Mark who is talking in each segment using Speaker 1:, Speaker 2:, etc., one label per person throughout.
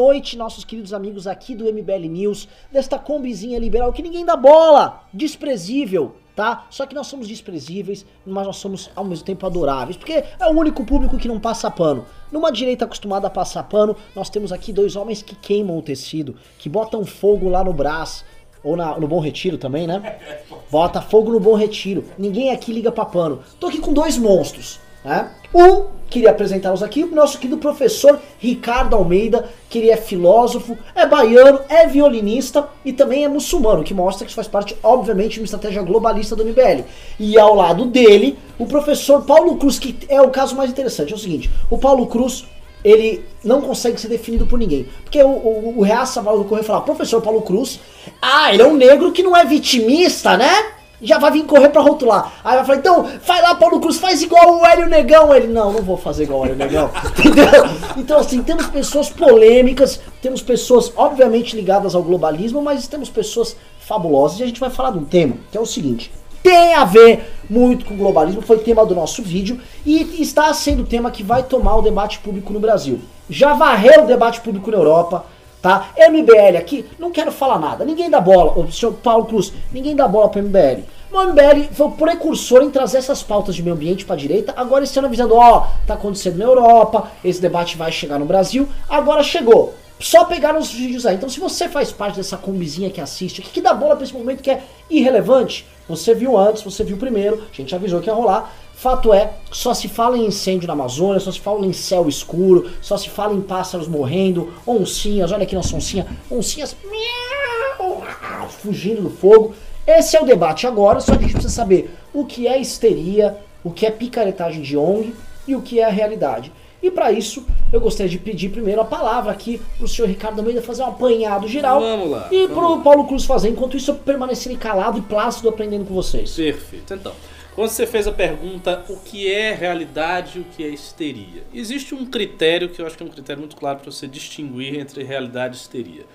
Speaker 1: noite, nossos queridos amigos aqui do MBL News, desta combizinha liberal que ninguém dá bola, desprezível, tá? Só que nós somos desprezíveis, mas nós somos ao mesmo tempo adoráveis, porque é o único público que não passa pano. Numa direita acostumada a passar pano, nós temos aqui dois homens que queimam o tecido, que botam fogo lá no braço, ou na- no Bom Retiro também, né? Bota fogo no Bom Retiro. Ninguém aqui liga pra pano. Tô aqui com dois monstros, né? Um, queria apresentá-los aqui, o nosso querido professor Ricardo Almeida, que ele é filósofo, é baiano, é violinista e também é muçulmano, que mostra que isso faz parte, obviamente, de uma estratégia globalista do MBL. E ao lado dele, o professor Paulo Cruz, que é o caso mais interessante. É o seguinte, o Paulo Cruz ele não consegue ser definido por ninguém. Porque o, o, o Reaça vai do Correio falar, professor Paulo Cruz, ah, ele é um negro que não é vitimista, né? Já vai vir correr pra rotular. Aí vai falar, então, vai lá, Paulo Cruz, faz igual o Hélio Negão. Ele, não, não vou fazer igual o Hélio Negão. Entendeu? Então, assim, temos pessoas polêmicas, temos pessoas, obviamente, ligadas ao globalismo, mas temos pessoas fabulosas. E a gente vai falar de um tema, que é o seguinte tem a ver muito com o globalismo, foi tema do nosso vídeo e está sendo o tema que vai tomar o debate público no Brasil. Já varreu o debate público na Europa, tá? MBL aqui, não quero falar nada, ninguém dá bola, o senhor Paulo Cruz, ninguém dá bola pro MBL. O MBL foi o precursor em trazer essas pautas de meio ambiente pra direita, agora ano avisando, ó, tá acontecendo na Europa, esse debate vai chegar no Brasil, agora chegou. Só pegar os vídeos aí. Então, se você faz parte dessa combizinha que assiste, que, que dá bola pra esse momento que é irrelevante, você viu antes, você viu primeiro, a gente avisou que ia rolar. Fato é, só se fala em incêndio na Amazônia, só se fala em céu escuro, só se fala em pássaros morrendo, oncinhas, olha aqui nossa oncinha, oncinhas miau, fugindo do fogo. Esse é o debate agora, só que a gente precisa saber o que é histeria, o que é picaretagem de ONG e o que é a realidade. E para isso, eu gostaria de pedir primeiro a palavra aqui pro senhor Ricardo Almeida fazer um apanhado geral.
Speaker 2: Vamos lá,
Speaker 1: E pro
Speaker 2: lá.
Speaker 1: Paulo Cruz fazer. Enquanto isso, eu permanecerei calado e plácido aprendendo com vocês.
Speaker 2: Perfeito. Então, quando você fez a pergunta o que é realidade e o que é histeria, existe um critério que eu acho que é um critério muito claro para você distinguir entre realidade e histeria.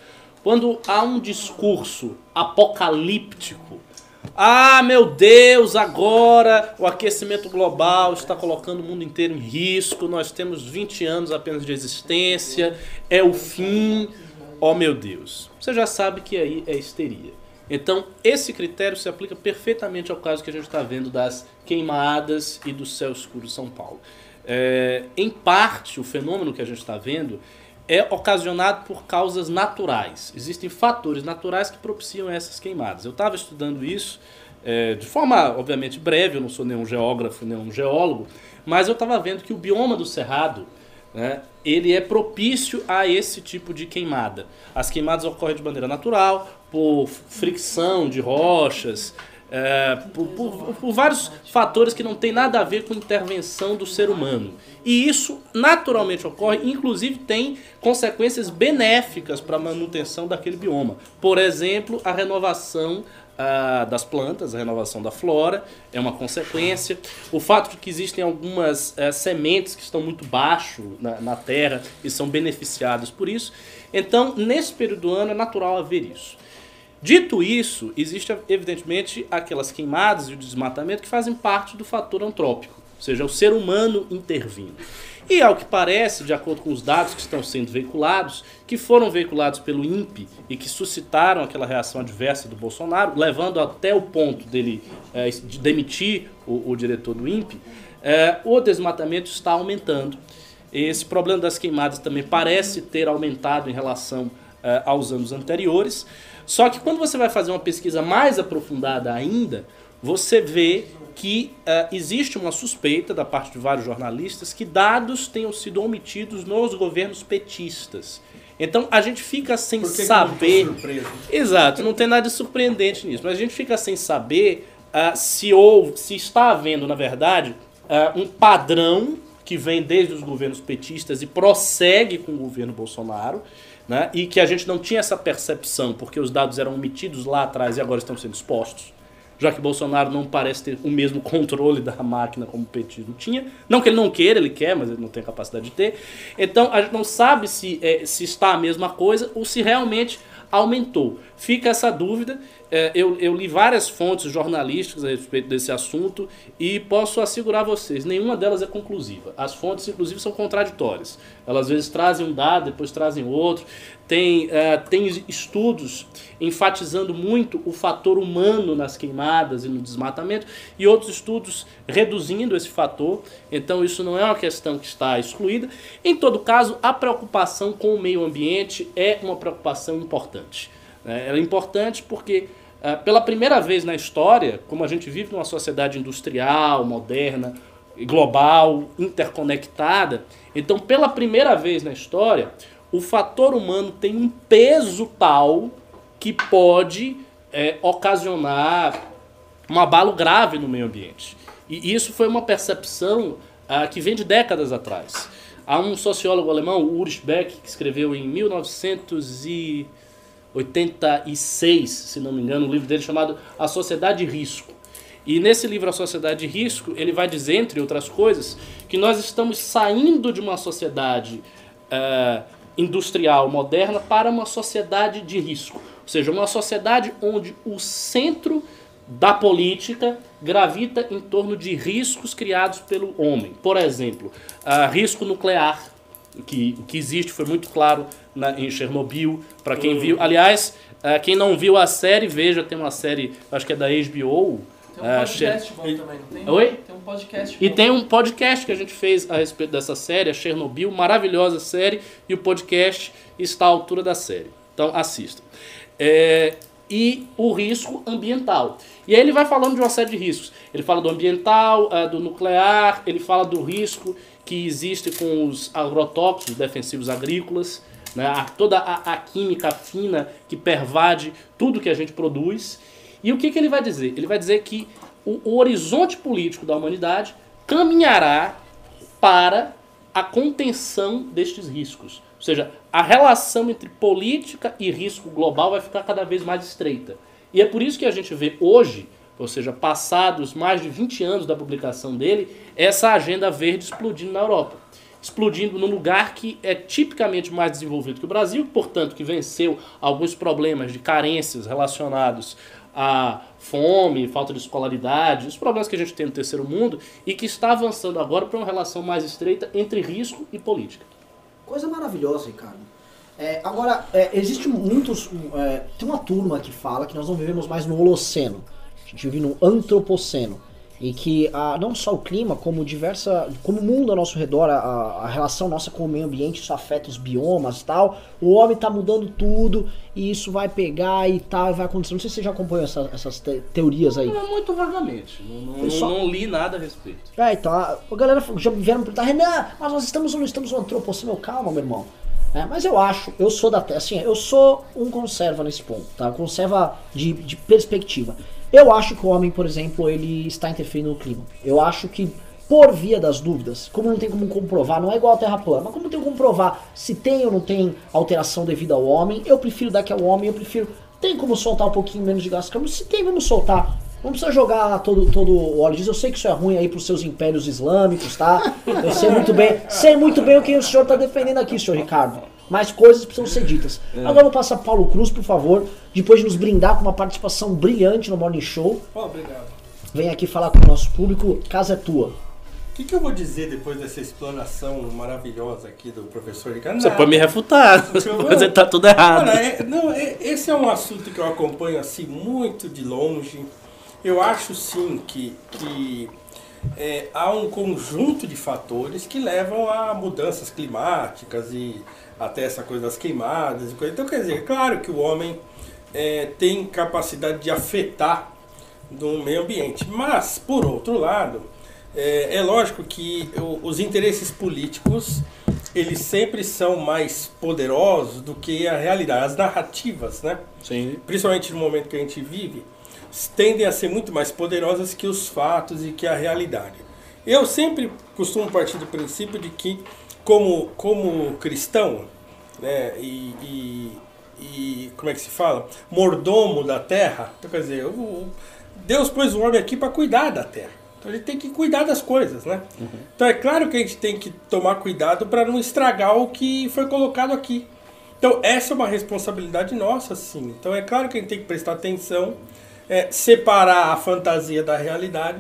Speaker 2: Quando há um discurso apocalíptico, ah, meu Deus, agora o aquecimento global está colocando o mundo inteiro em risco, nós temos 20 anos apenas de existência, é o fim. Oh, meu Deus. Você já sabe que aí é histeria. Então, esse critério se aplica perfeitamente ao caso que a gente está vendo das queimadas e do céu escuro de São Paulo. É, em parte, o fenômeno que a gente está vendo é ocasionado por causas naturais. Existem fatores naturais que propiciam essas queimadas. Eu estava estudando isso é, de forma, obviamente, breve, eu não sou nenhum geógrafo, nenhum geólogo, mas eu estava vendo que o bioma do Cerrado né, ele é propício a esse tipo de queimada. As queimadas ocorrem de maneira natural, por fricção de rochas, é, por, por- por vários fatores que não tem nada a ver com intervenção do ser humano. E isso naturalmente ocorre, inclusive tem consequências benéficas para a manutenção daquele bioma. Por exemplo, a renovação ah, das plantas, a renovação da flora é uma consequência. O fato de que existem algumas eh, sementes que estão muito baixo na, na terra e são beneficiadas por isso. Então, nesse período do ano é natural haver isso. Dito isso, existe evidentemente aquelas queimadas e o desmatamento que fazem parte do fator antrópico, ou seja, o ser humano intervindo. E ao que parece, de acordo com os dados que estão sendo veiculados, que foram veiculados pelo INPE e que suscitaram aquela reação adversa do Bolsonaro, levando até o ponto dele eh, de demitir o, o diretor do INPE, eh, o desmatamento está aumentando. Esse problema das queimadas também parece ter aumentado em relação eh, aos anos anteriores. Só que quando você vai fazer uma pesquisa mais aprofundada ainda, você vê que eh, existe uma suspeita da parte de vários jornalistas que dados tenham sido omitidos nos governos petistas. Então a gente fica sem
Speaker 3: Por que que
Speaker 2: saber.
Speaker 3: surpreso?
Speaker 2: Exato, não tem nada de surpreendente nisso, mas a gente fica sem saber ah, se houve, se está havendo, na verdade, ah, um padrão que vem desde os governos petistas e prossegue com o governo Bolsonaro, né, e que a gente não tinha essa percepção porque os dados eram omitidos lá atrás e agora estão sendo expostos. Já que Bolsonaro não parece ter o mesmo controle da máquina como o petismo tinha. Não que ele não queira, ele quer, mas ele não tem a capacidade de ter. Então a gente não sabe se, eh, se está a mesma coisa ou se realmente aumentou. Fica essa dúvida. é, eu, eu li várias fontes jornalísticas a respeito desse assunto e posso assegurar a vocês, nenhuma delas é conclusiva. As fontes, inclusive, são contraditórias. Elas às vezes trazem um dado, depois trazem outro. Tem, é, tem estudos enfatizando muito o fator humano nas queimadas e no desmatamento, e outros estudos reduzindo esse fator. Então, isso não é uma questão que está excluída. Em todo caso, a preocupação com o meio ambiente é uma preocupação importante. Né? Ela é importante porque, é, pela primeira vez na história, como a gente vive numa sociedade industrial, moderna, global, interconectada, então, pela primeira vez na história, o fator humano tem um peso tal que pode é, ocasionar um abalo grave no meio ambiente. E isso foi uma percepção ah, que vem de décadas atrás. Há um sociólogo alemão, Ulrich Beck, que escreveu em 1986, se não me engano, um livro dele chamado A Sociedade de Risco. E nesse livro A Sociedade de Risco, ele vai dizer, entre outras coisas, que nós estamos saindo de uma sociedade uh, industrial moderna para uma sociedade de risco. Ou seja, uma sociedade onde o centro da política gravita em torno de riscos criados pelo homem. Por exemplo, risco nuclear, que, que existe, foi muito claro na, em Chernobyl, para quem viu. Aliás, uh, quem não viu a série, veja, tem uma série, acho que é da HBO,
Speaker 3: tem um ah, podcast bom também, não tem?
Speaker 2: Oi?
Speaker 3: Tem um podcast
Speaker 2: E tem um podcast que a gente fez a respeito dessa série, a Chernobyl, maravilhosa série, e o podcast está à altura da série. Então assista. É, e o risco ambiental. E aí ele vai falando de uma série de riscos. Ele fala do ambiental, uh, do nuclear, ele fala do risco que existe com os agrotóxicos defensivos agrícolas, né, toda a, a química fina que pervade tudo que a gente produz. E o que, que ele vai dizer? Ele vai dizer que o, o horizonte político da humanidade caminhará para a contenção destes riscos. Ou seja, a relação entre política e risco global vai ficar cada vez mais estreita. E é por isso que a gente vê hoje, ou seja, passados mais de 20 anos da publicação dele, essa agenda verde explodindo na Europa. Explodindo num lugar que é tipicamente mais desenvolvido que o Brasil, portanto, que venceu alguns problemas de carências relacionados a fome, falta de escolaridade, os problemas que a gente tem no terceiro mundo e que está avançando agora para uma relação mais estreita entre risco e política.
Speaker 1: Coisa maravilhosa, Ricardo. É, agora, é, existe muitos. É, tem uma turma que fala que nós não vivemos mais no Holoceno. A gente vive no Antropoceno e que a, não só o clima, como diversa, como o mundo ao nosso redor, a, a relação nossa com o meio ambiente, isso afeta os biomas e tal. O homem está mudando tudo e isso vai pegar e tal, e vai acontecer. Não sei se você já acompanhou essa, essas te, teorias aí.
Speaker 2: Não, muito vagamente. Não, não, só... não, li nada a respeito.
Speaker 1: É, então, a, a galera já me vieram perguntar, Renan, mas nós estamos ou não estamos no antropoceno? Calma, meu irmão. É, mas eu acho, eu sou da assim, eu sou um conserva nesse ponto, tá? Conserva de, de perspectiva. Eu acho que o homem, por exemplo, ele está interferindo no clima. Eu acho que, por via das dúvidas, como não tem como comprovar, não é igual a Terra plana, mas como tem como comprovar se tem ou não tem alteração devido ao homem, eu prefiro dar que ao homem, eu prefiro. Tem como soltar um pouquinho menos de gás carbônico? Se tem, vamos soltar. Não precisa jogar todo, todo o óleo diesel. Eu sei que isso é ruim aí pros seus impérios islâmicos, tá? Eu sei muito bem, sei muito bem o que o senhor está defendendo aqui, senhor Ricardo mais coisas precisam ser ditas. É. Agora eu vou passar Paulo Cruz, por favor, depois de nos brindar com uma participação brilhante no Morning Show.
Speaker 4: Oh, obrigado.
Speaker 1: Vem aqui falar com o nosso público, casa é tua.
Speaker 4: O que, que, eu vou dizer depois dessa explanação maravilhosa aqui do professor Ricardo?
Speaker 2: Você pode me refutar, você está tudo errado.
Speaker 4: Cara, é, não, é, esse é um assunto que eu acompanho assim muito de longe. Eu acho sim que, que é, há um conjunto de fatores que levam a mudanças climáticas e até essa coisa das queimadas e coisa. Então, quer dizer, é claro que o homem é, tem capacidade de afetar no meio ambiente, mas, por outro lado, é, é lógico que os interesses políticos eles sempre são mais poderosos do que a realidade, as narrativas, né?
Speaker 2: Sim.
Speaker 4: Principalmente no momento que a gente vive, tendem a ser muito mais poderosas que os fatos e que a realidade. Eu sempre costumo partir do princípio de que como, como cristão, né, e, e, e, como é que se fala? Mordomo da terra, então, quer dizer, o, Deus pôs o homem aqui para cuidar da terra. Então ele tem que cuidar das coisas, né? Uhum. Então é claro que a gente tem que tomar cuidado para não estragar o que foi colocado aqui. Então, essa é uma responsabilidade nossa, sim. Então, é claro que a gente tem que prestar atenção, é, separar a fantasia da realidade.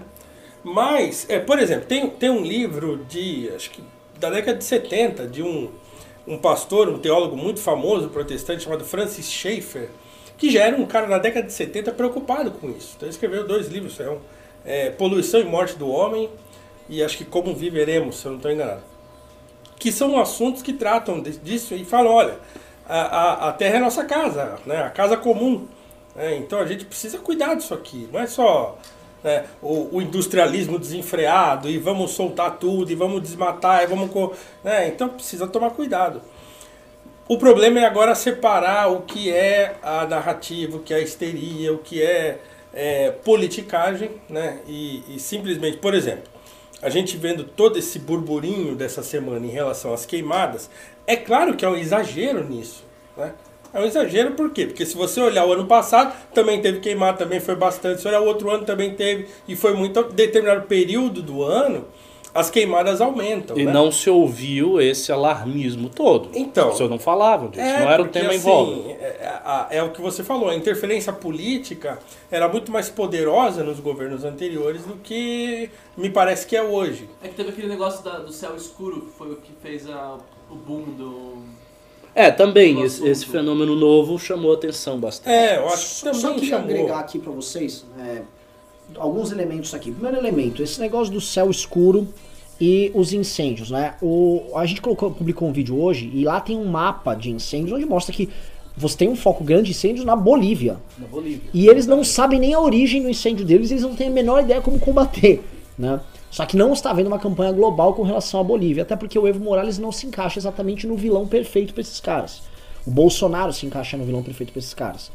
Speaker 4: Mas, é, por exemplo, tem, tem um livro de, acho que da década de 70, de um, um pastor, um teólogo muito famoso protestante chamado Francis Schaeffer, que já era um cara na década de 70 preocupado com isso. Então, ele escreveu dois livros, é, um, é Poluição e Morte do Homem e acho que Como Viveremos, se eu não estou enganado. Que são assuntos que tratam disso e falam, olha, a, a, a Terra é nossa casa, né? a casa comum. Né? Então a gente precisa cuidar disso aqui. Não é só né, o, o, industrialismo desenfreado e vamos soltar tudo e vamos desmatar e vamos. Né? Então precisa tomar cuidado. O problema é agora separar o que é a narrativa, o que é a histeria, o que é, é politicagem, né? E, e simplesmente, por exemplo, a gente vendo todo esse burburinho dessa semana em relação às queimadas, é claro que é um exagero nisso. Né? É um exagero por quê? Porque se você olhar o ano passado, também teve queimada, também foi bastante. Se olhar o outro ano, também teve. E foi muito determinado período do ano, as queimadas aumentam.
Speaker 2: E
Speaker 4: né?
Speaker 2: não se ouviu esse alarmismo todo.
Speaker 4: Então.
Speaker 2: As pessoas não falavam disso,
Speaker 4: é
Speaker 2: não era o tema em
Speaker 4: assim,
Speaker 2: voga.
Speaker 4: É, é, é, o que você falou, a interferência política era muito mais poderosa nos governos anteriores do que me parece que é hoje.
Speaker 3: É que teve aquele negócio da, do céu escuro, que foi o que fez a, o boom do.
Speaker 2: É, também, esse, esse, fenômeno novo chamou atenção bastante.
Speaker 4: É, eu acho que também
Speaker 1: só queria
Speaker 4: chamou.
Speaker 1: agregar aqui para vocês é, alguns elementos aqui. Primeiro elemento, esse negócio do céu escuro e os incêndios, né? O, a gente colocou, publicou um vídeo hoje e lá tem um mapa de incêndios onde mostra que você tem um foco grande de incêndios na Bolívia.
Speaker 2: Na Bolívia.
Speaker 1: E eles não sabem nem a origem do incêndio deles, eles não têm a menor ideia como combater, né? Só que não está havendo uma campanha global com relação à Bolívia, até porque o Evo Morales não se encaixa exatamente no vilão perfeito para esses caras. O Bolsonaro se encaixa no vilão perfeito para esses caras.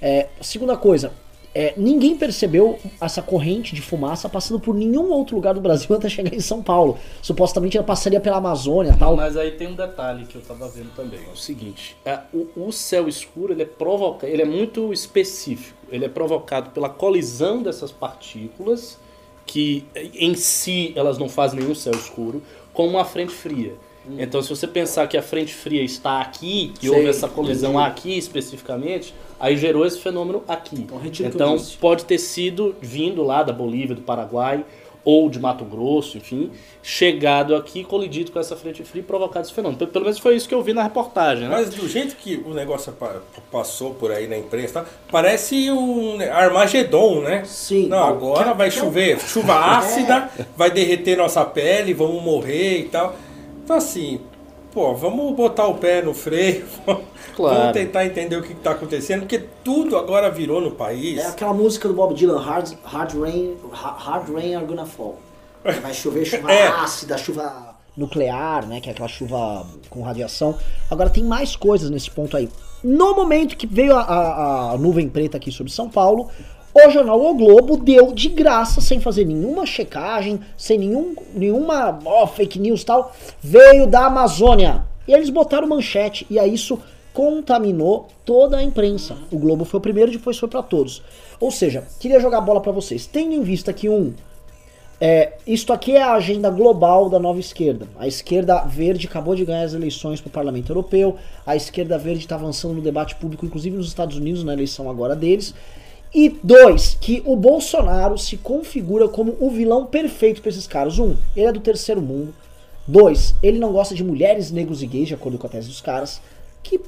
Speaker 1: É, segunda coisa, é, ninguém percebeu essa corrente de fumaça passando por nenhum outro lugar do Brasil até chegar em São Paulo. Supostamente ela passaria pela Amazônia tal.
Speaker 2: Mas aí tem um detalhe que eu estava vendo também. É o seguinte, é, o, o, céu escuro ele é, provoca, ele é muito específico. Ele é provocado pela colisão dessas partículas que em si elas não fazem nenhum céu escuro, com uma frente fria. Hum. Então, se você pensar que a frente fria está aqui, que Sei, houve essa colisão entendi. aqui especificamente, aí gerou esse fenômeno aqui. Então, então pode ter sido vindo lá da Bolívia, do Paraguai, ou de Mato Grosso, enfim, chegado aqui, colidido com essa frente fria e provocado esse fenômeno. Pelo menos foi isso que eu vi na reportagem, né?
Speaker 4: Mas do jeito que o negócio passou por aí na imprensa, parece um Armagedon, né?
Speaker 1: Sim.
Speaker 4: Não, agora vai chover, chuva ácida, vai derreter nossa pele, vamos morrer e tal. Então assim, pô, vamos botar o pé no freio, claro. vamos tentar entender o que está acontecendo, porque tudo agora virou no país.
Speaker 1: É aquela música do Bob Dylan, Hard, hard Rain, Hard Rain Are Gonna Fall. Vai chover chuva é. ácida, chuva nuclear, né, que é aquela chuva com radiação. Agora tem mais coisas nesse ponto aí. No momento que veio a, a, a nuvem preta aqui sobre São Paulo, o jornal O Globo deu de graça, sem fazer nenhuma checagem, sem nenhum, nenhuma oh, fake news tal, veio da Amazônia. E eles botaram manchete, e aí isso contaminou toda a imprensa. O Globo foi o primeiro, depois foi para todos. Ou seja, queria jogar bola para vocês. Tendo em vista que um é, isto aqui é a agenda global da nova esquerda. A esquerda verde acabou de ganhar as eleições para o Parlamento Europeu. A esquerda verde está avançando no debate público, inclusive nos Estados Unidos, na eleição agora deles. E dois, que o Bolsonaro se configura como o vilão perfeito para esses caras. Um, ele é do terceiro mundo. Dois, ele não gosta de mulheres, negros e gays, de acordo com a tese dos caras. Que,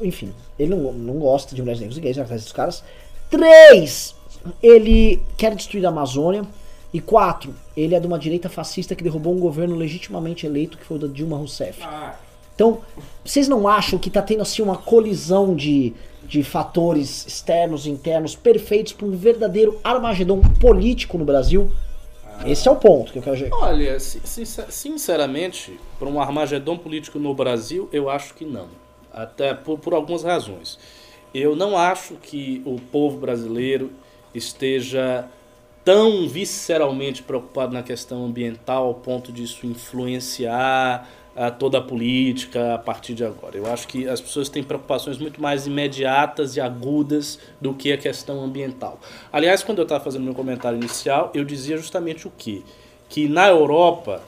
Speaker 1: enfim, ele não, não gosta de mulheres, negros e gays, de acordo com a tese dos caras. Três, ele quer destruir a Amazônia. E quatro, ele é de uma direita fascista que derrubou um governo legitimamente eleito, que foi o da Dilma Rousseff. Ah. Então, vocês não acham que tá tendo assim uma colisão de de fatores externos e internos perfeitos para um verdadeiro armagedon político no Brasil? Esse é o ponto que eu quero dizer.
Speaker 2: Olha, sinceramente, para um armagedon político no Brasil, eu acho que não. Até por, por algumas razões. Eu não acho que o povo brasileiro esteja tão visceralmente preocupado na questão ambiental ao ponto disso influenciar a toda a política a partir de agora. Eu acho que as pessoas têm preocupações muito mais imediatas e agudas do que a questão ambiental. Aliás, quando eu estava fazendo meu comentário inicial, eu dizia justamente o quê? Que na Europa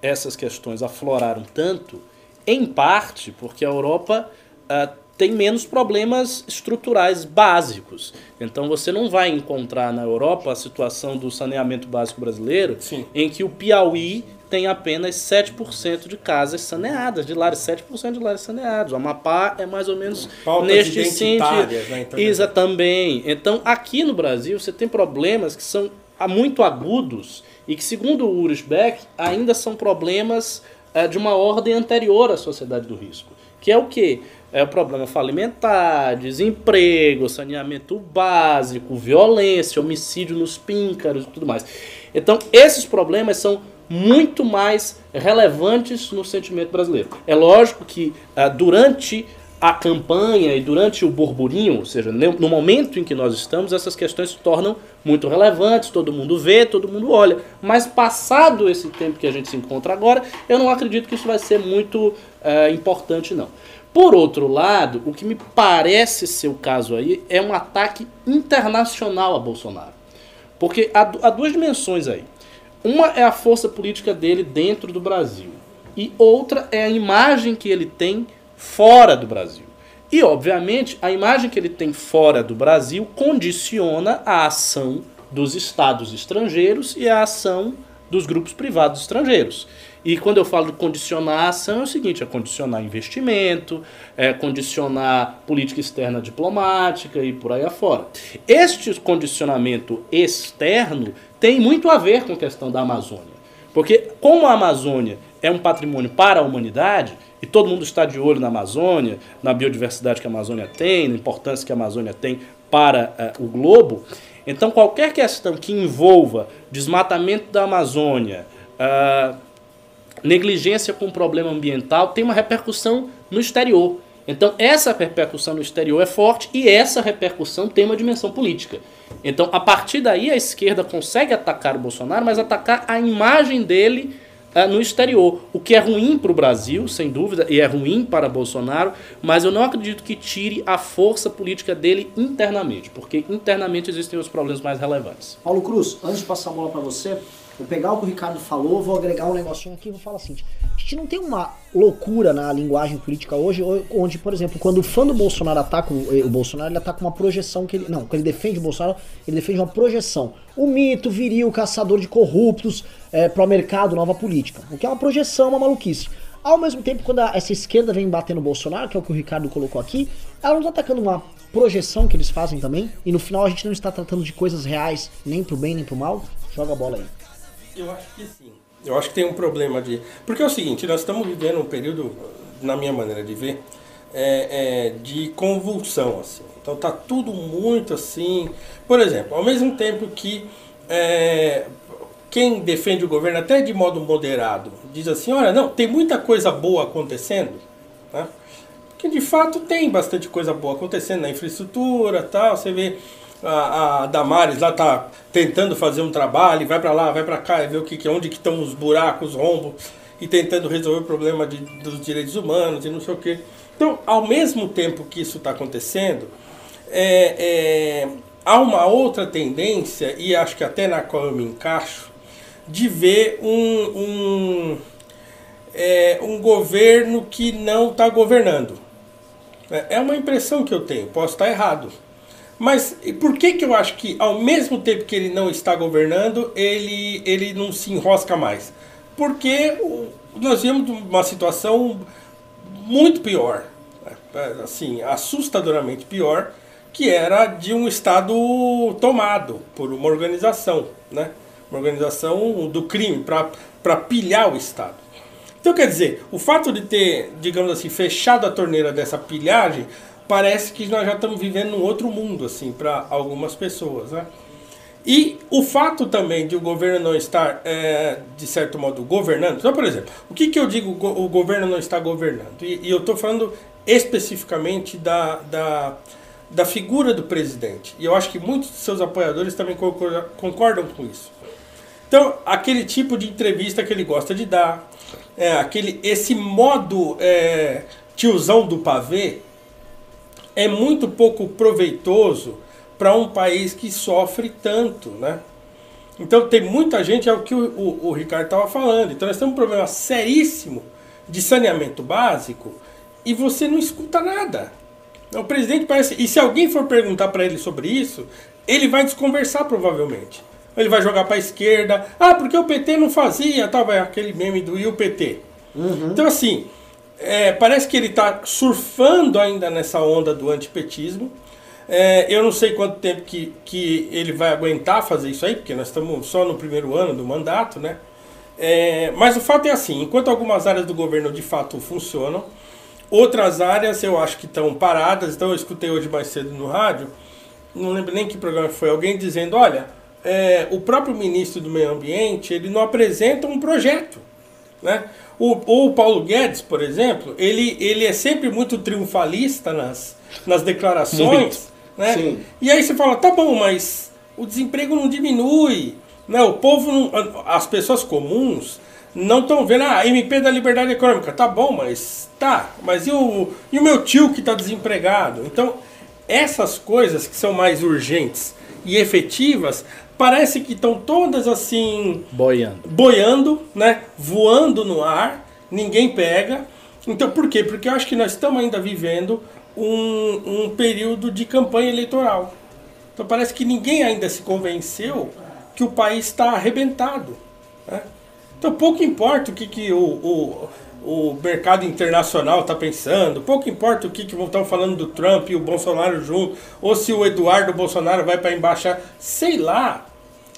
Speaker 2: essas questões afloraram tanto, em parte porque a Europa ah, tem menos problemas estruturais básicos. Então você não vai encontrar na Europa a situação do saneamento básico brasileiro,
Speaker 4: Sim.
Speaker 2: em que o Piauí tem apenas 7% de casas saneadas, de lares, 7% de lares saneados. O Amapá é mais ou menos
Speaker 4: Pautas
Speaker 2: neste sentido.
Speaker 4: né? Então,
Speaker 2: Isa também. Então, aqui no Brasil, você tem problemas que são ah, muito agudos e que, segundo o Ulrich Beck, ainda são problemas eh, de uma ordem anterior à sociedade do risco. Que é o quê? É o problema falimentar, desemprego, saneamento básico, violência, homicídio nos píncaros e tudo mais. Então, esses problemas são muito mais relevantes no sentimento brasileiro. É lógico que ah, durante a campanha e durante o burburinho, ou seja, no momento em que nós estamos, essas questões se tornam muito relevantes, todo mundo vê, todo mundo olha. Mas passado esse tempo que a gente se encontra agora, eu não acredito que isso vai ser muito eh, importante, não. Por outro lado, o que me parece ser o caso aí é um ataque internacional a Bolsonaro. Porque há, há duas dimensões aí. Uma é a força política dele dentro do Brasil. E outra é a imagem que ele tem fora do Brasil. E, obviamente, a imagem que ele tem fora do Brasil condiciona a ação dos estados estrangeiros e a ação dos grupos privados estrangeiros. E quando eu falo de condicionar a ação, é o seguinte: é condicionar investimento, é condicionar política externa diplomática e por aí afora. Este condicionamento externo tem muito a ver com a questão da Amazônia. Porque, como a Amazônia é um patrimônio para a humanidade, e todo mundo está de olho na Amazônia, na biodiversidade que a Amazônia tem, na importância que a Amazônia tem para eh, o globo, então qualquer questão que envolva desmatamento da Amazônia, ah, negligência com problema ambiental tem uma repercussão no exterior. Então, essa repercussão no exterior é forte e essa repercussão tem uma dimensão política. Então, a partir daí, a esquerda consegue atacar o Bolsonaro, mas atacar a imagem dele ah, no exterior. O que é ruim para o Brasil, sem dúvida, e é ruim para Bolsonaro, mas eu não acredito que tire a força política dele internamente, porque internamente existem os problemas mais relevantes.
Speaker 1: Paulo Cruz, antes de passar a bola pra você, vou pegar o que o Ricardo falou, vou agregar um negocinho aqui e vou falar assim: a gente não tem uma loucura na linguagem política hoje, onde, por exemplo, quando o fã do Bolsonaro ataca o, o Bolsonaro, ele ataca uma projeção que ele. Não, quando ele defende o Bolsonaro, ele defende uma projeção. O mito viril, caçador de corruptos, é, pro mercado, nova política. O que é uma projeção, uma maluquice. Ao mesmo tempo, quando a- essa esquerda vem batendo o Bolsonaro, que é o que o Ricardo colocou aqui, ela não está atacando uma projeção que eles fazem também, e no final a gente não está tratando de coisas reais, nem pro bem nem pro mal. Joga a bola aí.
Speaker 4: Eu acho que sim. Eu acho que tem um problema de. Porque é o seguinte, nós estamos vivendo um período, na minha maneira de ver, é, é, de convulsão. Assim. Então tá tudo muito assim. Por exemplo, ao mesmo tempo que é, quem defende o governo, até de modo moderado, diz assim, olha, não, tem muita coisa boa acontecendo, né? que de fato tem bastante coisa boa acontecendo na infraestrutura tal. Você vê a, a Damares lá tá tentando fazer um trabalho, vai para lá, vai para cá, e vê o que, que onde que estão os buracos, os rombos, e tentando resolver o problema de, dos direitos humanos e não sei o quê. Então, ao mesmo tempo que isso está acontecendo, é, é, há uma outra tendência, e acho que até na qual eu me encaixo, de ver um, um, é, um governo que não está governando. É é uma impressão que eu tenho, posso estar errado. Mas por que, que eu acho que, ao mesmo tempo que ele não está governando, ele, ele não se enrosca mais? Porque nós vimos uma situação muito pior, né? assim, assustadoramente pior, que era de um Estado tomado por uma organização, né? uma organização do crime, para pilhar o Estado. Então, quer dizer, o fato de ter, digamos assim, fechado a torneira dessa pilhagem, parece que nós já estamos vivendo num outro mundo, assim, para algumas pessoas, né? E o fato também de o governo não estar, é, de certo modo, governando. Então, por exemplo, o que, que eu digo go- o governo não está governando? E, e eu estou falando especificamente da, da, da figura do presidente. E eu acho que muitos de seus apoiadores também concordam, concordam com isso. Então, aquele tipo de entrevista que ele gosta de dar, é, aquele, esse modo é, tiozão do pavê, é muito pouco proveitoso para um país que sofre tanto, né? Então tem muita gente, é o que o, o, o Ricardo estava falando. Então nós temos um problema seríssimo de saneamento básico e você não escuta nada. O presidente parece. E se alguém for perguntar para ele sobre isso, ele vai desconversar provavelmente. Ele vai jogar para a esquerda. Ah, porque o PT não fazia, tal, vai aquele meme do e o PT. Então assim, é, parece que ele está surfando ainda nessa onda do antipetismo. É, eu não sei quanto tempo que, que ele vai aguentar fazer isso aí, porque nós estamos só no primeiro ano do mandato, né? É, mas o fato é assim, enquanto algumas áreas do governo de fato funcionam, outras áreas eu acho que estão paradas. Então eu escutei hoje mais cedo no rádio, não lembro nem que programa foi, alguém dizendo, olha, é, o próprio ministro do meio ambiente ele não apresenta um projeto, né? O, o Paulo Guedes, por exemplo, ele, ele é sempre muito triunfalista nas, nas declarações, né?
Speaker 1: Sim.
Speaker 4: E aí você fala, tá bom, mas o desemprego não diminui, né? O povo, não, as pessoas comuns não estão vendo ah, a MP da liberdade econômica, tá bom, mas tá, mas e o, e o meu tio que está desempregado? Então, essas coisas que são mais urgentes e efetivas, parece que estão todas assim
Speaker 2: Boiando.
Speaker 4: boiando, né? Voando no ar, ninguém pega. Então por quê? Porque eu acho que nós estamos ainda vivendo um, um período de campanha eleitoral. Então parece que ninguém ainda se convenceu que o país está arrebentado. né? Então pouco importa o que, que o, o, o mercado internacional está pensando, pouco importa o que, que estão falando do Trump e o Bolsonaro junto, ou se o Eduardo Bolsonaro vai para a embaixada, sei lá.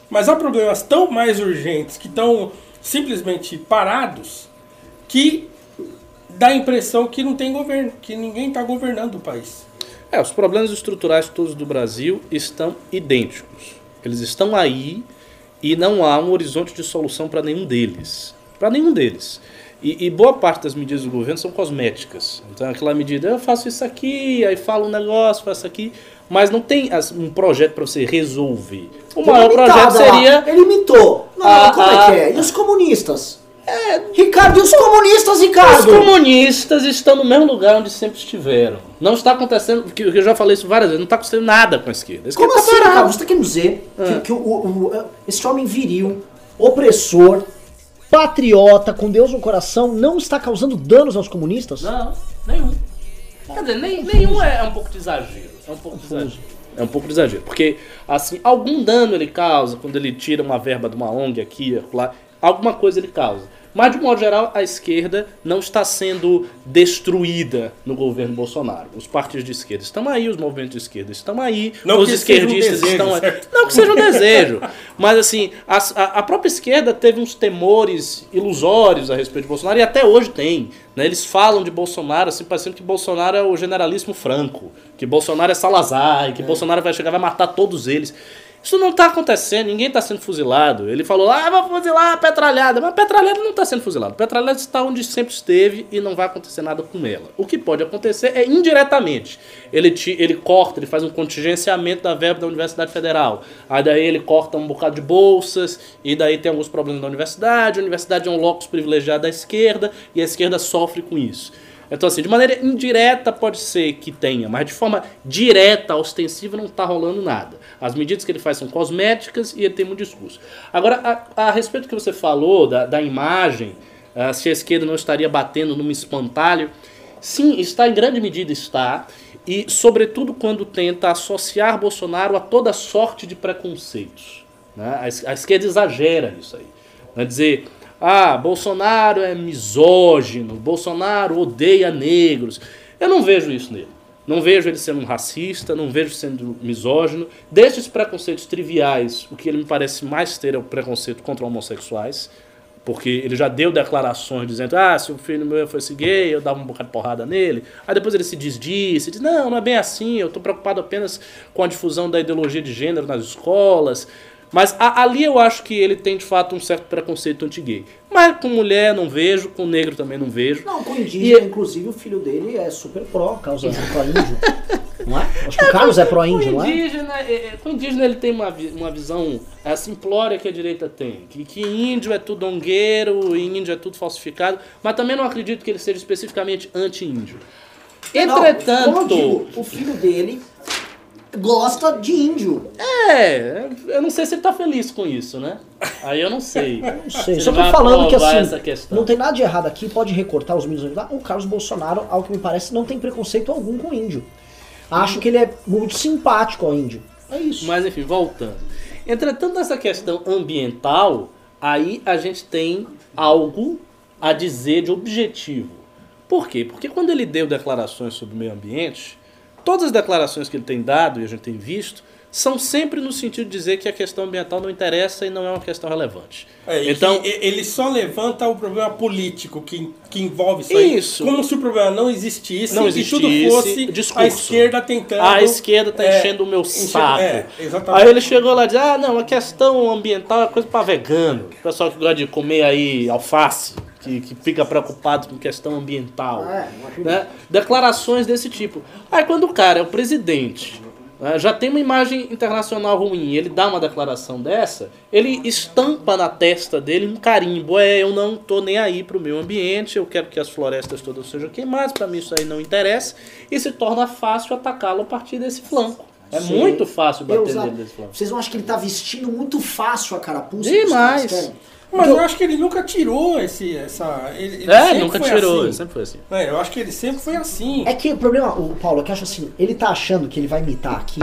Speaker 4: Mas há problemas tão mais urgentes que estão simplesmente parados que dá a impressão que não tem governo, que ninguém está governando o país.
Speaker 2: É, os problemas estruturais todos do Brasil estão idênticos. Eles estão aí e não há um horizonte de solução para nenhum deles. Para nenhum deles. E, e boa parte das medidas do governo são cosméticas. Então, aquela medida, eu faço isso aqui, aí falo um negócio, faço aqui, mas não tem um projeto para você resolver. O maior projeto
Speaker 1: lá.
Speaker 2: seria.
Speaker 1: Ele imitou. Não,
Speaker 2: Ah,
Speaker 1: como é
Speaker 2: ah,
Speaker 1: que é? E os comunistas? Ricardo, e os comunistas,
Speaker 2: Os
Speaker 1: Ricardo?
Speaker 2: comunistas estão no mesmo lugar onde sempre estiveram. Não está acontecendo, porque eu já falei isso várias vezes, não está acontecendo nada com a esquerda. A esquerda
Speaker 1: Como
Speaker 2: tá
Speaker 1: assim. Ricardo? Você tá querendo dizer
Speaker 2: Ah.
Speaker 1: que, que o, o- o- esse homem viril, opressor, patriota, com Deus no coração, não está causando danos aos comunistas?
Speaker 2: Não, nenhum. Quer dizer, nem- nenhum é, é um pouco de exagero. É um pouco de exagero. É um pouco de exagero. Porque, assim, algum dano ele causa quando ele tira uma verba de uma ONG aqui, lá, alguma coisa ele causa. Mas, de modo geral, a esquerda não está sendo destruída no governo Bolsonaro. Os partidos de esquerda estão aí, os movimentos de esquerda estão aí,
Speaker 4: Não
Speaker 2: os
Speaker 4: que seja um
Speaker 2: esquerdistas
Speaker 4: desejo,
Speaker 2: estão aí.
Speaker 4: certo?
Speaker 2: Não que seja um desejo. Mas assim, as- a, a própria esquerda teve uns temores ilusórios a respeito de Bolsonaro e até hoje tem. né? Eles falam de Bolsonaro assim, parecendo que Bolsonaro é o generalíssimo franco, que Bolsonaro é Salazar, e que Bolsonaro vai chegar e vai matar todos eles. Isso não está acontecendo, ninguém está sendo fuzilado. Ele falou, ah, vou fuzilar a petralhada. Mas a petralhada não está sendo fuzilada. A petralhada está onde sempre esteve e não vai acontecer nada com ela. O que pode acontecer é indiretamente. Ele, te, ele corta, ele faz um contingenciamento da verba da Universidade Federal. Aí daí ele corta um bocado de bolsas, e daí tem alguns problemas na universidade. A universidade é um locus privilegiado da esquerda, e a esquerda sofre com isso. Então, assim, de maneira indireta pode ser que tenha, mas de forma direta, ostensiva, não está rolando nada. As medidas que ele faz são cosméticas e ele tem muito discurso. Agora, a, a respeito do que você falou da, da imagem, ah, se a esquerda não estaria batendo num espantalho, sim, está em grande medida está, e sobretudo quando tenta associar Bolsonaro a toda sorte de preconceitos. né? A, a esquerda exagera isso aí. Né? Dizer, ah, Bolsonaro é misógino, Bolsonaro odeia negros. Eu não vejo isso nele. Não vejo ele sendo um racista, não vejo sendo misógino. Desses preconceitos triviais, o que ele me parece mais ter é o preconceito contra homossexuais. Porque ele já deu declarações dizendo: ah, se o filho meu fosse gay, eu dava um bocado de porrada nele. Aí depois ele se desdisse, diz: não, não é bem assim, eu estou preocupado apenas com a difusão da ideologia de gênero nas escolas. Mas a- ali eu acho que ele tem de fato um certo preconceito anti-gay. Mas com mulher não vejo, com negro também não vejo.
Speaker 1: Não, com indígena,
Speaker 2: E-
Speaker 1: inclusive, o filho dele é super pró, causa pró-índio. não é? Acho que o Carlos é pró-índio,
Speaker 2: Com
Speaker 1: não é?
Speaker 2: indígena, é, é, com indígena ele tem uma, uma visão é, simplória que a direita tem. Que, que índio é tudo ongueiro, índio é tudo falsificado. Mas também não acredito que ele seja especificamente anti-índio.
Speaker 1: Não, como eu
Speaker 2: Entretanto,
Speaker 1: digo, o filho dele gosta de índio.
Speaker 2: É, eu não sei se ele tá feliz com isso, né? Aí eu não sei.
Speaker 1: Não sei.
Speaker 2: Se
Speaker 1: Só tô falando que assim, não tem nada de errado aqui, pode recortar os meninos lá. O Carlos Bolsonaro, ao que me parece, não tem preconceito algum com o índio. Acho que ele é muito simpático ao índio. É isso.
Speaker 2: Mas enfim, voltando. Entretanto, nessa questão ambiental, aí a gente tem algo a dizer de objetivo. Por quê? Porque quando ele deu declarações sobre o meio ambiente, todas as declarações que ele tem dado, e a gente tem visto, são sempre no sentido de dizer que a questão ambiental não interessa e não é uma questão relevante.
Speaker 4: É, e
Speaker 2: então,
Speaker 4: que ele só levanta o problema político que, que envolve isso, aí,
Speaker 2: Isso.
Speaker 4: como se o problema não existisse,
Speaker 2: Não
Speaker 4: e
Speaker 2: existisse,
Speaker 4: tudo fosse
Speaker 2: discurso.
Speaker 4: a esquerda tentando...
Speaker 2: a esquerda tá
Speaker 4: é,
Speaker 2: enchendo o meu saco.
Speaker 4: é, exatamente.
Speaker 2: Aí ele chegou lá e disse: Ah, não, a questão ambiental é coisa pra vegano. O pessoal que gosta de comer aí alface, que, que fica preocupado com questão ambiental.
Speaker 1: É, imagina.
Speaker 2: né? Declarações desse tipo. Aí quando o cara é o presidente, né, já tem uma imagem internacional ruim, ele dá uma declaração dessa, ele estampa na testa dele um carimbo. É, eu não tô nem aí pro meio ambiente, eu quero que as florestas todas sejam queimadas, pra mim isso aí não interessa. E se torna fácil atacá-lo a partir desse flanco. É
Speaker 1: Sim.
Speaker 2: muito fácil bater
Speaker 1: Eu,
Speaker 2: nele desse flanco.
Speaker 1: Vocês não acham que ele tá vestindo muito fácil a carapuça?
Speaker 2: Demais.
Speaker 4: Mas eu acho que ele nunca tirou esse, essa... Ele, ele
Speaker 2: É,
Speaker 4: sempre
Speaker 2: nunca
Speaker 4: foi
Speaker 2: tirou,
Speaker 4: assim.
Speaker 2: sempre foi assim.
Speaker 4: É, eu acho que ele sempre foi assim.
Speaker 1: É que o problema, o Paulo, é que eu acho assim, ele tá achando que ele vai imitar aqui,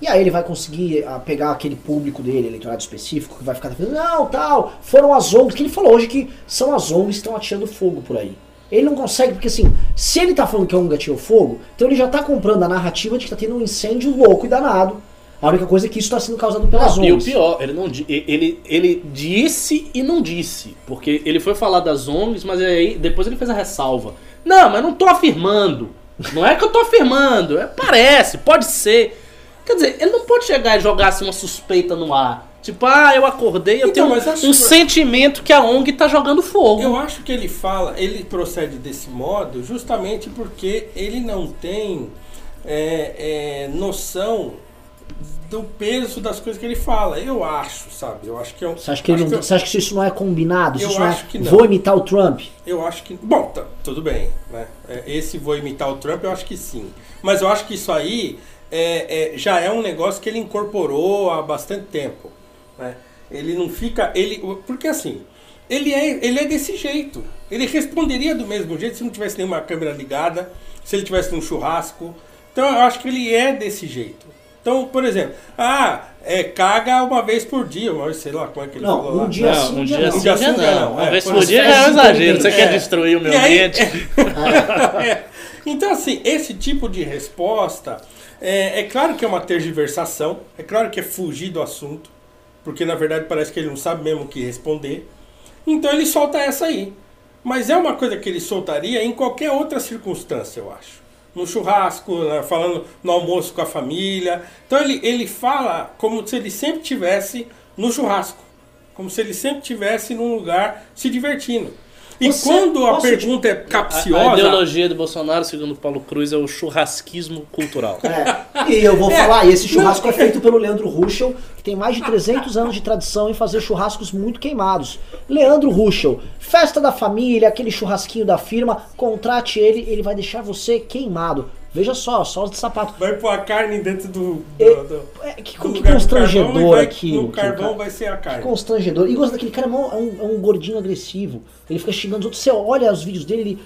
Speaker 1: e aí ele vai conseguir ah, pegar aquele público dele, eleitorado específico, que vai ficar falando, não, tal, foram as ONGs, que ele falou hoje que são as ONGs que estão atirando fogo por aí. Ele não consegue, porque assim, se ele tá falando que a ONG atirou fogo, então ele já tá comprando a narrativa de que tá tendo um incêndio louco e danado. A única coisa é que isso está sendo causado pelas
Speaker 2: Não, e o
Speaker 1: ONGs.
Speaker 2: pior, ele, não, ele, ele disse e não disse. Porque ele foi falar das ONGs, mas aí depois ele fez a ressalva. Não, mas não tô afirmando. Não é que eu tô afirmando. É, parece, pode ser. Quer dizer, ele não pode chegar e jogar assim uma suspeita no ar. Tipo, ah, eu acordei, eu
Speaker 4: Então,
Speaker 2: tenho um,
Speaker 4: acho
Speaker 2: um sentimento que a ONG tá jogando fogo.
Speaker 4: Eu acho que ele fala, ele procede desse modo justamente porque ele não tem é, é, noção do peso das coisas que ele fala. Eu acho, sabe? Eu acho que é um,
Speaker 1: Você acha que,
Speaker 4: acho
Speaker 1: não,
Speaker 4: que
Speaker 1: você acha que isso não é combinado?
Speaker 4: Eu
Speaker 1: isso é,
Speaker 4: acho que não.
Speaker 1: Vou imitar o Trump.
Speaker 4: Eu acho que. Bom, tá, tudo bem. Né? É, Esse vou imitar o Trump, eu acho que sim. Mas eu acho que isso aí é, é, já é um negócio que ele incorporou há bastante tempo. Né? Ele não fica. Ele, porque assim, ele é, ele é desse jeito. Ele responderia do mesmo jeito se não tivesse nenhuma câmera ligada, se ele tivesse num churrasco. Então eu acho que ele é desse jeito. Então, por exemplo, ah, é, caga uma vez por dia, vez, sei lá como é que ele
Speaker 1: Não,
Speaker 4: falou
Speaker 1: um
Speaker 4: lá.
Speaker 1: dia
Speaker 2: Não,
Speaker 1: sim,
Speaker 2: um
Speaker 1: dia
Speaker 2: dia
Speaker 1: não.
Speaker 2: sim,
Speaker 4: Um dia
Speaker 2: não.
Speaker 4: não.
Speaker 2: Uma
Speaker 4: É,
Speaker 2: vez
Speaker 4: por
Speaker 2: por dia
Speaker 1: festa
Speaker 2: já é um exagero. Você quer
Speaker 4: É.
Speaker 2: destruir o meu
Speaker 4: aí-
Speaker 2: ambiente?
Speaker 4: É. Então, assim, esse tipo de resposta é, é claro que é uma tergiversação, é claro que é fugir do assunto, porque na verdade parece que ele não sabe mesmo o que responder. Então ele solta essa aí. Mas é uma coisa que ele soltaria em qualquer outra circunstância, eu acho. No churrasco, né, falando no almoço com a família. Então ele, ele fala como se ele sempre tivesse no churrasco. Como se ele sempre tivesse num lugar se divertindo. E
Speaker 1: Você-
Speaker 4: quando a
Speaker 1: posso te-
Speaker 4: pergunta é
Speaker 2: A,
Speaker 4: capciosa.
Speaker 2: a ideologia do Bolsonaro, segundo Paulo Cruz, é o churrasquismo cultural.
Speaker 1: É, e eu vou falar, e esse churrasco é feito pelo Leandro Ruschel, que tem mais de 300 anos de tradição em fazer churrascos muito queimados. Leandro Ruschel, festa da família, aquele churrasquinho da firma, contrate ele, ele vai deixar você queimado. Veja só, solas de sapato.
Speaker 4: Vai pôr a carne dentro do.
Speaker 1: É,
Speaker 4: do, do-
Speaker 1: É, que,
Speaker 4: do
Speaker 1: que constrangedor que o
Speaker 4: carvão vai ser a
Speaker 1: Que
Speaker 4: carne.
Speaker 1: constrangedor. E gosta daquele cara, é um, é um- é um gordinho agressivo. Ele fica xingando os outros. Você olha os vídeos dele, ele.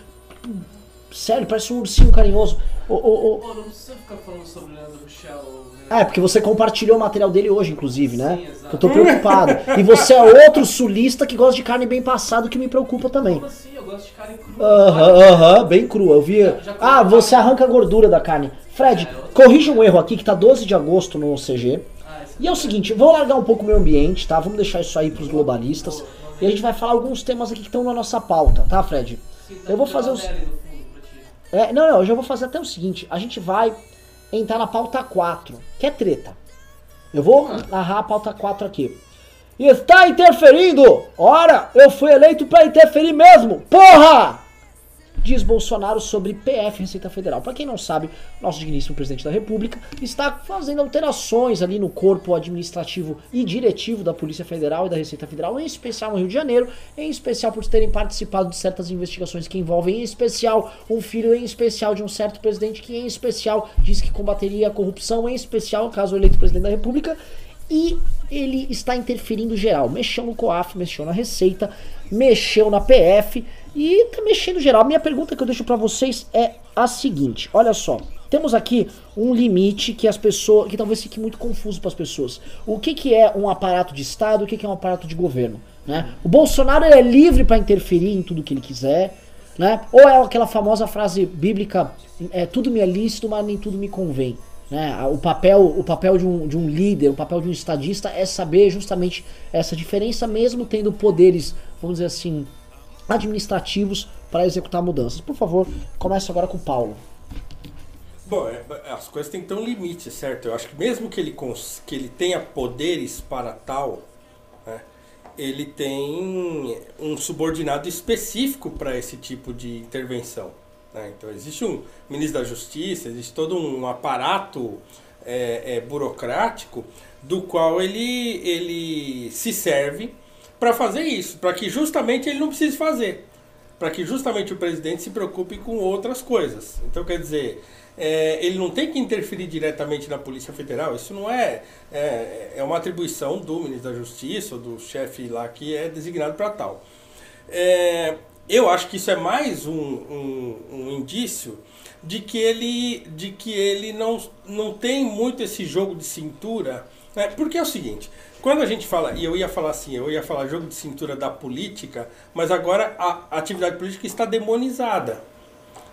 Speaker 1: Sério, parece um ursinho carinhoso. Ô, ô, ô.
Speaker 3: Pô, não precisa ficar falando sobre o Leandro Rochel.
Speaker 1: É porque você compartilhou o material dele hoje, inclusive, né?
Speaker 3: Sim.
Speaker 1: Eu tô preocupado. E você é outro sulista que gosta de carne bem passada, que me preocupa também.
Speaker 3: Como assim? Eu gosto de carne crua.
Speaker 1: Aham, aham, bem crua. Eu vi.
Speaker 3: Já- já
Speaker 1: Ah, você arranca a gordura da carne. Fred,
Speaker 3: É,
Speaker 1: corrija um erro aqui que tá 12 de agosto no CG.
Speaker 3: Ah, esse
Speaker 1: E é o seguinte, vou largar um pouco o meio ambiente, tá? Vamos deixar isso aí pros globalistas. E a gente vai falar alguns temas aqui que estão na nossa pauta, tá, Fred?
Speaker 3: Sim, tá
Speaker 1: Eu vou fazer
Speaker 3: o
Speaker 1: os. É, não, não, eu já vou fazer até o seguinte: a gente vai entrar na pauta 4, que é treta. Eu vou narrar a pauta 4 aqui. Está interferindo! Ora, eu fui eleito pra interferir mesmo! Porra! Diz Bolsonaro sobre PF Receita Federal. Para quem não sabe, nosso digníssimo presidente da República está fazendo alterações ali no corpo administrativo e diretivo da Polícia Federal e da Receita Federal, em especial no Rio de Janeiro, em especial por terem participado de certas investigações que envolvem, em especial, um filho em especial de um certo presidente que, em especial, diz que combateria a corrupção, em especial, caso eleito presidente da República. E ele está interferindo geral. Mexeu no COAF, mexeu na Receita, mexeu na PF e tá mexendo geral. Minha pergunta que eu deixo para vocês é a seguinte: olha só. Temos aqui um limite que as pessoas, que talvez fique muito confuso para as pessoas. O que, que é um aparato de Estado, o que, que é um aparato de governo? Né? O Bolsonaro é livre para interferir em tudo que ele quiser, né? Ou é aquela famosa frase bíblica: é, tudo me é lícito, mas nem tudo me convém. Né? O papel, o papel de, um, de um líder, o papel de um estadista é saber justamente essa diferença, mesmo tendo poderes, vamos dizer assim, administrativos para executar mudanças. Por favor, comece agora com o Paulo.
Speaker 4: Bom, é, as coisas têm um limite, certo? Eu acho que mesmo que ele, que ele tenha poderes para tal, né, ele tem um subordinado específico para esse tipo de intervenção. né? Então existe um ministro da Justiça, existe todo um aparato é, é, burocrático do qual ele, ele se serve para fazer isso, para que justamente ele não precise fazer para que justamente o presidente se preocupe com outras coisas. Então, quer dizer, é, ele não tem que interferir diretamente na Polícia Federal, isso não é, é, é uma atribuição do ministro da Justiça ou do chefe lá que é designado para tal. É, eu acho que isso é mais um, um, um indício de que ele, de que ele não, não tem muito esse jogo de cintura, né? porque é o seguinte, quando a gente fala, e eu ia falar assim, eu ia falar jogo de cintura da política, mas agora a atividade política está demonizada.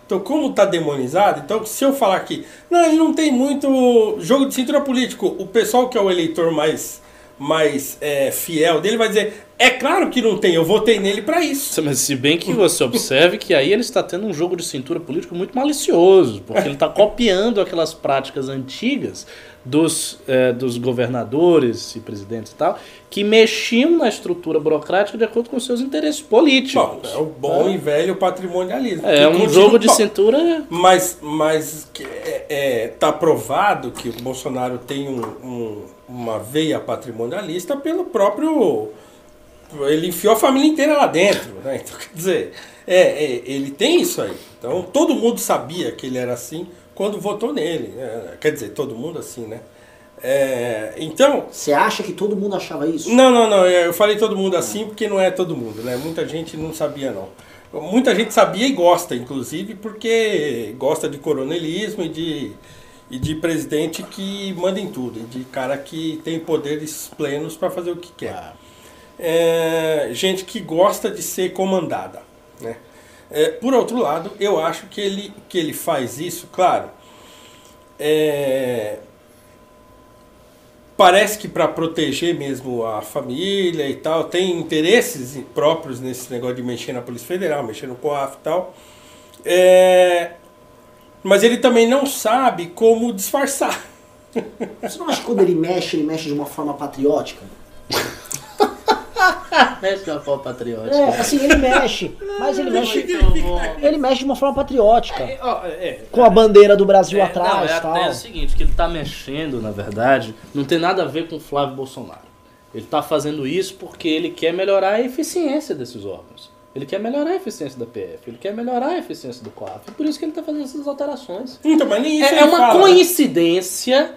Speaker 4: Então, como está demonizado, então se eu falar que não, ele não tem muito jogo de cintura político, o pessoal que é o eleitor mais, mais é, fiel dele vai dizer: é claro que não tem, eu votei nele para isso.
Speaker 2: Mas se bem que você observe que aí ele está tendo um jogo de cintura político muito malicioso, porque ele está copiando aquelas práticas antigas dos, eh, dos governadores e presidentes e tal, que mexiam na estrutura burocrática de acordo com seus interesses políticos.
Speaker 4: Bom, é o bom e velho patrimonialismo.
Speaker 2: É um jogo de
Speaker 4: Bom,
Speaker 2: cintura.
Speaker 4: Mas, mas é, é, tá provado que o Bolsonaro tem um- um- uma veia patrimonialista pelo próprio. Ele enfiou a família inteira lá dentro, né? Então, quer dizer, é, é, ele tem isso aí. Então, todo mundo sabia que ele era assim quando votou nele. né? Quer dizer, todo mundo assim, né? É, então,
Speaker 1: Você acha que todo mundo achava isso?
Speaker 4: não, não, não. Eu falei todo mundo assim porque não é todo mundo, né? Muita gente não sabia, não. Muita gente sabia e gosta, inclusive, porque gosta de coronelismo e de, e de presidente que manda em tudo, e de cara que tem poderes plenos para fazer o que quer. É, gente que gosta de ser comandada, né? É, por outro lado, eu acho que ele, que ele faz isso, claro, é, parece que para proteger mesmo a família e tal, tem interesses próprios nesse negócio de mexer na Polícia Federal, mexer no COAF e tal. É, mas ele também não sabe como disfarçar.
Speaker 1: Você não acha que quando ele mexe, ele mexe de uma forma patriótica?
Speaker 2: Mexe com a forma patriótica.
Speaker 1: É, assim, ele mexe, mas ele mexe. Ele mexe de uma forma patriótica.
Speaker 2: É, ó, é,
Speaker 1: Com a bandeira do Brasil
Speaker 2: É,
Speaker 1: atrás
Speaker 2: não, é
Speaker 1: tal.
Speaker 2: até o seguinte, que ele tá mexendo, na verdade, não tem nada a ver com o Flávio Bolsonaro. Ele tá fazendo isso porque ele quer melhorar a eficiência desses órgãos. Ele quer melhorar a eficiência da PF, ele quer melhorar a eficiência do COAF. É por isso que ele tá fazendo essas alterações.
Speaker 4: Então, mas nem isso
Speaker 2: É, é uma
Speaker 4: fala.
Speaker 2: coincidência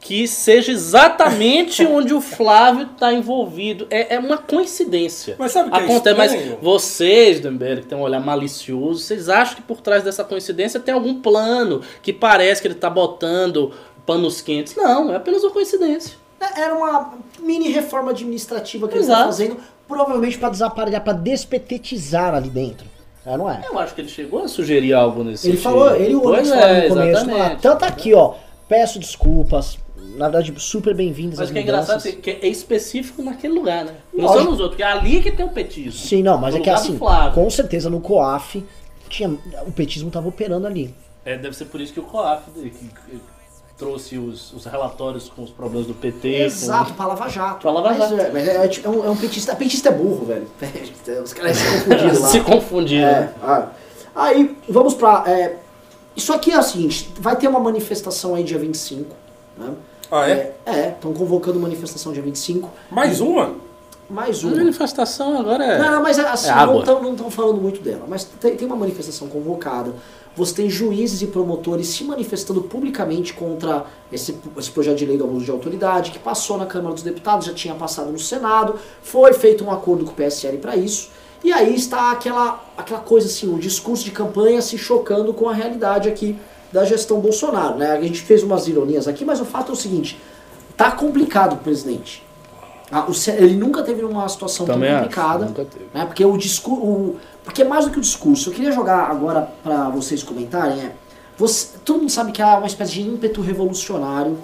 Speaker 2: que seja exatamente onde o Flávio está envolvido. É, é uma coincidência.
Speaker 4: Mas sabe o que é
Speaker 2: Acontece, mas vocês, do MBL, que tem um olhar malicioso, vocês acham que por trás dessa coincidência tem algum plano que parece que ele está botando panos quentes? Não, é apenas uma coincidência.
Speaker 1: Era uma mini reforma administrativa que ele está
Speaker 2: Exato.
Speaker 1: fazendo, provavelmente para desaparegar, para despetetizar ali dentro. É, não é?
Speaker 2: Eu acho que ele chegou a sugerir algo nesse
Speaker 1: Ele
Speaker 2: sentido.
Speaker 1: falou, ele o
Speaker 2: é,
Speaker 1: no começo. Ah, tanto aqui, ó. Peço desculpas. Na verdade, super bem-vindas
Speaker 2: Mas que é engraçado é que é específico naquele lugar, né? Não
Speaker 1: Lógico.
Speaker 2: são nos outros, porque é ali que tem o petismo.
Speaker 1: Sim, não, mas é que assim, com certeza no COAF tinha, o petismo tava operando ali.
Speaker 2: É, deve ser por isso que o COAF trouxe os, os relatórios com os problemas do PT.
Speaker 1: Exato, pra Lava Jato.
Speaker 2: Pra Lava
Speaker 1: mas,
Speaker 2: Jato.
Speaker 1: É, mas é, é um, é um petista. Petista é burro, velho. Os caras se
Speaker 2: Com...
Speaker 1: confundiram lá.
Speaker 2: Se confundiram.
Speaker 1: É, ah. Aí, vamos pra. é, isso aqui é o seguinte: vai ter uma manifestação aí dia 25. Né?
Speaker 4: Ah, é?
Speaker 1: É, estão convocando manifestação dia 25.
Speaker 4: Mais uma?
Speaker 1: Mais
Speaker 2: A
Speaker 1: uma.
Speaker 2: manifestação agora é.
Speaker 1: Não, não, mas assim,
Speaker 2: é
Speaker 1: não estão falando muito dela. Mas tem, tem uma manifestação convocada. Você tem juízes e promotores se manifestando publicamente contra esse, esse projeto de lei do abuso de autoridade, que passou na Câmara dos Deputados, já tinha passado no Senado, foi feito um acordo com o PSL para isso. E aí está aquela, aquela coisa assim, o discurso de campanha se chocando com a realidade aqui da gestão Bolsonaro. Né? A gente fez umas ironias aqui, mas o fato é o seguinte: tá complicado o presidente. Ah, o ele nunca teve uma situação
Speaker 2: Também
Speaker 1: tão
Speaker 2: acho,
Speaker 1: complicada.
Speaker 2: nunca teve.
Speaker 1: Né? Porque o discurso. Porque mais do que o discurso, eu queria jogar agora para vocês comentarem. É, você, todo mundo sabe que há uma espécie de ímpeto revolucionário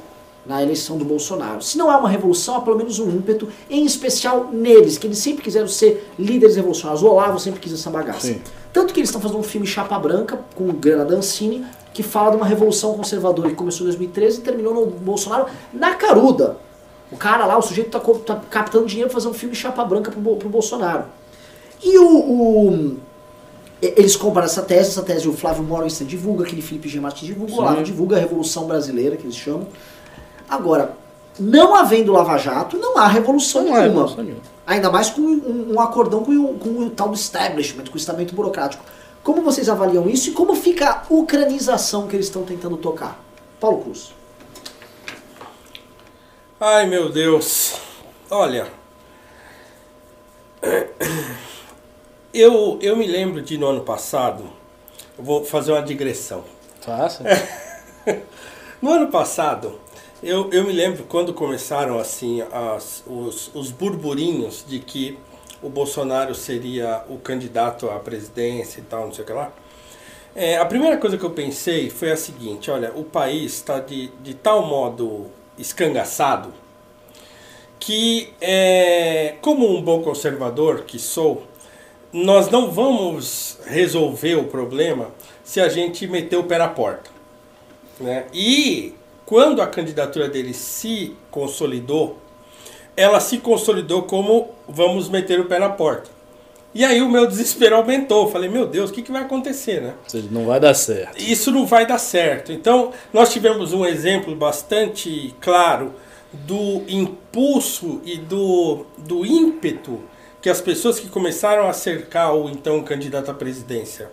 Speaker 1: na eleição do Bolsonaro. Se não é uma revolução, há pelo menos um ímpeto, em especial neles, que eles sempre quiseram ser líderes revolucionários. O Olavo sempre quis essa bagaça.
Speaker 2: Sim.
Speaker 1: Tanto que eles estão fazendo um filme Chapa Branca, com o Grana Dancini, que fala de uma revolução conservadora que começou em 2013 e terminou no Bolsonaro na caruda. O cara lá, o sujeito tá, co- tá captando dinheiro pra fazer um filme Chapa Branca pro, Bo- pro Bolsonaro. E o, o- Eles comparam essa tese, essa tese o Flávio Morgenstern divulga, aquele Felipe G. Martins divulga, o
Speaker 2: Sim.
Speaker 1: Olavo divulga a Revolução Brasileira, que eles chamam. Agora, não havendo Lava Jato, não há revolução
Speaker 2: Não é
Speaker 1: nenhuma.
Speaker 2: revolução nenhuma.
Speaker 1: Ainda mais com um, um acordão com o, com o tal do establishment, com o estamento burocrático. Como vocês avaliam isso e como fica a ucranização que eles estão tentando tocar? Paulo Cruz.
Speaker 4: Ai meu Deus. Olha. Eu, eu me lembro de no ano passado. Eu vou fazer uma digressão.
Speaker 2: Faça.
Speaker 4: No ano passado, eu, eu me lembro quando começaram assim as, os, os burburinhos de que o Bolsonaro seria o candidato à presidência e tal, não sei o que lá. É, a primeira coisa que eu pensei foi a seguinte: olha, o país está de, de tal modo escangaçado que, é, como um bom conservador que sou, nós não vamos resolver o problema se a gente meter o pé na porta. Né? E quando a candidatura dele se consolidou, ela se consolidou como vamos meter o pé na porta. E aí o meu desespero aumentou. Falei, meu Deus, o que, que vai acontecer, né?
Speaker 2: Seja, não vai dar certo.
Speaker 4: Isso não vai dar certo. Então, nós tivemos um exemplo bastante claro do impulso e do, do ímpeto que as pessoas que começaram a cercar o então candidato à presidência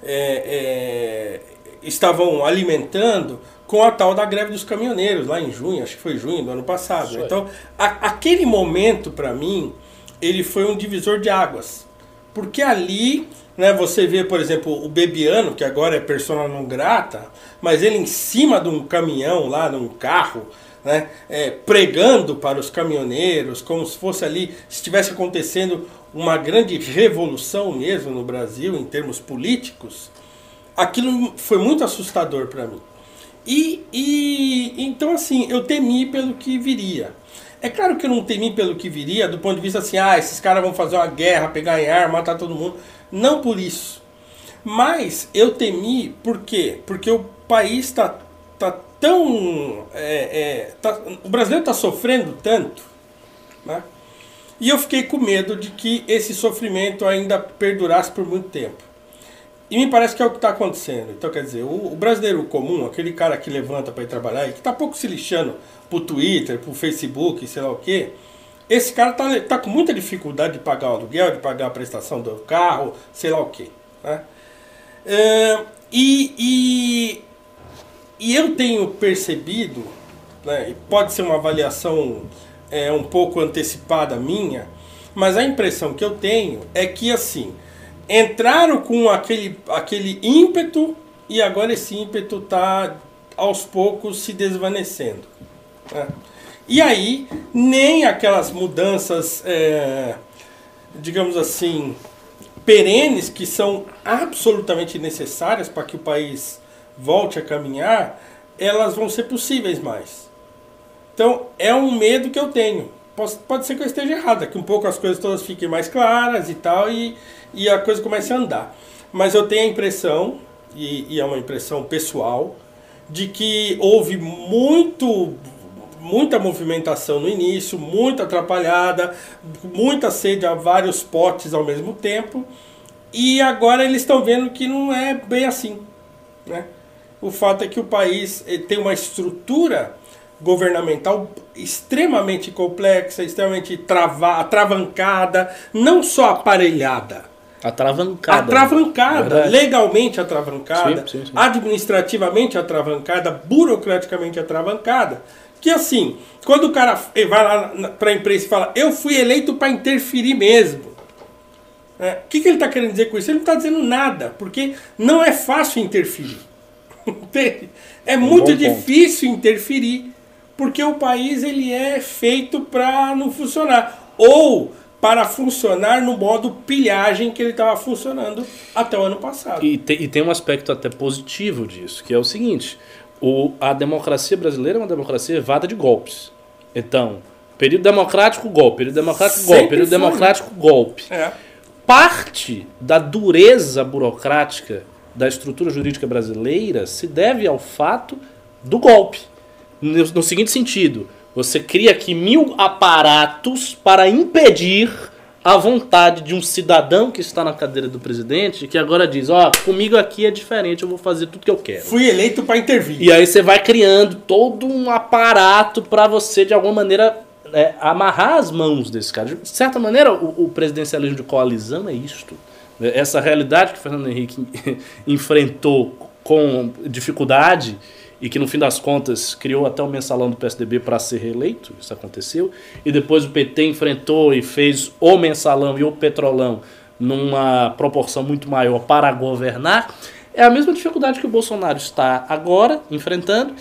Speaker 4: é, é, estavam alimentando com a tal da greve dos caminhoneiros, lá em junho, acho que foi junho do ano passado.
Speaker 2: Aí.
Speaker 4: Então, a- aquele momento, para mim, ele foi um divisor de águas. Porque ali, né, você vê, por exemplo, o Bebiano, que agora é persona não grata, mas ele em cima de um caminhão lá, num carro, né, é, pregando para os caminhoneiros, como se fosse ali, se estivesse acontecendo uma grande revolução mesmo no Brasil, em termos políticos, aquilo foi muito assustador para mim. E, e então assim, eu temi pelo que viria. É claro que eu não temi pelo que viria do ponto de vista assim, ah, esses caras vão fazer uma guerra, pegar em arma, matar todo mundo. Não por isso. Mas eu temi por quê? Porque o país está tá tão. é, é, tá- o brasileiro está sofrendo tanto, né? E eu fiquei com medo de que esse sofrimento ainda perdurasse por muito tempo. E me parece que é o que está acontecendo. Então, quer dizer, o, o brasileiro comum, aquele cara que levanta para ir trabalhar e que está pouco se lixando pro Twitter, pro Facebook, sei lá o quê, esse cara tá, tá com muita dificuldade de pagar o aluguel, de pagar a prestação do carro, sei lá o quê. Né? É, e, e, e eu tenho percebido, né, e pode ser uma avaliação é, um pouco antecipada minha, mas a impressão que eu tenho é que assim entraram com aquele, aquele ímpeto e agora esse ímpeto está aos poucos se desvanecendo. né? E aí nem aquelas mudanças, é, digamos assim, perenes que são absolutamente necessárias para que o país volte a caminhar, elas vão ser possíveis mais. Então é um medo que eu tenho. Pode, pode ser que eu esteja errado, que um pouco as coisas todas fiquem mais claras e tal, e, e a coisa comece a andar. Mas eu tenho a impressão, e, e é uma impressão pessoal, de que houve muito muita movimentação no início, muita atrapalhada, muita sede a vários potes ao mesmo tempo, E agora eles estão vendo que não é bem assim. Né? O fato é que o país eh, tem uma estrutura governamental extremamente complexa, extremamente trava, atravancada, não só aparelhada,
Speaker 2: Atravancada.
Speaker 4: atravancada,
Speaker 2: Verdade.
Speaker 4: legalmente atravancada,
Speaker 2: Sim, sim, sim.
Speaker 4: administrativamente atravancada, burocraticamente atravancada. Que assim, quando o cara eh, vai lá para a imprensa e fala, eu fui eleito para interferir mesmo. É, O que, que ele está querendo dizer com isso? Ele não está dizendo nada, porque não é fácil interferir. Entende? É muito
Speaker 2: bom ponto.
Speaker 4: difícil interferir, porque o país ele é feito para não funcionar. Ou para funcionar no modo pilhagem que ele estava funcionando até o ano passado.
Speaker 2: E, te- e tem um aspecto até positivo disso, que é o seguinte: o, a democracia brasileira é uma democracia evada de golpes. Então, período democrático, golpe, período democrático, golpe,
Speaker 4: Sempre
Speaker 2: período
Speaker 4: foi, né?
Speaker 2: democrático, golpe.
Speaker 4: É.
Speaker 2: Parte da dureza burocrática da estrutura jurídica brasileira se deve ao fato do golpe. No, no seguinte sentido, você cria aqui mil aparatos para impedir a vontade de um cidadão que está na cadeira do presidente, que agora diz, ó, comigo aqui é diferente, eu vou fazer tudo que eu quero.
Speaker 4: Fui eleito para intervir.
Speaker 2: E aí você vai criando todo um aparato para você, de alguma maneira, é, amarrar as mãos desse cara. De certa maneira, o, o presidencialismo de coalizão é isto. Essa realidade que o Fernando Henrique enfrentou com dificuldade e que no fim das contas criou até o mensalão do PSDB para ser reeleito, isso aconteceu, e depois o PT enfrentou e fez o mensalão e o petrolão numa proporção muito maior para governar, é a mesma dificuldade que o Bolsonaro está agora enfrentando.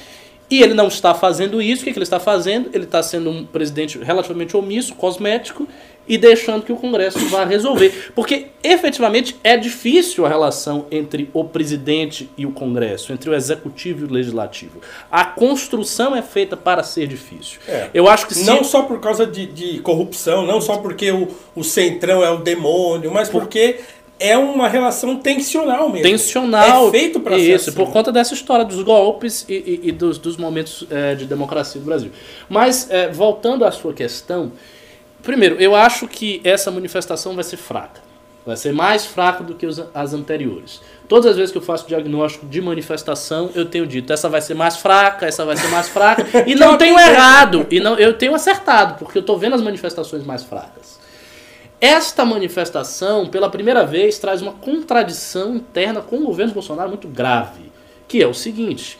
Speaker 2: E ele não está fazendo isso. O que, que ele está fazendo? Ele está sendo um presidente relativamente omisso, cosmético, e deixando que o Congresso vá resolver. Porque efetivamente é difícil a relação entre o presidente e o Congresso, entre o executivo e o legislativo. A construção é feita para ser difícil.
Speaker 4: É.
Speaker 2: Eu acho que se
Speaker 4: Não só por causa de, de corrupção, não só porque o, o centrão é o demônio, mas porque é uma relação tensional mesmo.
Speaker 2: tensional.
Speaker 4: É feito para ser
Speaker 2: Isso,
Speaker 4: assim.
Speaker 2: por conta dessa história dos golpes e, e- e dos, dos momentos eh, de democracia do Brasil. Mas, eh, voltando à sua questão, primeiro, eu acho que essa manifestação vai ser fraca. Vai ser mais fraca do que as anteriores. Todas as vezes que eu faço diagnóstico de manifestação, eu tenho dito, essa vai ser mais fraca, essa vai ser mais fraca, e não tenho errado, e não, eu tenho acertado, porque eu estou vendo as manifestações mais fracas. Esta manifestação, pela primeira vez, traz uma contradição interna com o governo Bolsonaro muito grave, que é o seguinte: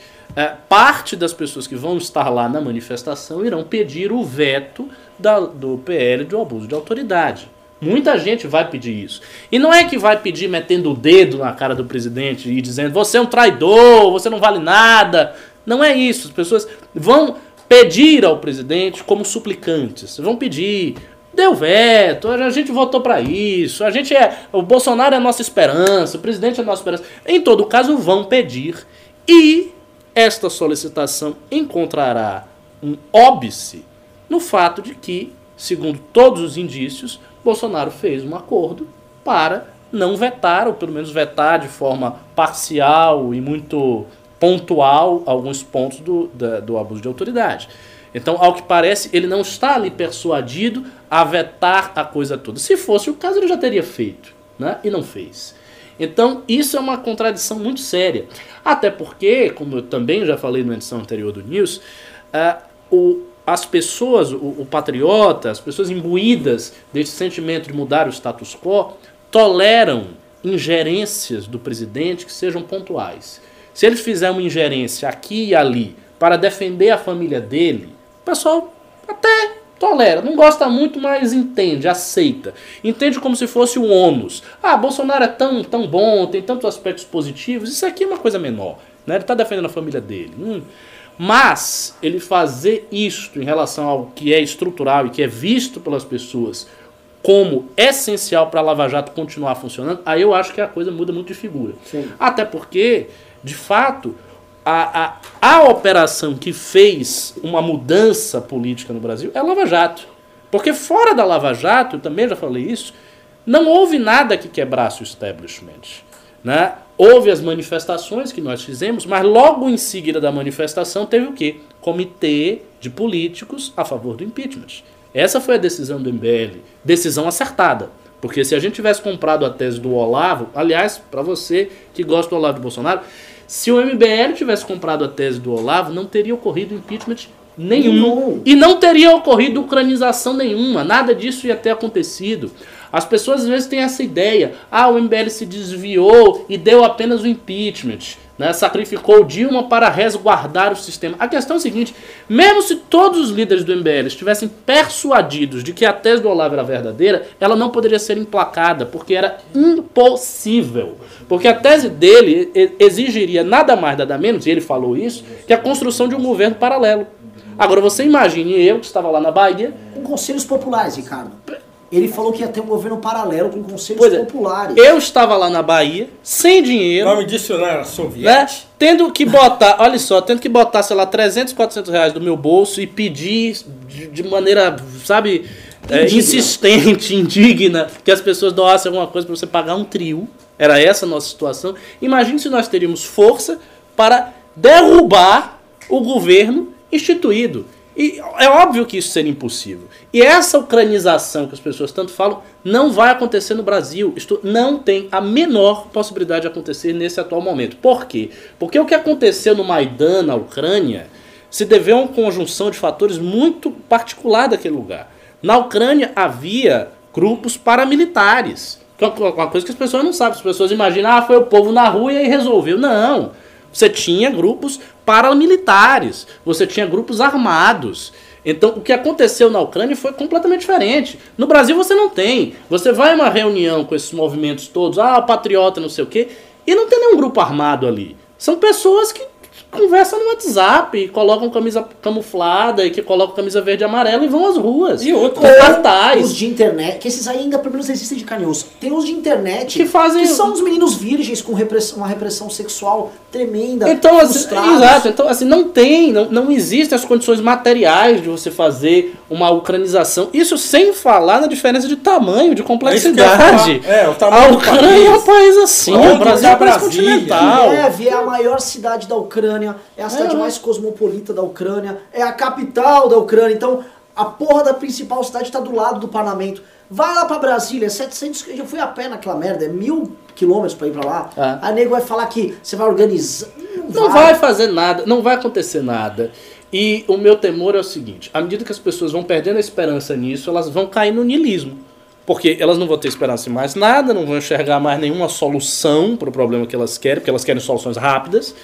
Speaker 2: parte das pessoas que vão estar lá na manifestação irão pedir o veto da- do PL do abuso de autoridade. Muita gente vai pedir isso. E não é que vai pedir metendo o dedo na cara do presidente e dizendo você é um traidor, você não vale nada. Não é isso. As pessoas vão pedir ao presidente como suplicantes. Vão pedir, deu veto, a gente votou para isso, a gente é, o Bolsonaro é a nossa esperança, o presidente é a nossa esperança. Em todo caso, vão pedir e esta solicitação encontrará um óbice no fato de que, segundo todos os indícios, Bolsonaro fez um acordo para não vetar, ou pelo menos vetar de forma parcial e muito pontual alguns pontos do, da- do abuso de autoridade. Então, ao que parece, ele não está ali persuadido a vetar a coisa toda. Se fosse o caso, ele já teria feito, né? E não fez. Então, isso é uma contradição muito séria. Até porque, como eu também já falei na edição anterior do News, ah, o- as pessoas, o, o patriota, as pessoas imbuídas desse sentimento de mudar o status quo, toleram ingerências do presidente que sejam pontuais. Se ele fizer uma ingerência aqui e ali para defender a família dele, o pessoal até tolera, não gosta muito, mas entende, aceita. Entende como se fosse um ônus. Ah, Bolsonaro é tão, tão bom, tem tantos aspectos positivos, isso aqui é uma coisa menor. Né? Ele está defendendo a família dele. Hum. Mas ele fazer isto em relação ao que é estrutural e que é visto pelas pessoas como essencial para a Lava Jato continuar funcionando, aí eu acho que a coisa muda muito de figura. Até porque, de fato, a, a, a operação que fez uma mudança política no Brasil é a Lava Jato. Porque fora da Lava Jato, eu também já falei isso, não houve nada que quebrasse o establishment. Né? Houve as manifestações que nós fizemos, mas logo em seguida da manifestação teve o quê? Comitê de políticos a favor do impeachment. Essa foi a decisão do MBL. Decisão acertada. Porque se a gente tivesse comprado a tese do Olavo, aliás, para você que gosta do Olavo de Bolsonaro, se o MBL tivesse comprado a tese do Olavo, não teria ocorrido impeachment nenhum.
Speaker 1: Nenhum.
Speaker 2: E não teria ocorrido ucranização nenhuma. Nada disso ia ter acontecido. As pessoas às vezes têm essa ideia. Ah, o MBL se desviou e deu apenas o impeachment. Né? Sacrificou Dilma para resguardar o sistema. A questão é a seguinte: mesmo se todos os líderes do MBL estivessem persuadidos de que a tese do Olavo era verdadeira, ela não poderia ser emplacada, porque era impossível. Porque a tese dele exigiria nada mais, nada menos, e ele falou isso, que a construção de um governo paralelo. Agora você imagine eu que estava lá na Bahia,
Speaker 1: Com conselhos populares, Ricardo. Ele falou que ia ter um governo paralelo com conselhos
Speaker 2: Pois é.
Speaker 1: populares.
Speaker 2: eu estava lá na Bahia, sem dinheiro,
Speaker 4: Nome disso não era
Speaker 2: né?
Speaker 4: soviético.
Speaker 2: Tendo que botar, olha só, tendo que botar, sei lá, 300, 400 reais do meu bolso e pedir de, de maneira, sabe, é,
Speaker 1: Indigna.
Speaker 2: insistente, indigna, que as pessoas doassem alguma coisa para você pagar um trio. Era essa a nossa situação. Imagine se nós teríamos força para derrubar o governo instituído. E é óbvio que isso seria impossível. E essa ucranização que as pessoas tanto falam não vai acontecer no Brasil. Isto não tem a menor possibilidade de acontecer nesse atual momento. Por quê? Porque o que aconteceu no Maidan, na Ucrânia, se deveu a uma conjunção de fatores muito particular daquele lugar. Na Ucrânia havia grupos paramilitares. É uma coisa que as pessoas não sabem. As pessoas imaginam, ah, foi o povo na rua e aí resolveu. Não. Você tinha grupos paramilitares, você tinha grupos armados. Então, o que aconteceu na Ucrânia foi completamente diferente. No Brasil você não tem. Você vai a uma reunião com esses movimentos todos, ah, patriota, não sei o quê, e não tem nenhum grupo armado ali. São pessoas que conversam no WhatsApp, e colocam camisa camuflada e que colocam camisa verde e amarela e vão às ruas.
Speaker 4: E outra,
Speaker 2: Com
Speaker 1: Ou
Speaker 2: cartaz.
Speaker 1: os de internet, que esses aí ainda pelo menos existem de canhões. Tem os de internet
Speaker 2: Que fazem-
Speaker 1: são os meninos virgens com repressão, uma repressão sexual tremenda.
Speaker 2: Então, assim, exato. Então, assim, não tem, não, não existem as condições materiais de você fazer uma ucranização. Isso sem falar na diferença de tamanho, de
Speaker 4: É que
Speaker 2: complexidade.
Speaker 4: É, o tamanho
Speaker 2: a
Speaker 4: do
Speaker 2: Ucrânia é um
Speaker 4: país.
Speaker 2: assim,
Speaker 4: Onde
Speaker 2: o Brasil é um país continental.
Speaker 1: Kiev é a maior cidade da Ucrânia, é a cidade
Speaker 2: É.
Speaker 1: mais cosmopolita da Ucrânia, é a capital da Ucrânia. Então, a porra da principal cidade está do lado do parlamento. Vai lá pra Brasília, 700. Eu fui a pé naquela merda, é mil quilômetros pra ir pra lá.
Speaker 2: É.
Speaker 1: A nego vai falar que você vai organizar.
Speaker 2: Não vai fazer nada, não vai acontecer nada. E o meu temor é o seguinte: à medida que as pessoas vão perdendo a esperança nisso, elas vão cair no niilismo. Porque elas não vão ter esperança em mais nada, não vão enxergar mais nenhuma solução para o problema que elas querem, porque elas querem soluções rápidas,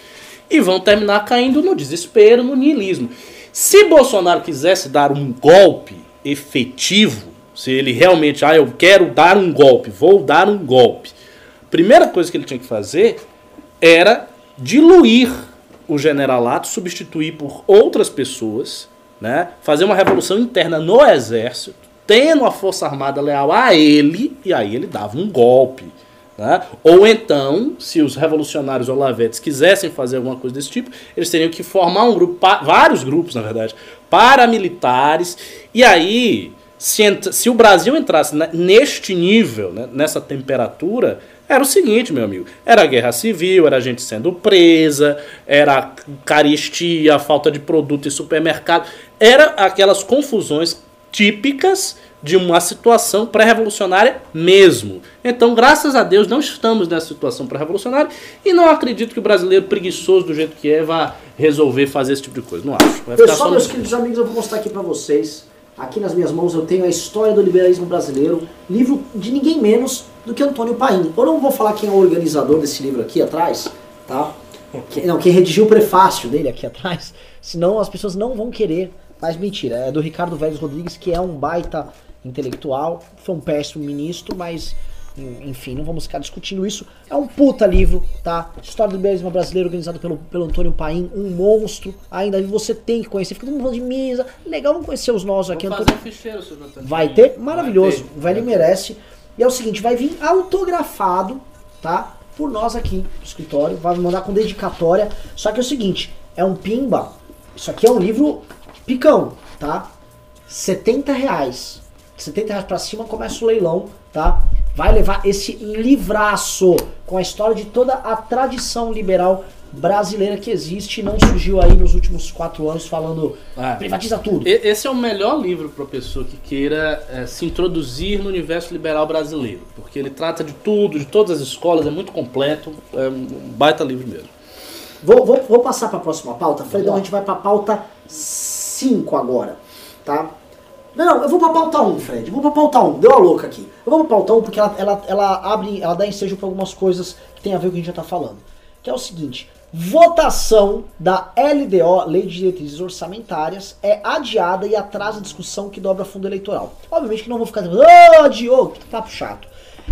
Speaker 2: e vão terminar caindo no desespero, no niilismo. Se Bolsonaro quisesse dar um golpe efetivo, se ele realmente, ah, eu quero dar um golpe, vou dar um golpe, primeira coisa que ele tinha que fazer era diluir o generalato, substituir por outras pessoas, né? fazer uma revolução interna no exército, tendo a força armada leal a ele, e aí ele dava um golpe. Né? Ou então, se os revolucionários olavetes quisessem fazer alguma coisa desse tipo, eles teriam que formar um grupo, vários grupos na verdade, paramilitares, e aí, se, se o Brasil entrasse ne- neste nível, né, nessa temperatura, era o seguinte, meu amigo: era guerra civil, era gente sendo presa, era caristia, falta de produto em supermercado, era aquelas confusões típicas de uma situação pré-revolucionária mesmo. Então, graças a Deus, não estamos nessa situação pré-revolucionária e não acredito que o brasileiro preguiçoso do jeito que é vá resolver fazer esse tipo de coisa. Não acho. Vai ficar
Speaker 1: Pessoal,
Speaker 2: só
Speaker 1: meus
Speaker 2: no-
Speaker 1: queridos amigos, eu vou mostrar aqui pra vocês. Aqui nas minhas mãos eu tenho a História do Liberalismo Brasileiro, livro de ninguém menos do que Antônio Paim. Eu não vou falar quem é o organizador desse livro aqui atrás, tá? Que- Não, quem redigiu o prefácio dele aqui atrás, senão as pessoas não vão querer. Mas mentira, é do Ricardo Vélez Rodrigues, que é um baita intelectual, foi um péssimo ministro, mas enfim, não vamos ficar discutindo isso. É um puta livro, tá? História do liberalismo brasileiro, organizado pelo, pelo Antônio Paim, um monstro. Ainda você tem que conhecer. Fica todo mundo falando de mesa. Legal, vamos conhecer os nós aqui.
Speaker 2: Vou
Speaker 1: Antônio-
Speaker 2: ficheiro, seu Nathaniel.
Speaker 1: Vai ter? Maravilhoso.
Speaker 2: Vai ter.
Speaker 1: O velho merece. E é o seguinte, vai vir autografado, tá? Por nós aqui no escritório. Vai mandar com dedicatória. Só que é o seguinte, é um pimba. Isso aqui é um livro picão, tá? 70 reais. 70 reais pra cima começa o leilão, tá? Vai levar esse livraço com a história de toda a tradição liberal brasileira que existe e não surgiu aí nos últimos quatro anos falando
Speaker 2: Ah.
Speaker 1: privatiza tudo.
Speaker 2: Esse é o melhor livro para pessoa que queira eh, se introduzir no universo liberal brasileiro, porque ele trata de tudo, de todas as escolas, é muito completo, é um baita livro mesmo.
Speaker 1: Vou, vou, vou passar para a próxima pauta. Fredão, a gente vai para a pauta 5 agora, tá? Não, não, eu vou para a pauta 1, Fred. Eu vou para a pauta 1. Deu a louca aqui. Eu vou para a pauta 1 porque ela, ela, ela abre, ela dá ensejo para algumas coisas que tem a ver com o que a gente já tá falando. Que é o seguinte: votação da LDO, Lei de Diretrizes Orçamentárias, é adiada e atrasa a discussão que dobra fundo eleitoral. Obviamente que não vou ficar dizendo, ô, adiou, que papo chato.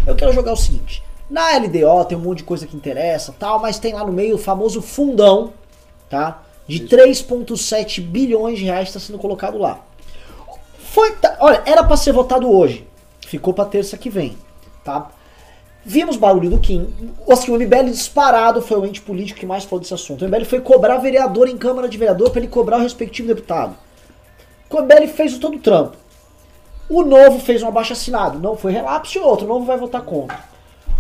Speaker 1: Eu quero jogar o seguinte: na LDO tem um monte de coisa que interessa, tal, mas tem lá no meio o famoso fundão, tá? De 3,7 bilhões de reais está sendo colocado lá. Foi, tá- olha, era para ser votado hoje, ficou para terça que vem, tá? Vimos barulho do Kim. Assim, o MBL disparado foi o ente político que mais falou desse assunto. O MBL foi cobrar vereador em Câmara de Vereador para ele cobrar o respectivo deputado. O MBL fez o todo o trampo. O Novo fez um abaixo assinado. Não foi relapso e outro. O Novo vai votar contra.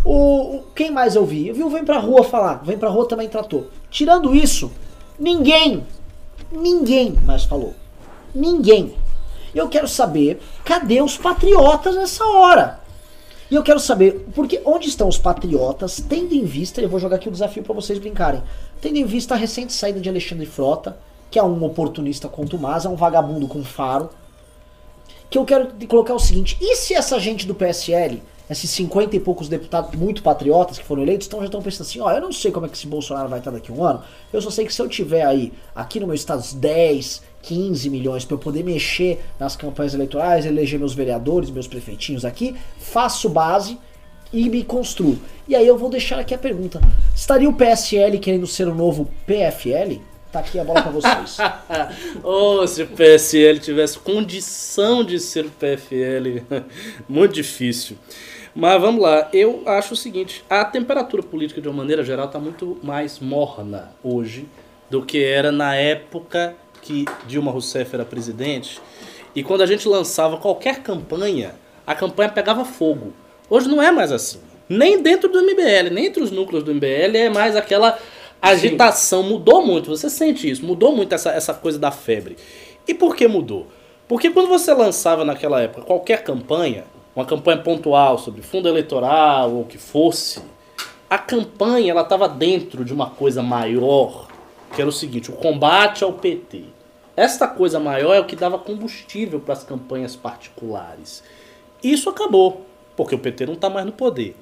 Speaker 1: O, o- quem mais eu vi? Eu vi o Vem Pra Rua falar. Vem Pra Rua também tratou. Tirando isso, ninguém, ninguém mais falou. Ninguém. Eu quero saber, cadê os patriotas nessa hora? E eu quero saber, porque onde estão os patriotas, tendo em vista, eu vou jogar aqui o desafio para vocês brincarem, tendo em vista a recente saída de Alexandre Frota, que é um oportunista contumaz, é um vagabundo com faro, que eu quero colocar o seguinte, e se essa gente do PSL, esses 50 e poucos deputados muito patriotas que foram eleitos, então já estão pensando assim, ó, eu não sei como é que esse Bolsonaro vai estar daqui a um ano, eu só sei que se eu tiver aí, aqui no meu estado, os 10, 15 milhões para eu poder mexer nas campanhas eleitorais, eleger meus vereadores, meus prefeitinhos aqui, faço base e me construo. E aí eu vou deixar aqui a pergunta, estaria o PSL querendo ser o novo PFL? Tá aqui a bola para vocês.
Speaker 2: oh, se o PSL tivesse condição de ser o PFL, muito difícil. Mas vamos lá, eu acho o seguinte, a temperatura política de uma maneira geral está muito mais morna hoje do que era na época que Dilma Rousseff era presidente. E quando a gente lançava qualquer campanha, a campanha pegava fogo. Hoje não é mais assim. Nem dentro do MBL, nem entre os núcleos do MBL é mais aquela agitação. Mudou muito, você sente isso. Mudou muito essa, essa coisa da febre. E por que mudou? Porque quando você lançava naquela época qualquer campanha, uma campanha pontual sobre fundo eleitoral ou o que fosse, a campanha ela estava dentro de uma coisa maior, que era o seguinte, o combate ao PT. Esta coisa maior é o que dava combustível para as campanhas particulares. Isso acabou, porque o PT não está mais no poder.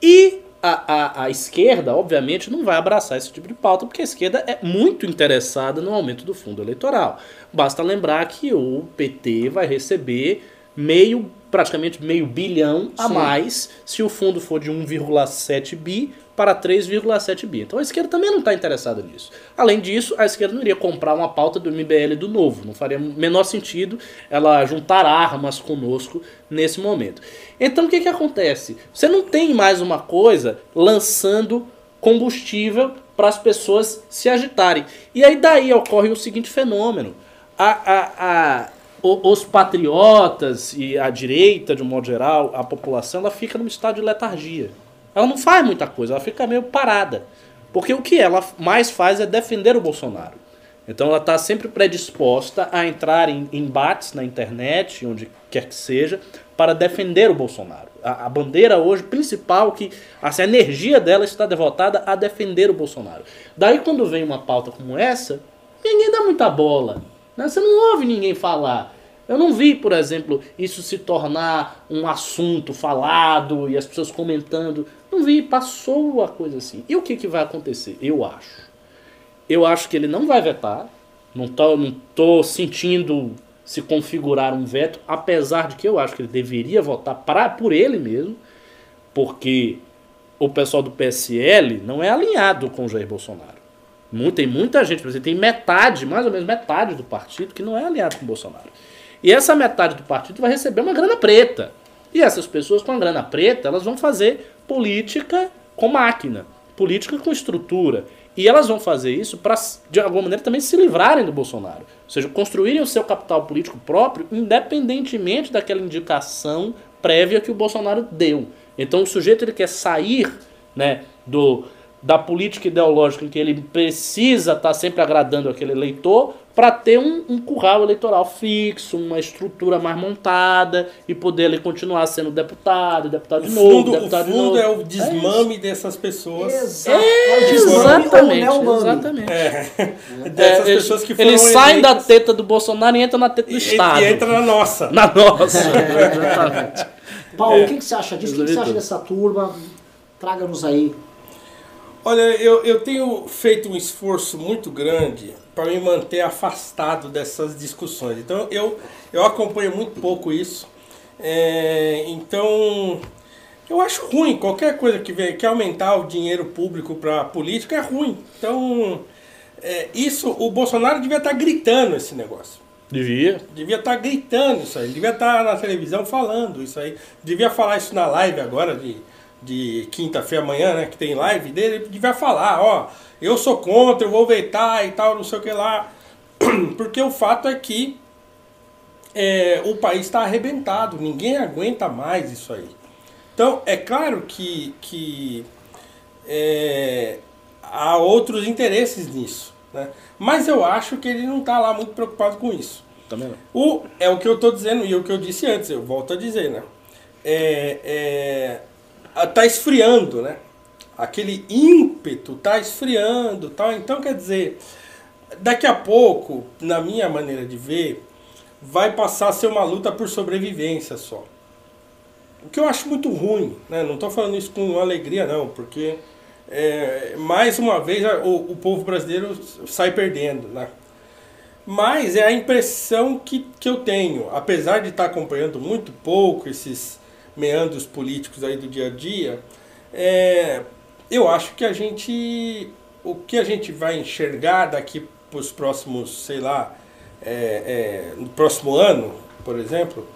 Speaker 2: E a, a, a esquerda, obviamente, não vai abraçar esse tipo de pauta, porque a esquerda é muito interessada no aumento do fundo eleitoral. Basta lembrar que o PT vai receber meio, praticamente meio bilhão a
Speaker 1: Sim.
Speaker 2: mais se o fundo for de 1,7 bi para 3,7 bi. Então a esquerda também não está interessada nisso. Além disso, a esquerda não iria comprar uma pauta do MBL do novo. Não faria menor sentido ela juntar armas conosco nesse momento. Então o que, que acontece? Você não tem mais uma coisa lançando combustível para as pessoas se agitarem. E aí daí ocorre o seguinte fenômeno. A, a, a, os patriotas e a direita, de um modo geral, a população, ela fica num estado de letargia. Ela não faz muita coisa, ela fica meio parada. Porque o que ela mais faz é defender o Bolsonaro. Então ela está sempre predisposta a entrar em embates na internet, onde quer que seja, para defender o Bolsonaro. A, a bandeira hoje principal, que assim, a energia dela está devotada a defender o Bolsonaro. Daí quando vem uma pauta como essa, ninguém dá muita bola. né? Você não ouve ninguém falar. Eu não vi, por exemplo, isso se tornar um assunto falado e as pessoas comentando. Não vi, passou a coisa assim. E o que, que vai acontecer? Eu acho. Eu acho que ele não vai vetar. Não tô, não tô sentindo se configurar um veto, apesar de que eu acho que ele deveria votar pra, por ele mesmo, porque o pessoal do PSL não é alinhado com o Jair Bolsonaro. Tem muita gente, por exemplo, tem metade, mais ou menos metade do partido que não é alinhado com o Bolsonaro. E essa metade do partido vai receber uma grana preta. E essas pessoas com a grana preta, elas vão fazer política com máquina, política com estrutura. E elas vão fazer isso para, de alguma maneira, também se livrarem do Bolsonaro. Ou seja, construírem o seu capital político próprio, independentemente daquela indicação prévia que o Bolsonaro deu. Então o sujeito ele quer sair né, do, da política ideológica em que ele precisa estar sempre agradando aquele eleitor para ter um, um curral eleitoral fixo, uma estrutura mais montada e poder ele continuar sendo deputado, deputado
Speaker 4: O
Speaker 2: de novo,
Speaker 4: fundo, o
Speaker 2: deputado de
Speaker 4: fundo
Speaker 2: novo.
Speaker 4: é o desmame dessas pessoas.
Speaker 1: Exato.
Speaker 2: É, exatamente, exatamente.
Speaker 4: Dessas
Speaker 2: É, eles
Speaker 4: pessoas que foram
Speaker 2: eles saem da teta do Bolsonaro e entram na teta do
Speaker 4: e,
Speaker 2: Estado.
Speaker 4: e entra na nossa.
Speaker 2: Na nossa. exatamente.
Speaker 1: Paulo,
Speaker 4: É.
Speaker 1: o que, que você acha disso? O que, que você acha dessa turma? Traga-nos aí.
Speaker 4: Olha, eu, eu tenho feito um esforço muito grande para me manter afastado dessas discussões. Então eu, eu acompanho muito pouco isso. É, então eu acho ruim qualquer coisa que vem que aumentar o dinheiro público para política é ruim. Então é, isso o Bolsonaro devia estar gritando esse negócio.
Speaker 2: Devia.
Speaker 4: Devia estar gritando isso aí, devia estar na televisão falando isso aí, devia falar isso na live agora de, de quinta-feira amanhã, né, que tem live dele, ele devia falar, ó, eu sou contra, eu vou vetar e tal, não sei o que lá. Porque o fato é que é, o país está arrebentado, ninguém aguenta mais isso aí. Então, é claro que, que é, há outros interesses nisso. Né? Mas eu acho que ele não está lá muito preocupado com isso.
Speaker 2: Também não.
Speaker 4: O, é o que eu estou dizendo e o que eu disse antes, eu volto a dizer, né? É, é, tá esfriando, né? Aquele ímpeto tá esfriando, tal. Então, quer dizer, daqui a pouco, na minha maneira de ver, vai passar a ser uma luta por sobrevivência só. O que eu acho muito ruim, né? Não estou falando isso com alegria, não, porque é, mais uma vez o, o povo brasileiro sai perdendo, né? Mas é a impressão que, que eu tenho, apesar de estar acompanhando muito pouco esses meandros políticos aí do dia a dia, é, eu acho que a gente, o que a gente vai enxergar daqui para os próximos, sei lá, é, é, no próximo ano, por exemplo,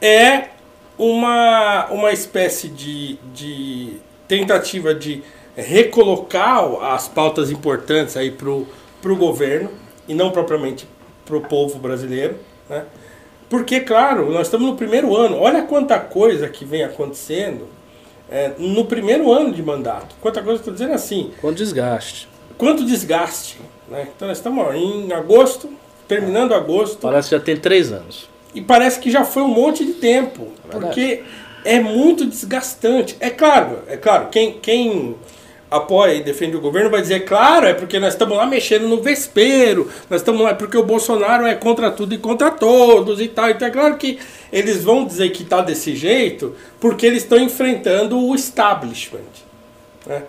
Speaker 4: é uma, uma espécie de, de tentativa de recolocar as pautas importantes aí para o governo e não propriamente para o povo brasileiro, né? Porque, claro, nós estamos no primeiro ano. Olha quanta coisa que vem acontecendo é, no primeiro ano de mandato. Quanta coisa, estou dizendo assim,
Speaker 2: Com desgaste.
Speaker 4: quanto desgaste. Né? Então, nós estamos ó, em agosto, terminando agosto,
Speaker 2: Parece que já tem três anos.
Speaker 4: e parece que já foi um monte de tempo,
Speaker 2: verdade.
Speaker 4: porque é muito desgastante. É claro, é claro, quem, quem apoia e defende o governo vai dizer, claro, é porque nós estamos lá mexendo no vespeiro, nós estamos lá porque o Bolsonaro é contra tudo e contra todos e tal. Então é claro que eles vão dizer que está desse jeito porque eles estão enfrentando o establishment. né?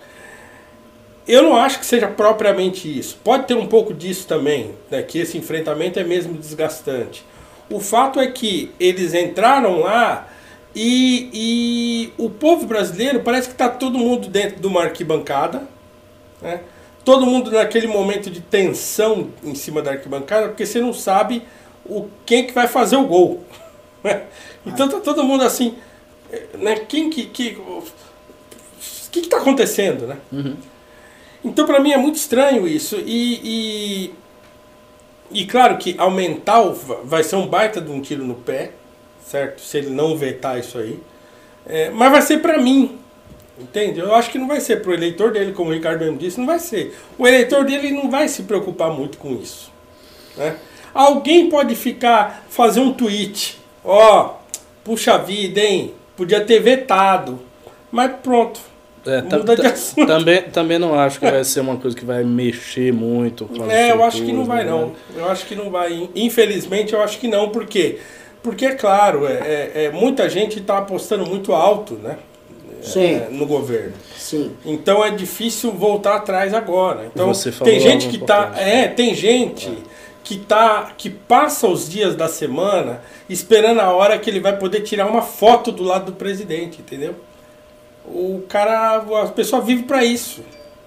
Speaker 4: Eu não acho que seja propriamente isso. Pode ter um pouco disso também, né, que esse enfrentamento é mesmo desgastante. O fato é que eles entraram lá e, e o povo brasileiro parece que está todo mundo dentro de uma arquibancada, né? todo mundo naquele momento de tensão em cima da arquibancada, porque você não sabe o quem que vai fazer o gol. né? Então tá todo mundo assim, né? Quem que que o que está acontecendo, né? Então, para mim é muito estranho isso. E, e, e claro que aumentar o, vai ser um baita de um tiro no pé, certo? Se ele não vetar isso aí. É, mas vai ser para mim, entende? Eu acho que não vai ser para o eleitor dele, como o Ricardo mesmo disse, não vai ser. O eleitor dele não vai se preocupar muito com isso. Né? Alguém pode ficar, fazer um tweet, ó, puxa vida, hein? Podia ter vetado. Mas pronto,
Speaker 2: É,
Speaker 4: Muda de assunto.
Speaker 2: Também, também não acho que vai ser uma coisa que vai mexer muito com
Speaker 4: É, eu acho que não vai não.
Speaker 2: né?
Speaker 4: Eu acho que não vai. Infelizmente, eu acho que não. Por quê? Porque, é claro, é, é- é, muita gente está apostando muito alto né,
Speaker 1: Sim,
Speaker 4: é, no governo.
Speaker 1: sim.
Speaker 4: Então é difícil voltar atrás agora. Então
Speaker 2: Você falou
Speaker 4: tem gente que tá,
Speaker 2: importante.
Speaker 4: é, tem gente que tá que passa os dias da semana esperando a hora que ele vai poder tirar uma foto do lado do presidente, entendeu? O cara, a pessoa vive para isso.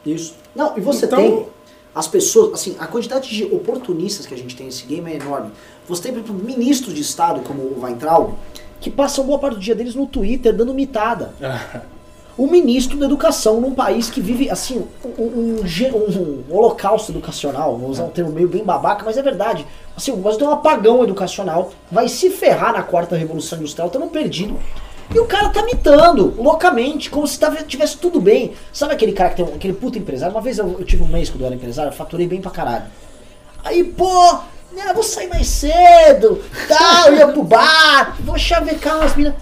Speaker 1: Isso. Não, e você
Speaker 4: Então-
Speaker 1: tem as pessoas, assim, a quantidade de oportunistas que a gente tem nesse game é enorme. Você tem, por exemplo, ministros de Estado, como o Weintraub, que passam boa parte do dia deles no Twitter dando mitada. O ministro da Educação num país que vive, assim, um, um, um- um holocausto educacional, vou usar um termo meio bem babaca, mas é verdade. Assim, o Brasil tem um apagão educacional, vai se ferrar na quarta revolução industrial, estamos perdidos. E o cara tá mitando, loucamente, como se tivesse tudo bem. Sabe aquele cara que tem um, aquele puta empresário? Uma vez eu, eu tive um mês quando eu era empresário, faturei bem pra caralho. Aí, pô, né, vou sair mais cedo, tal, ia pro bar, vou chavecar umas minas.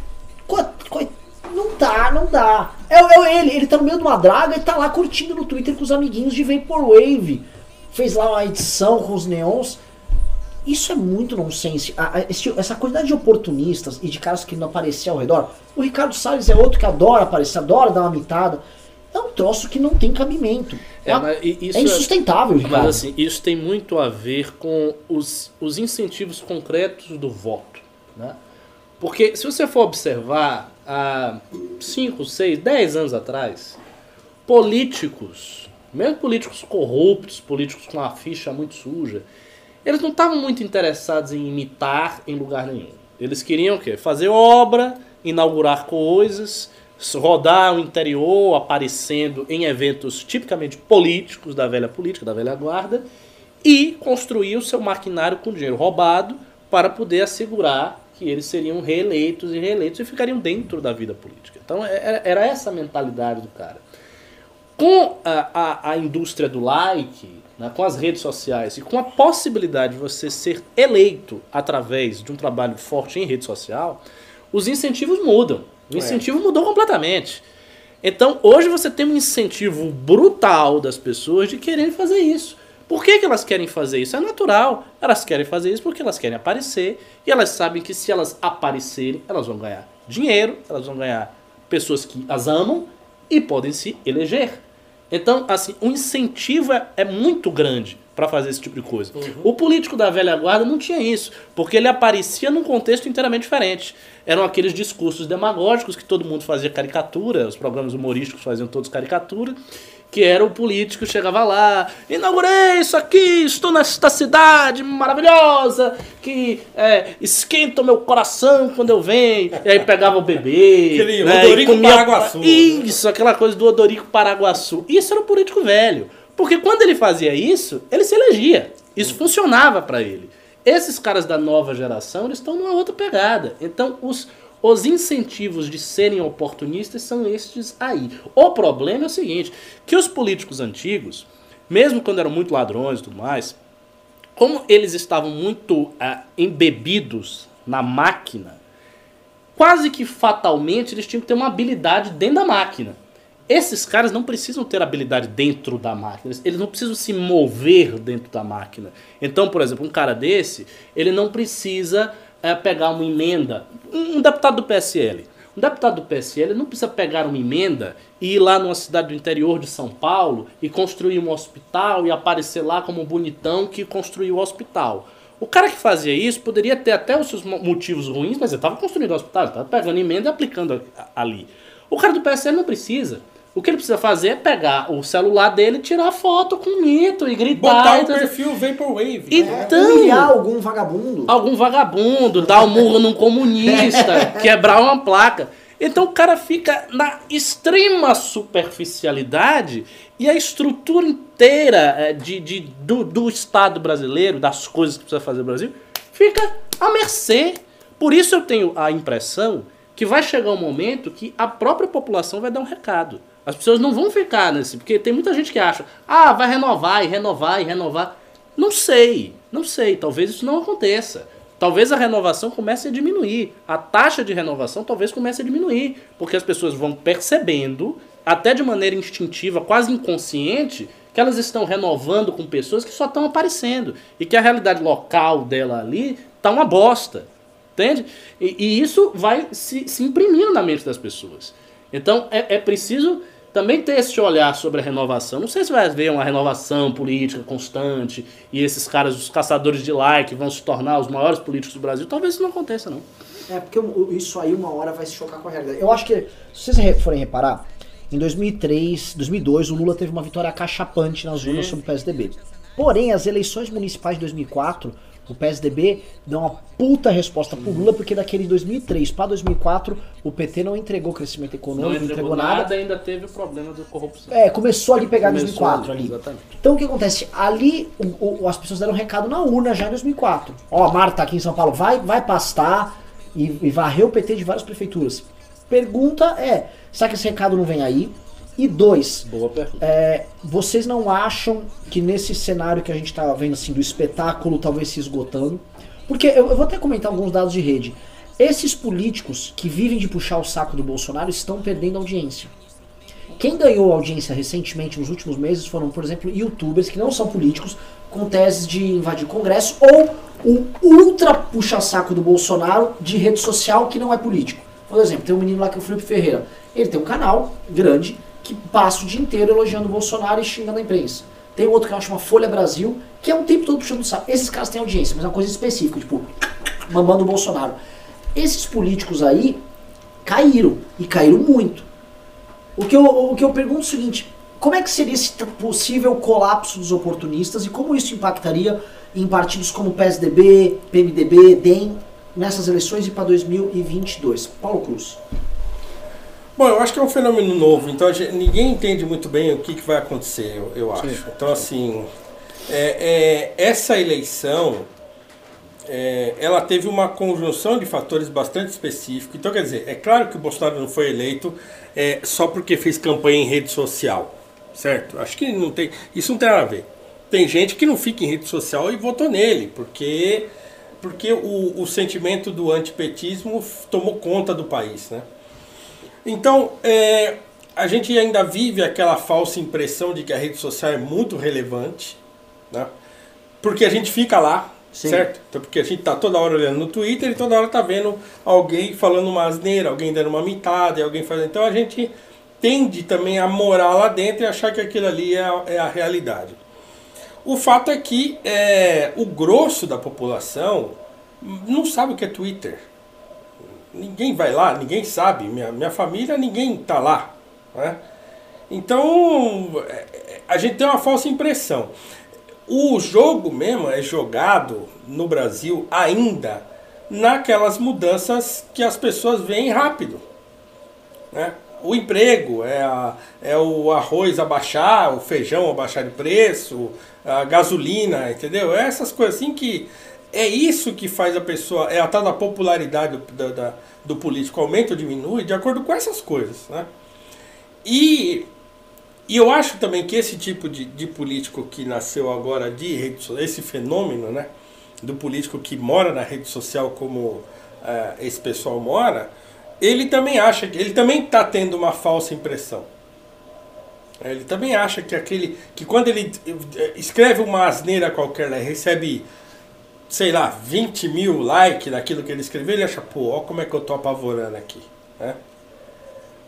Speaker 1: Não dá, não dá. É, é ele, ele tá no meio de uma draga e tá lá curtindo no Twitter com os amiguinhos de Vaporwave. Fez lá uma edição com os neons. Isso é muito nonsense. A- a- esse- essa quantidade de oportunistas e de caras que não aparecer ao redor. O Ricardo Salles é outro que adora aparecer, adora dar uma mitada. É um troço que não tem cabimento.
Speaker 2: É, isso
Speaker 1: é insustentável, Ricardo.
Speaker 2: Mas assim, isso tem muito a ver com os, os incentivos concretos do voto. Né? Porque se você for observar há 5, 6, 10 anos atrás, políticos, mesmo políticos corruptos, políticos com a ficha muito suja, eles não estavam muito interessados em imitar em lugar nenhum. Eles queriam o quê? Fazer obra, inaugurar coisas, rodar o interior, aparecendo em eventos tipicamente políticos da velha política, da velha guarda, e construir o seu maquinário com dinheiro roubado para poder assegurar que eles seriam reeleitos e reeleitos e ficariam dentro da vida política. Então era era essa a mentalidade do cara. Com a, a, a indústria do like, né, com as redes sociais e com a possibilidade de você ser eleito através de um trabalho forte em rede social, os incentivos mudam. O incentivo mudou completamente. Então, hoje você tem um incentivo brutal das pessoas de quererem fazer isso. Por que, que elas querem fazer isso? É natural. Elas querem fazer isso porque elas querem aparecer e elas sabem que se elas aparecerem, elas vão ganhar dinheiro, elas vão ganhar pessoas que as amam e podem se eleger. Então, assim, o incentivo é, é muito grande para fazer esse tipo de coisa. O político da velha guarda não tinha isso, porque ele aparecia num contexto inteiramente diferente. Eram aqueles discursos demagógicos que todo mundo fazia caricatura, os programas humorísticos faziam todos caricatura, que era o político chegava lá, inaugurei isso aqui, estou nesta cidade maravilhosa, que é, esquenta o meu coração quando eu venho, e aí pegava o bebê,
Speaker 4: Aquele
Speaker 2: né,
Speaker 4: Odorico
Speaker 2: comia-
Speaker 4: Paraguaçu.
Speaker 2: Isso, aquela coisa do Odorico Paraguaçu. Isso era o político velho. Porque quando ele fazia isso, ele se elegia. Isso funcionava para ele. Esses caras da nova geração, eles estão numa outra pegada. Então, os, os incentivos de serem oportunistas são estes aí. O problema é o seguinte, que os políticos antigos, mesmo quando eram muito ladrões e tudo mais, como eles estavam muito ah, embebidos na máquina, quase que fatalmente eles tinham que ter uma habilidade dentro da máquina. Esses caras não precisam ter habilidade dentro da máquina, eles- não precisam se mover dentro da máquina. Então, por exemplo, um cara desse, ele não precisa eh, pegar uma emenda. Um, um deputado do PSL. Um deputado do PSL não precisa pegar uma emenda e ir lá numa cidade do interior de São Paulo e construir um hospital e aparecer lá como um bonitão que construiu o hospital. O cara que fazia isso poderia ter até os seus mo- motivos ruins, mas ele estava construindo o hospital, estava pegando emenda e aplicando ali. O cara do PSL não precisa. O que ele precisa fazer é pegar o celular dele, tirar foto com o mito e gritar.
Speaker 4: Botar
Speaker 2: e
Speaker 4: o perfil Vaporwave.
Speaker 2: E-
Speaker 1: É,
Speaker 2: Então-
Speaker 1: humilhar algum vagabundo.
Speaker 2: algum vagabundo, dar um murro num comunista, quebrar uma placa. Então o cara fica na extrema superficialidade e a estrutura inteira eh, de, de- do, do Estado brasileiro, das coisas que precisa fazer o Brasil, fica à mercê. Por isso eu tenho a impressão que vai chegar um momento que a própria população vai dar um recado. As pessoas não vão ficar nesse. Porque tem muita gente que acha, ah, vai renovar e renovar e renovar. Não sei, não sei. Talvez isso não aconteça. Talvez a renovação comece a diminuir. A taxa de renovação talvez comece a diminuir. Porque as pessoas vão percebendo, até de maneira instintiva, quase inconsciente, que elas estão renovando com pessoas que só estão aparecendo. E que a realidade local dela ali tá uma bosta. Entende? E, e isso vai se, se imprimindo na mente das pessoas. Então é, é preciso também ter esse olhar sobre a renovação. Não sei se vai haver uma renovação política constante e esses caras, os caçadores de like, vão se tornar os maiores políticos do Brasil. Talvez isso não aconteça, não.
Speaker 1: É, porque isso aí uma hora vai se chocar com a realidade. Eu acho que, se vocês re- forem reparar, em 2003, 2002, o Lula teve uma vitória acachapante nas urnas sobre o PSDB. Porém, as eleições municipais de 2004, o PSDB deu uma puta resposta pro Lula, porque daquele 2003 para 2004, o PT não entregou crescimento econômico, não entregou, nada.
Speaker 2: ainda teve o problema da corrupção.
Speaker 1: É, começou ali a pegar em
Speaker 2: Começou
Speaker 1: 2004
Speaker 2: ali, exatamente.
Speaker 1: Então o que acontece? Ali o- o- as pessoas deram um recado na urna já em 2004. Ó, a Marta aqui em São Paulo vai, vai pastar e, e varrer o PT de várias prefeituras. pergunta é: será que esse recado não vem aí? E dois, é, vocês não acham que nesse cenário que a gente tá vendo assim do espetáculo talvez se esgotando? Porque eu, eu vou até comentar alguns dados de rede. Esses políticos que vivem de puxar o saco do Bolsonaro estão perdendo audiência. Quem ganhou audiência recentemente nos últimos meses foram, por exemplo, youtubers que não são políticos, com teses de invadir Congresso, ou o ultra puxa-saco do Bolsonaro de rede social que não é político. Por exemplo, tem um menino lá que é o Felipe Ferreira. Ele tem um canal grande que passa o dia inteiro elogiando o Bolsonaro e xingando a imprensa. Tem outro canal que chama Folha Brasil, que é um tempo todo puxando o saco. Esses caras têm audiência, mas é uma coisa específica, tipo, mamando o Bolsonaro. Esses políticos aí caíram, e caíram muito. O que, eu, o que eu pergunto é o seguinte: como é que seria esse possível colapso dos oportunistas e como isso impactaria em partidos como PSDB, PMDB, DEM nessas eleições e para 2022? Paulo Cruz.
Speaker 4: Bom, eu acho que é um fenômeno novo, então gente- ninguém entende muito bem o que, que vai acontecer, eu, eu acho.
Speaker 2: Sim.
Speaker 4: Então, assim, é, é, essa eleição, é, ela teve uma conjunção de fatores bastante específicos. Então, quer dizer, é claro que o Bolsonaro não foi eleito é, só porque fez campanha em rede social, certo? Acho que não tem, isso não tem nada a ver. Tem gente que não fica em rede social e votou nele, porque, porque o, o sentimento do antipetismo tomou conta do país, né? Então, é, a gente ainda vive aquela falsa impressão de que a rede social é muito relevante, né? Porque a gente fica lá,
Speaker 1: Sim.
Speaker 4: certo? Então, porque a gente tá toda hora olhando no Twitter e toda hora tá vendo alguém falando uma asneira, alguém dando uma mitada, e alguém fazendo. Então a gente tende também a morar lá dentro e achar que aquilo ali é a, é a realidade. O fato é que é, o grosso da população não sabe o que é Twitter. Ninguém vai lá, ninguém sabe. Minha, minha família, ninguém tá lá. Né? Então, é, é, a gente tem uma falsa impressão. O jogo mesmo é jogado no Brasil ainda naquelas mudanças que as pessoas veem rápido. Né? O emprego, é, a- é o arroz abaixar, o feijão abaixar de preço, a gasolina, entendeu? É Essas coisas assim que. É isso que faz a pessoa. É a tal da popularidade do, da- da- do político aumenta ou diminui de acordo com essas coisas. Né? E e eu acho também que esse tipo de, de político que nasceu agora de rede social, esse fenômeno, né? Do político que mora na rede social como eh, esse pessoal mora, ele também acha que ele também está tendo uma falsa impressão. Eh, Ele também acha que aquele que quando ele eh, escreve uma asneira qualquer, né, recebe sei lá, 20 mil likes daquilo que ele escreveu, ele acha, pô, ó como é que eu tô apavorando aqui, né?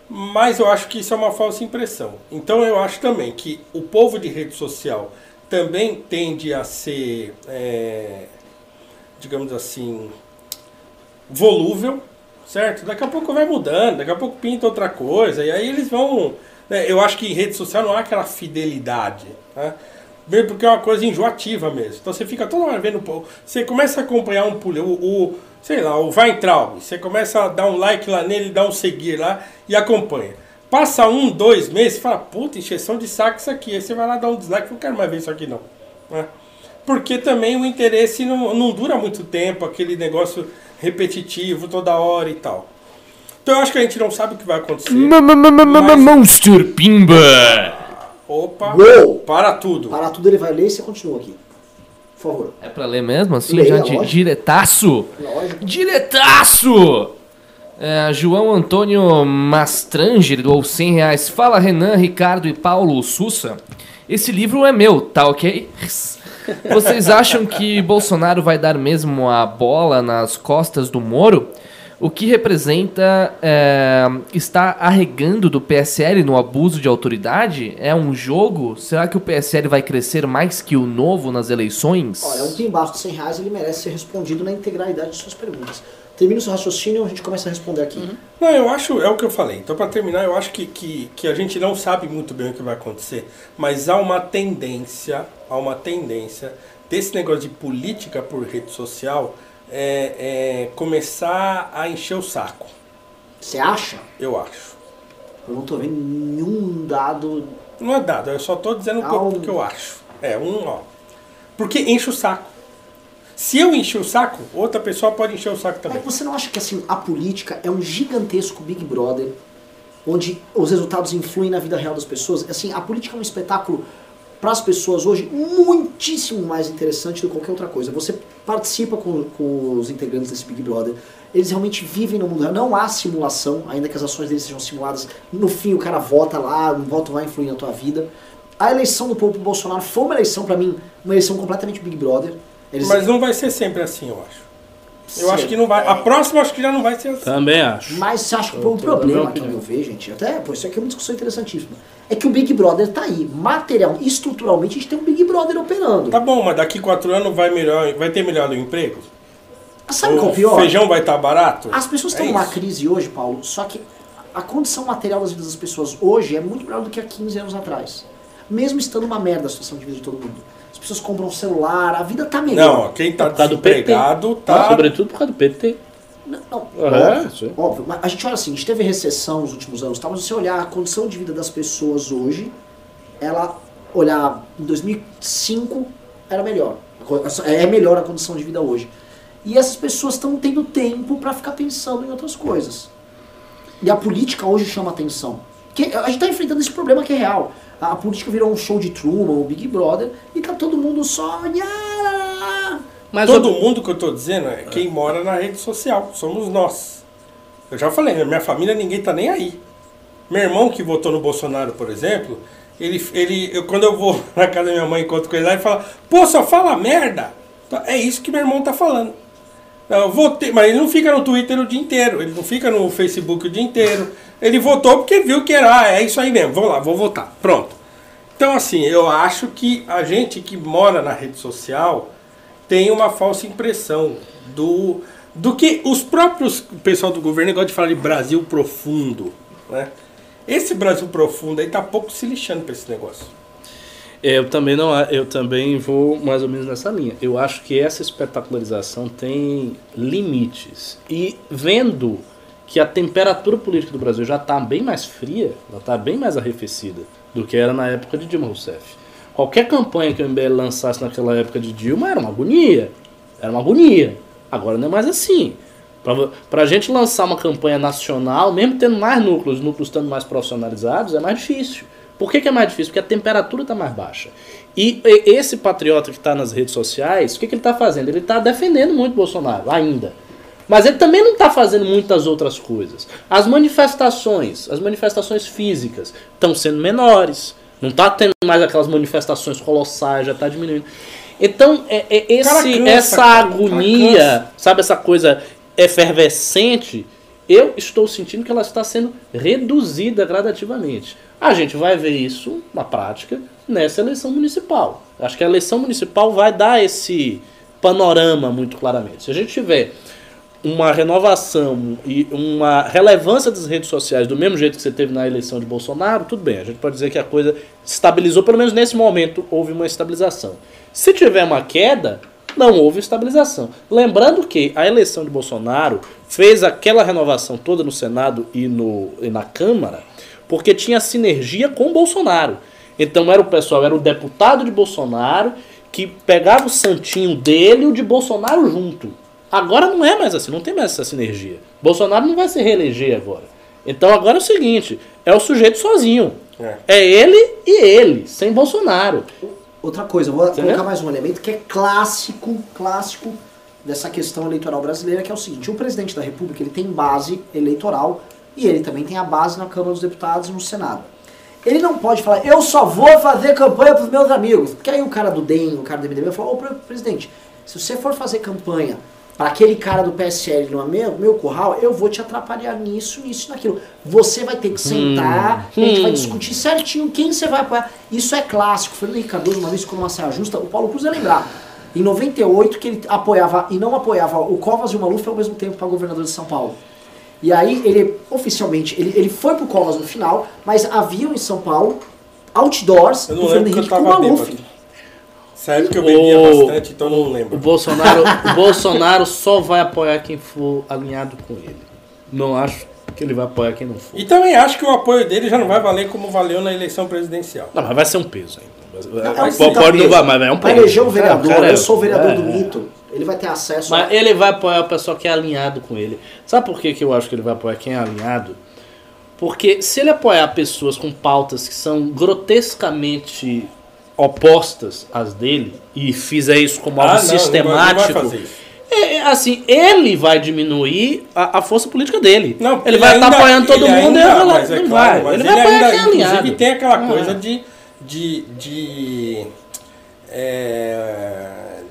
Speaker 4: Mas eu acho que isso é uma falsa impressão. Então eu acho também que o povo de rede social também tende a ser, é, digamos assim, volúvel, certo? Daqui a pouco vai mudando, daqui a pouco pinta outra coisa, e aí eles vão. né, Eu acho que em rede social não há aquela fidelidade, né? Mesmo porque é uma coisa enjoativa mesmo. Então você fica toda hora vendo. Você começa a acompanhar um o, o sei lá, o Weintraub. Você começa a dar um like lá nele, dar um seguir lá e acompanha. Passa um, dois meses, fala, puta, encheção de saco isso aqui. Aí você vai lá dar um dislike, não quero mais ver isso aqui não. né? Porque também o interesse não, não dura muito tempo, aquele negócio repetitivo toda hora e tal. Então eu acho que a gente não sabe o que vai acontecer.
Speaker 5: Monster Pimba!
Speaker 4: Opa,
Speaker 1: Uou!
Speaker 4: para tudo.
Speaker 1: Para tudo ele vai ler e você continua aqui. Por favor.
Speaker 5: É pra ler mesmo, assim,
Speaker 1: Leia,
Speaker 5: já de
Speaker 1: lógico.
Speaker 5: diretaço?
Speaker 1: Lógico.
Speaker 5: Diretaço! É, João Antônio Mastranger doou 100 reais. Fala Renan, Ricardo e Paulo Sussa. Esse livro é meu, tá ok? Vocês acham que Bolsonaro vai dar mesmo a bola nas costas do Moro? O que representa é, está arregando do PSL no abuso de autoridade? É um jogo? Será que o PSL vai crescer mais que o novo nas eleições?
Speaker 1: Olha, um pimbaço de 100 reais ele merece ser respondido na integralidade de suas perguntas. Termina o seu raciocínio e a gente começa a responder aqui.
Speaker 4: Não, eu acho, é o que eu falei. Então, para terminar, eu acho que, que, que a gente não sabe muito bem o que vai acontecer, mas há uma tendência, há uma tendência desse negócio de política por rede social é, é começar a encher o saco.
Speaker 1: Você acha?
Speaker 4: Eu acho.
Speaker 1: Eu não tô vendo nenhum dado.
Speaker 4: Não é dado, eu só tô dizendo o que que eu acho. É, um, ó. Porque enche o saco. Se eu encher o saco, outra pessoa pode encher o saco
Speaker 1: É,
Speaker 4: também.
Speaker 1: você não acha que assim, a política é um gigantesco Big Brother, onde os resultados influem na vida real das pessoas? Assim, a política é um espetáculo para as pessoas hoje muitíssimo mais interessante do que qualquer outra coisa. Você participa com, com os integrantes desse Big Brother, eles realmente vivem no mundo não há simulação, ainda que as ações deles sejam simuladas. No fim, o cara vota lá, o voto vai influir na tua vida. A eleição do povo Bolsonaro foi uma eleição, para mim, uma eleição completamente Big Brother. Eles,
Speaker 4: Mas não vai ser sempre assim, eu acho. Eu
Speaker 1: Sim.
Speaker 4: acho que não vai. A próxima acho que já não vai ser assim.
Speaker 2: Também acho.
Speaker 1: Mas você acha que o problema que eu vejo, gente, até, pô, isso aqui é uma discussão interessantíssima, é que o Big Brother tá aí, material, estruturalmente a gente tem um Big Brother operando.
Speaker 4: Tá bom, mas daqui quatro anos vai, melhor, vai ter melhor o emprego?
Speaker 1: Sabe qual é
Speaker 4: o
Speaker 1: o pior?
Speaker 4: feijão vai estar barato?
Speaker 1: As pessoas
Speaker 4: É
Speaker 1: estão numa
Speaker 4: isso.
Speaker 1: crise hoje, Paulo, só que a condição material das vidas das pessoas hoje é muito melhor do que há 15 anos atrás. Mesmo estando uma merda a situação de vida de todo mundo. As pessoas compram celular, a vida tá melhor.
Speaker 4: Não, quem tá
Speaker 2: do PT.
Speaker 4: desempregado
Speaker 2: Tá. Sobretudo por causa do PT.
Speaker 1: Não, não,
Speaker 2: É,
Speaker 1: óbvio, óbvio. Mas a gente olha assim, a gente teve recessão nos últimos anos, tá? mas se você olhar a condição de vida das pessoas hoje, ela olhar em 2005 era melhor. É melhor a condição de vida hoje. E essas pessoas estão tendo tempo para ficar pensando em outras coisas. E a política hoje chama atenção. Que a gente está enfrentando esse problema que é real. A, política virou um show de Truman, um Big Brother, e tá todo mundo só.
Speaker 2: Mas
Speaker 4: Todo
Speaker 2: eu-
Speaker 4: mundo que eu tô dizendo é quem mora na rede social. Somos nós. Eu já falei, na minha família ninguém tá nem aí. Meu irmão que votou no Bolsonaro, por exemplo, ele, ele eu, quando eu vou na casa da minha mãe encontro com ele lá, ele fala, pô, só fala merda. É isso que meu irmão tá falando. Eu votei, mas ele não fica no Twitter o dia inteiro, ele não fica no Facebook o dia inteiro. Ele votou porque viu que era, ah, é isso aí mesmo, vou lá, vou votar. Pronto. Então, assim, eu acho que a gente que mora na rede social tem uma falsa impressão do, do que os próprios pessoal do governo gostam de falar de Brasil profundo, né? Esse Brasil profundo aí tá pouco se lixando pra esse negócio.
Speaker 2: Eu também não, eu também vou mais ou menos nessa linha. Eu acho que essa espetacularização tem limites. E vendo que a temperatura política do Brasil já está bem mais fria, ela está bem mais arrefecida do que era na época de Dilma Rousseff. Qualquer campanha que o MBL lançasse naquela época de Dilma era uma agonia. Era uma agonia. Agora não é mais assim. Pra- Pra gente lançar uma campanha nacional, mesmo tendo mais núcleos, núcleos estando mais profissionalizados, é mais difícil. Por que, que é mais difícil? Porque a temperatura está mais baixa. E e- esse patriota que está nas redes sociais, o que, que ele está fazendo? Ele está defendendo muito Bolsonaro, ainda. Mas ele também não está fazendo muitas outras coisas. As manifestações, as manifestações físicas, estão sendo menores. Não está tendo mais aquelas manifestações colossais, já está diminuindo. Então, é, é esse,
Speaker 4: cansa,
Speaker 2: essa
Speaker 4: cara,
Speaker 2: agonia, sabe, essa coisa efervescente, eu estou sentindo que ela está sendo reduzida gradativamente. A gente vai ver isso na prática nessa eleição municipal. Acho que a eleição municipal vai dar esse panorama muito claramente. Se a gente tiver uma renovação e uma relevância das redes sociais do mesmo jeito que você teve na eleição de Bolsonaro, tudo bem. A gente pode dizer que a coisa estabilizou, pelo menos nesse momento houve uma estabilização. Se tiver uma queda, não houve estabilização. Lembrando que a eleição de Bolsonaro fez aquela renovação toda no Senado e, no, e na Câmara porque tinha sinergia com Bolsonaro. Então era o pessoal, era o deputado de Bolsonaro que pegava o santinho dele e o de Bolsonaro junto. Agora não é mais assim, não tem mais essa sinergia. Bolsonaro não vai se reeleger agora. Então agora é o seguinte, é o sujeito sozinho.
Speaker 4: É.
Speaker 2: É ele e ele, sem Bolsonaro.
Speaker 1: Outra coisa, vou
Speaker 2: Entendeu?
Speaker 1: colocar mais um elemento que é clássico, clássico dessa questão eleitoral brasileira, que é o seguinte, o presidente da república ele tem base eleitoral e ele também tem a base na Câmara dos Deputados e no Senado. Ele não pode falar, eu só vou fazer campanha pros meus amigos. Porque aí o cara do DEM, o cara do MDB, falou, ô pre- presidente, se você for fazer campanha para aquele cara do PSL no meu, meu curral, eu vou te atrapalhar nisso, nisso e naquilo. Você vai ter que sentar, a gente vai
Speaker 2: hum.
Speaker 1: discutir certinho quem você vai apoiar. Isso é clássico. Fernando Henrique Cardoso, uma vez quando uma saia justa, o Paulo Cruz vai lembrar. Em 98, que ele apoiava e não apoiava o Covas e o Maluf ao mesmo tempo para governador de São Paulo. E aí ele, oficialmente, ele, ele foi pro Covas no final, mas haviam em São Paulo outdoors
Speaker 4: Eu
Speaker 1: do
Speaker 4: não
Speaker 1: Fernando Henrique com o Maluf.
Speaker 4: bêbado. Sério que eu bebia
Speaker 2: O-
Speaker 4: bastante, então não
Speaker 2: O
Speaker 4: lembro.
Speaker 2: Bolsonaro, o Bolsonaro só vai apoiar quem for alinhado com ele. Não acho que ele vai apoiar quem não for.
Speaker 4: E também acho que o apoio dele já não vai valer como valeu na eleição presidencial.
Speaker 2: Não, mas vai ser um peso ainda.
Speaker 1: É
Speaker 2: Pode
Speaker 1: puta
Speaker 2: não vai, mas é um peso.
Speaker 1: eleger um vereador,
Speaker 2: Cara,
Speaker 1: eu sou o vereador
Speaker 2: é,
Speaker 1: do mito. Ele vai ter acesso
Speaker 2: Mas
Speaker 1: a...
Speaker 2: ele vai apoiar o pessoal que é alinhado com ele. Sabe por que, que eu acho que ele vai apoiar quem é alinhado? Porque se ele apoiar pessoas com pautas que são grotescamente opostas às dele e fizer isso como algo
Speaker 4: Ah, não, não vai-
Speaker 2: sistemático,
Speaker 4: Não vai
Speaker 2: é, é, assim, ele vai diminuir a, a força política dele.
Speaker 4: Não,
Speaker 2: ele vai estar
Speaker 4: ainda-
Speaker 2: apoiando todo
Speaker 4: ele
Speaker 2: mundo e
Speaker 4: ainda-
Speaker 2: ele vai,
Speaker 4: mas é
Speaker 2: não
Speaker 4: claro,
Speaker 2: vai. Ele
Speaker 4: ele
Speaker 2: vai apoiar
Speaker 4: ainda,
Speaker 2: quem é
Speaker 4: inclusive, tem aquela
Speaker 2: Ah.
Speaker 4: coisa de, de, de é,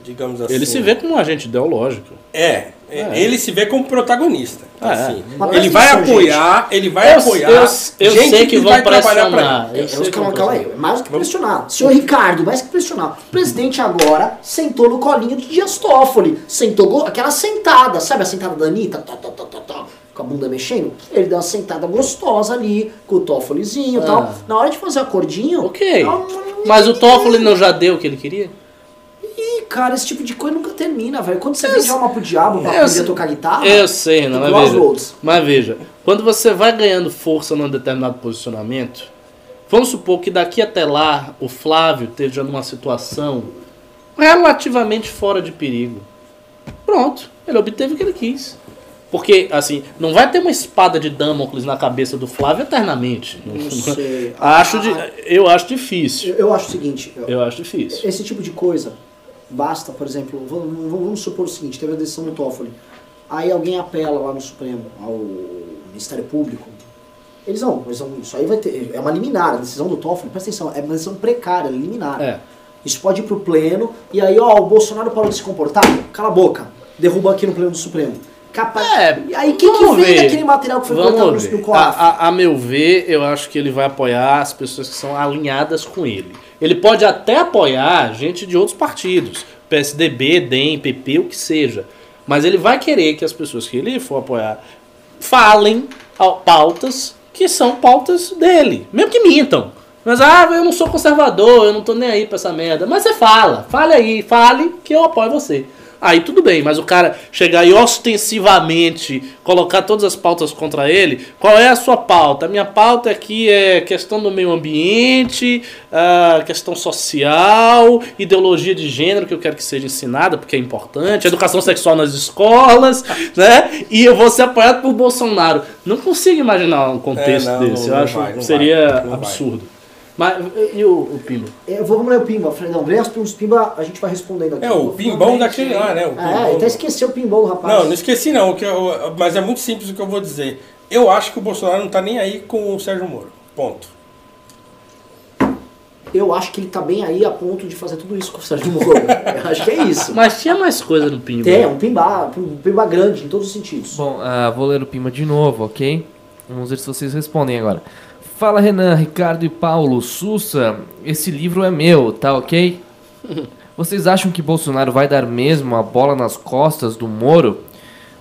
Speaker 4: digamos assim.
Speaker 2: Ele se vê como um agente ideológico.
Speaker 4: É, é,
Speaker 2: É.
Speaker 4: ele se vê como protagonista.
Speaker 2: É.
Speaker 4: assim. Ele vai apoiar, ele vai
Speaker 2: Eu-
Speaker 4: apoiar.
Speaker 2: eu- eu
Speaker 4: gente
Speaker 2: sei que vão
Speaker 4: vai trabalhar pra
Speaker 2: pressionar.
Speaker 4: ele.
Speaker 2: Eu
Speaker 1: É,
Speaker 2: que
Speaker 1: calma, calma aí. É mais do que pressionar. Senhor Ricardo, mais que pressionar. O presidente agora sentou no colinho de Dias Toffoli. Sentou aquela sentada, sabe a sentada da Anitta? Tó, tó, tó, tó, tó, com a bunda mexendo. Ele deu uma sentada gostosa ali, com o Toffolizinho e
Speaker 2: Ah.
Speaker 1: tal. Na hora de fazer acordinho.
Speaker 2: Ok. Mas o Toffoli não já deu o que ele queria?
Speaker 1: Cara, esse tipo de coisa nunca termina, velho. Quando você vende alma pro diabo pra
Speaker 2: eu
Speaker 1: aprender a tocar guitarra.
Speaker 2: Eu sei, Renan, mas veja, mas veja, quando você vai ganhando força num determinado posicionamento, vamos supor que daqui até lá o Flávio esteja numa situação relativamente fora de perigo. Pronto, ele obteve o que ele quis. Porque, assim, não vai ter uma espada de Damocles na cabeça do Flávio eternamente.
Speaker 1: Não sei.
Speaker 2: acho de,
Speaker 1: Ah,
Speaker 2: eu acho difícil.
Speaker 1: Eu, eu acho o seguinte. eu-
Speaker 2: Eu acho difícil.
Speaker 1: Esse tipo de coisa, basta, por exemplo, vamos, vamos supor o seguinte, teve a decisão do Toffoli, aí alguém apela lá no Supremo, ao Ministério Público, eles vão, eles vão, isso aí vai ter, é uma liminar, a decisão do Toffoli, presta atenção, é uma decisão precária, liminar.
Speaker 2: É.
Speaker 1: Isso pode ir pro pleno, e aí, ó, o Bolsonaro parou de se comportar, cala a boca, derruba aqui no pleno do Supremo.
Speaker 2: É,
Speaker 1: aí, quem que vem
Speaker 2: ver.
Speaker 1: daquele material que foi
Speaker 2: Vamos
Speaker 1: no, no
Speaker 2: A,
Speaker 1: COAF?
Speaker 2: a- a meu ver, eu acho que ele vai apoiar as pessoas que são alinhadas com ele. Ele pode até apoiar gente de outros partidos, PSDB, DEM, PP, o que seja. Mas ele vai querer que as pessoas que ele for apoiar falem pautas que são pautas dele, mesmo que mintam. Mas, ah, eu não sou conservador, eu não tô nem aí pra essa merda. Mas você fala, fale aí, fale que eu apoio você. Aí tudo bem, mas o cara chegar e ostensivamente colocar todas as pautas contra ele, qual é a sua pauta? A minha pauta aqui é questão do meio ambiente, ah, questão social, ideologia de gênero que eu quero que seja ensinada, porque é importante, educação sexual nas escolas, né? E eu vou ser apoiado por Bolsonaro. Não consigo imaginar um contexto
Speaker 4: É, não,
Speaker 2: desse,
Speaker 4: não
Speaker 2: eu acho
Speaker 4: vai,
Speaker 2: que
Speaker 4: não
Speaker 2: seria
Speaker 4: vai, não vai.
Speaker 2: Mas e o, o Pimba?
Speaker 1: Eu vou, vamos ler o Pimba, Fredão. Lê as perguntas do Pimba, a gente vai respondendo aqui.
Speaker 4: É, o pimbão daquele lá, né? O
Speaker 1: É,
Speaker 4: pimbão.
Speaker 1: até esqueceu o pimbão do rapaz.
Speaker 4: Não, não esqueci não, que eu- mas é muito simples o que eu vou dizer. Eu acho que o Bolsonaro não tá nem aí com o Sérgio Moro. Ponto.
Speaker 1: Eu acho que ele tá bem aí a ponto de fazer tudo isso com o Sérgio Moro. Eu acho que é isso.
Speaker 2: Mas tinha mais coisa no Pimba.
Speaker 1: Tem, é um pimba, um pimba grande em todos os sentidos.
Speaker 5: Bom, ah, vou ler o Pima de novo, ok? Vamos ver se vocês respondem agora. Fala Renan, Ricardo e Paulo, Sussa, esse livro é meu, tá ok? Vocês acham que Bolsonaro vai dar mesmo a bola nas costas do Moro?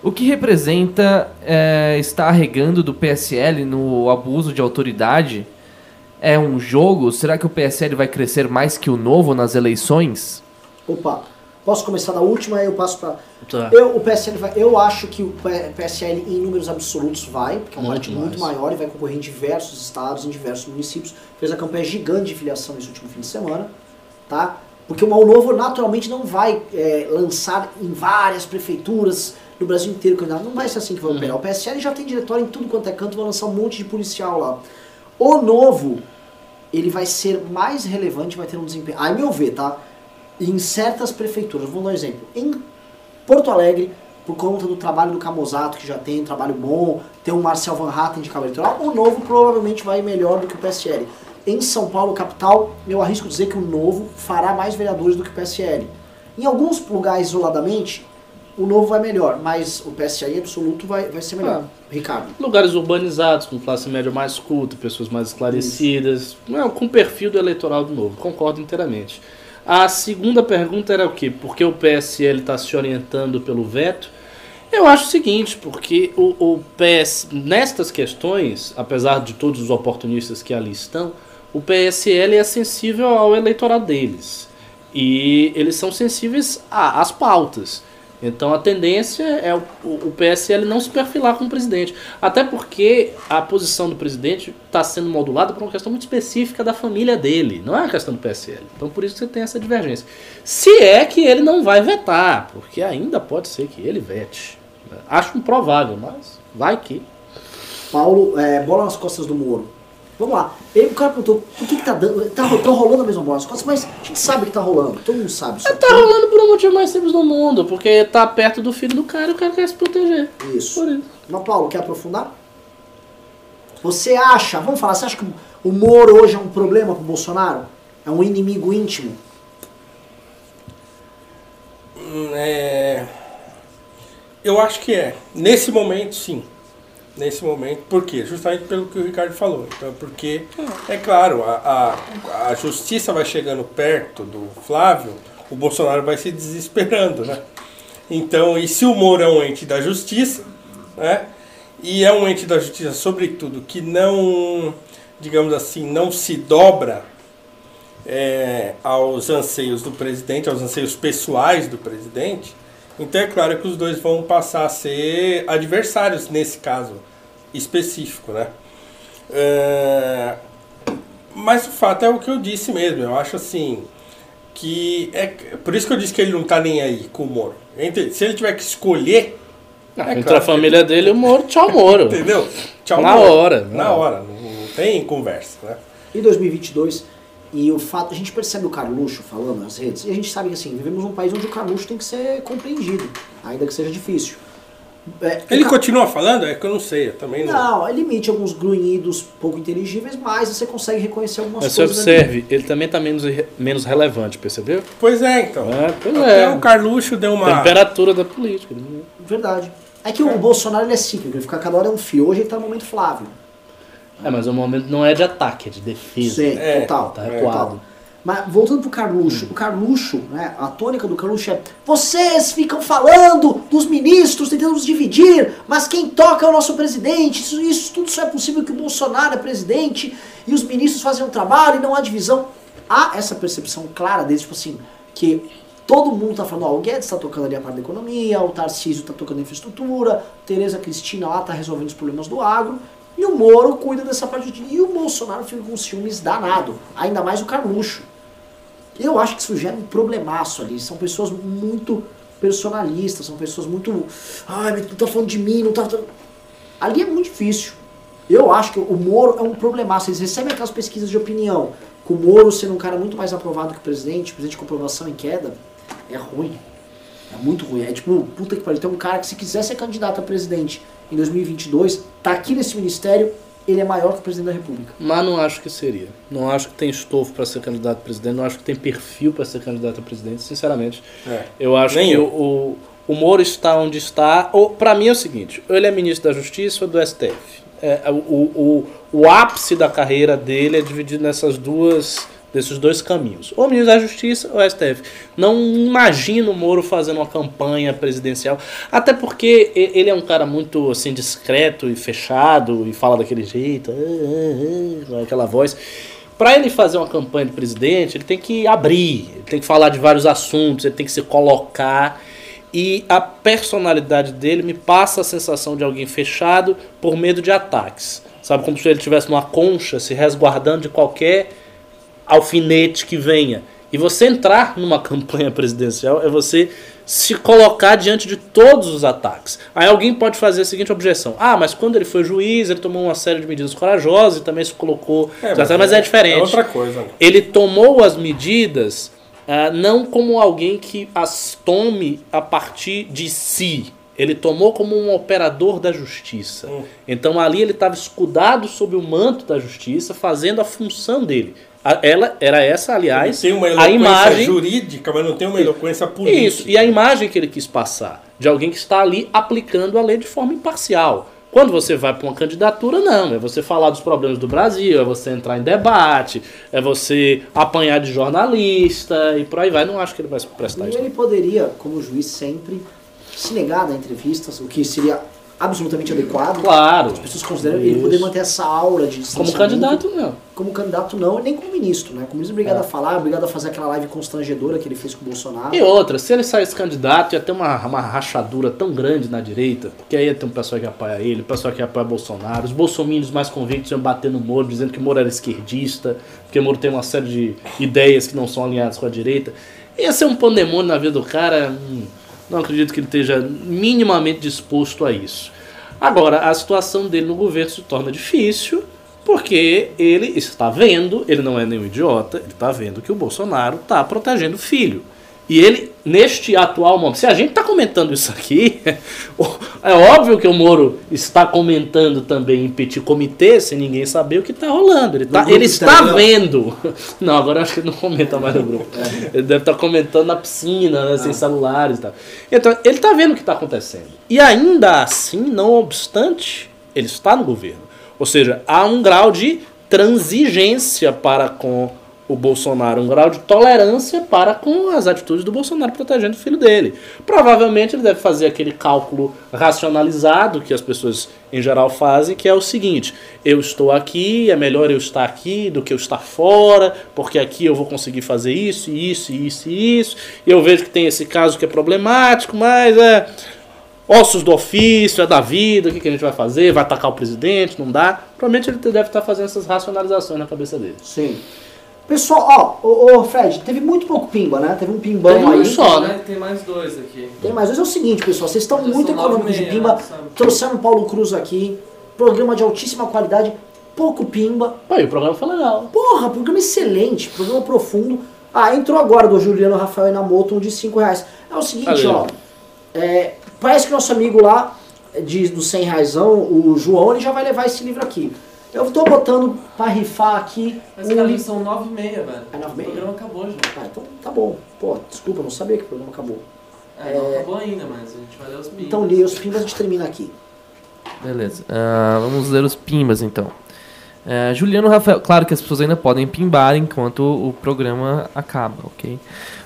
Speaker 5: O que representa é, estar arregando do PSL no abuso de autoridade? É um jogo? Será que o PSL vai crescer mais que o novo nas eleições?
Speaker 1: Opa, posso começar da última aí eu passo pra.
Speaker 2: Tá.
Speaker 1: Eu, o PSL vai, eu acho que o PSL em números absolutos vai, porque é um partido muito maior e vai concorrer em diversos estados, em diversos municípios. Fez a campanha gigante de filiação nesse último fim de semana, tá? Porque o Mal Novo naturalmente não vai é, lançar em várias prefeituras no Brasil inteiro candidato. Não vai ser assim que vai operar. O PSL já tem diretório em tudo quanto é canto, vai lançar um monte de policial lá. O novo, ele vai ser mais relevante, vai ter um desempenho. A meu ver, tá? Em certas prefeituras, vou dar um exemplo. Em Porto Alegre, por conta do trabalho do Camozato, que já tem um trabalho bom, tem o Marcel Van Hatten de cabo eleitoral, o novo provavelmente vai melhor do que o PSL. Em São Paulo, capital, eu arrisco dizer que o novo fará mais vereadores do que o PSL. Em alguns lugares, isoladamente, o novo vai melhor, mas o PSL absoluto vai, vai ser melhor. Ricardo.
Speaker 2: Lugares urbanizados, com classe média mais culta, pessoas mais esclarecidas, não, com perfil do eleitoral do novo, concordo inteiramente. A segunda pergunta era o quê? Por que o PSL está se orientando pelo veto? Eu acho o seguinte, porque o, o PS, nestas questões, apesar de todos os oportunistas que ali estão, o PSL é sensível ao eleitorado deles. E eles são sensíveis às pautas. Então a tendência é o, o PSL não se perfilar como presidente. Até porque a posição do presidente está sendo modulada por uma questão muito específica da família dele, não é uma questão do PSL. Então por isso você tem essa divergência. Se é que ele não vai vetar, porque ainda pode ser que ele vete. Acho improvável, mas vai que.
Speaker 1: Paulo, é, bola nas costas do Moro. Vamos lá. Ele, o cara perguntou por que, que tá dando. Tá, tá rolando a mesma costas, mas a gente sabe que tá rolando. Todo mundo sabe isso.
Speaker 2: Tá rolando por um motivo mais simples do mundo, porque tá perto do filho do cara e o cara quer se proteger.
Speaker 1: Isso.
Speaker 2: Por isso.
Speaker 1: Mas, Paulo, quer aprofundar? Você acha, vamos falar, você acha que o Moro hoje é um problema pro Bolsonaro? É um inimigo íntimo?
Speaker 4: Hum, é, Eu acho que é. Nesse momento, sim. Nesse momento. Por quê? Justamente pelo que o Ricardo falou. Então, porque, é claro, a, a, a justiça vai chegando perto do Flávio, o Bolsonaro vai se desesperando, né? Então, e se o Moro é um ente da justiça, né? E é um ente da justiça, sobretudo, que não, digamos assim, não se dobra é, aos anseios do presidente, aos anseios pessoais do presidente, então é claro que os dois vão passar a ser adversários nesse caso específico, né? É, mas o fato é o que eu disse mesmo, eu acho assim que é por isso que eu disse que ele não tá nem aí com o Moro. Entre- Se ele tiver que escolher, é
Speaker 2: Entre
Speaker 4: claro
Speaker 2: a família dele e o Moro, tchau Moro.
Speaker 4: entendeu? Tchau,
Speaker 2: Na
Speaker 4: Moro.
Speaker 2: hora,
Speaker 4: na
Speaker 2: na
Speaker 4: hora, não, não tem conversa, né?
Speaker 1: Em 2022, e o fato, a gente percebe o Carluxo falando nas redes, e a gente sabe que assim, vivemos num país onde o Carluxo tem que ser compreendido, ainda que seja difícil. É,
Speaker 4: Ele
Speaker 1: Ca-
Speaker 4: continua falando? É que eu não sei, eu também não.
Speaker 1: Não, ele emite alguns grunhidos pouco inteligíveis, mas você consegue reconhecer algumas
Speaker 2: Mas você
Speaker 1: coisas. ali.
Speaker 2: observe, ele também tá menos, menos relevante, percebeu?
Speaker 4: Pois é, então.
Speaker 2: É, pois
Speaker 4: Até
Speaker 2: é.
Speaker 4: o Carluxo deu uma.
Speaker 2: Temperatura da política. né?
Speaker 1: Verdade. É que o Bolsonaro ele é cíclico, ele fica cada hora é um fio. Hoje ele tá no momento Flávio.
Speaker 2: É, mas o momento não é de ataque, é de defesa.
Speaker 1: Sim,
Speaker 4: É,
Speaker 1: total.
Speaker 2: tá
Speaker 1: total.
Speaker 2: recuado.
Speaker 1: Mas voltando pro Carluxo, o Carluxo, né, a tônica do Carluxo é vocês ficam falando dos ministros, tentando nos dividir, mas quem toca é o nosso presidente, isso, isso tudo só é possível que o Bolsonaro é presidente e os ministros fazem um trabalho e não há divisão. Há essa percepção clara deles, tipo assim, que todo mundo tá falando, ó, o Guedes tá tocando ali a parte da economia, o Tarcísio tá tocando a infraestrutura, Tereza Cristina lá tá resolvendo os problemas do agro, e o Moro cuida dessa parte de... E o Bolsonaro fica com ciúmes danado, ainda mais o Carluxo. Eu acho que isso gera um problemaço ali. São pessoas muito personalistas, são pessoas muito. Ai, mas não tá falando de mim, não tá. tá-" Ali é muito difícil. Eu acho que o Moro é um problemaço. Eles recebem aquelas pesquisas de opinião. Com o Moro sendo um cara muito mais aprovado que o presidente, presidente com aprovação em queda, é ruim. É muito ruim. É tipo, puta que pariu. Tem um cara que se quiser ser candidato a presidente em 2022, tá aqui nesse ministério, ele é maior que o presidente da república.
Speaker 2: Mas não acho que seria. Não acho que tem estofo para ser candidato a presidente, não acho que tem perfil para ser candidato a presidente, sinceramente.
Speaker 4: É.
Speaker 2: Eu acho
Speaker 4: Nem
Speaker 2: que
Speaker 4: eu.
Speaker 2: o, o, Moro está onde está. Ou, para mim é o seguinte: ou ele é ministro da Justiça ou do STF. É, o, o, o ápice da carreira dele é dividido nessas duas, nesses dois caminhos: ou ministro da Justiça ou STF. Não imagino o Moro fazendo uma campanha presidencial, até porque ele é um cara muito assim discreto e fechado e fala daquele jeito, "Ah, ah, ah", com aquela voz. Para ele fazer uma campanha de presidente, ele tem que abrir, ele tem que falar de vários assuntos, ele tem que se colocar. E a personalidade dele me passa a sensação de alguém fechado por medo de ataques. Sabe, como se ele estivesse numa concha se resguardando de qualquer alfinete que venha. E você entrar numa campanha presidencial é você se colocar diante de todos os ataques. Aí alguém pode fazer a seguinte objeção: ah, mas quando ele foi juiz, ele tomou uma série de medidas corajosas e também se colocou. mas, é, diferente.
Speaker 4: É outra coisa. né?
Speaker 2: Ele tomou as medidas ah, não como alguém que as tome a partir de si. Ele tomou como um operador da justiça.
Speaker 4: Hum.
Speaker 2: Então ali ele estava escudado sob o manto da justiça, fazendo a função dele. A- Ela era essa, aliás,
Speaker 4: tem uma
Speaker 2: a
Speaker 4: eloquência
Speaker 2: imagem.
Speaker 4: jurídica, mas não tem uma eloquência política.
Speaker 2: Isso, e a imagem que ele quis passar de alguém que está ali aplicando a lei de forma imparcial. Quando você vai para uma candidatura, não. É você falar dos problemas do Brasil, é você entrar em debate, é você apanhar de jornalista e por aí vai. Não acho que ele vai se prestar
Speaker 1: E
Speaker 2: isso.
Speaker 1: ele poderia, como juiz sempre, se negar a entrevistas, o que seria absolutamente adequado.
Speaker 2: Claro.
Speaker 1: As pessoas consideram ele
Speaker 2: Isso.
Speaker 1: poder manter essa aura de
Speaker 2: Como candidato, não.
Speaker 1: Como candidato não, nem como ministro, né? Como ministro obrigado
Speaker 2: É.
Speaker 1: a falar, obrigado a fazer aquela live constrangedora que ele fez com o Bolsonaro.
Speaker 2: E outra, se ele saísse candidato, ia ter uma, uma rachadura tão grande na direita, porque aí ia ter um pessoal que apoia ele, o pessoal que apoia Bolsonaro, os bolsominions mais convictos iam bater no Moro, dizendo que o Moro era esquerdista, porque o Moro tem uma série de ideias que não são alinhadas com a direita. Ia ser um pandemônio na vida do cara, hum, não acredito que ele esteja minimamente disposto a isso. Agora, a situação dele no governo se torna difícil, porque ele está vendo, ele não é nenhum idiota, ele está vendo que o Bolsonaro está protegendo o filho. E ele, neste atual momento, se a gente está comentando isso aqui, é óbvio que o Moro está comentando também em petit comitê, sem ninguém saber o que está rolando. Ele, tá, ele está vendo. Não, agora acho que ele não comenta mais no grupo. Ele deve estar comentando na piscina, né, sem celulares e tal. Então, ele está vendo o que está acontecendo. E ainda assim, não obstante, ele está no governo. Ou seja, há um grau de transigência para com o Bolsonaro, um grau de tolerância para com as atitudes do Bolsonaro protegendo o filho dele. Provavelmente ele deve fazer aquele cálculo racionalizado que as pessoas em geral fazem, que é o seguinte: eu estou aqui, é melhor eu estar aqui do que eu estar fora, porque aqui eu vou conseguir fazer isso, isso, isso isso. E eu vejo que tem esse caso que é problemático, mas é ossos do ofício, é da vida, o que, que a gente vai fazer? Vai atacar o presidente? Não dá? Provavelmente ele deve estar fazendo essas racionalizações na cabeça dele.
Speaker 1: Sim. Pessoal, ó, ô, ô, Fred, teve muito pouco pimba, né? Teve um pimbão
Speaker 2: Teve um
Speaker 1: aí.
Speaker 2: só. né?
Speaker 3: Tem mais dois aqui.
Speaker 1: Tem mais dois. É o seguinte, pessoal, vocês estão
Speaker 3: Já
Speaker 1: muito econômicos de pimba. o Paulo Cruz aqui. Programa de altíssima qualidade, pouco pimba.
Speaker 2: Pô, e o programa foi legal.
Speaker 1: Porra, programa excelente, programa profundo. Ah, entrou agora do Juliano Rafael Inamoto, um de 5 reais. É o seguinte,
Speaker 2: Valeu.
Speaker 1: ó. é, parece que nosso amigo lá, de, do 100 reaisão, o João, ele já vai levar esse livro aqui. Eu tô botando pra rifar aqui
Speaker 3: Mas,
Speaker 1: um
Speaker 3: cara,
Speaker 1: livro.
Speaker 3: são nove e meia, velho.
Speaker 1: É nove e meia?
Speaker 3: O programa acabou já.
Speaker 1: Ah, então tá bom. Pô, desculpa, eu não sabia que o programa acabou.
Speaker 3: É, não acabou ainda, mas a gente vai ler os mínimos.
Speaker 1: Então li os pimbas, a gente termina aqui.
Speaker 5: Beleza. Ah, vamos ler os pimbas então. É, Juliano Rafael. Claro que as pessoas ainda podem pimbar enquanto o programa acaba, ok?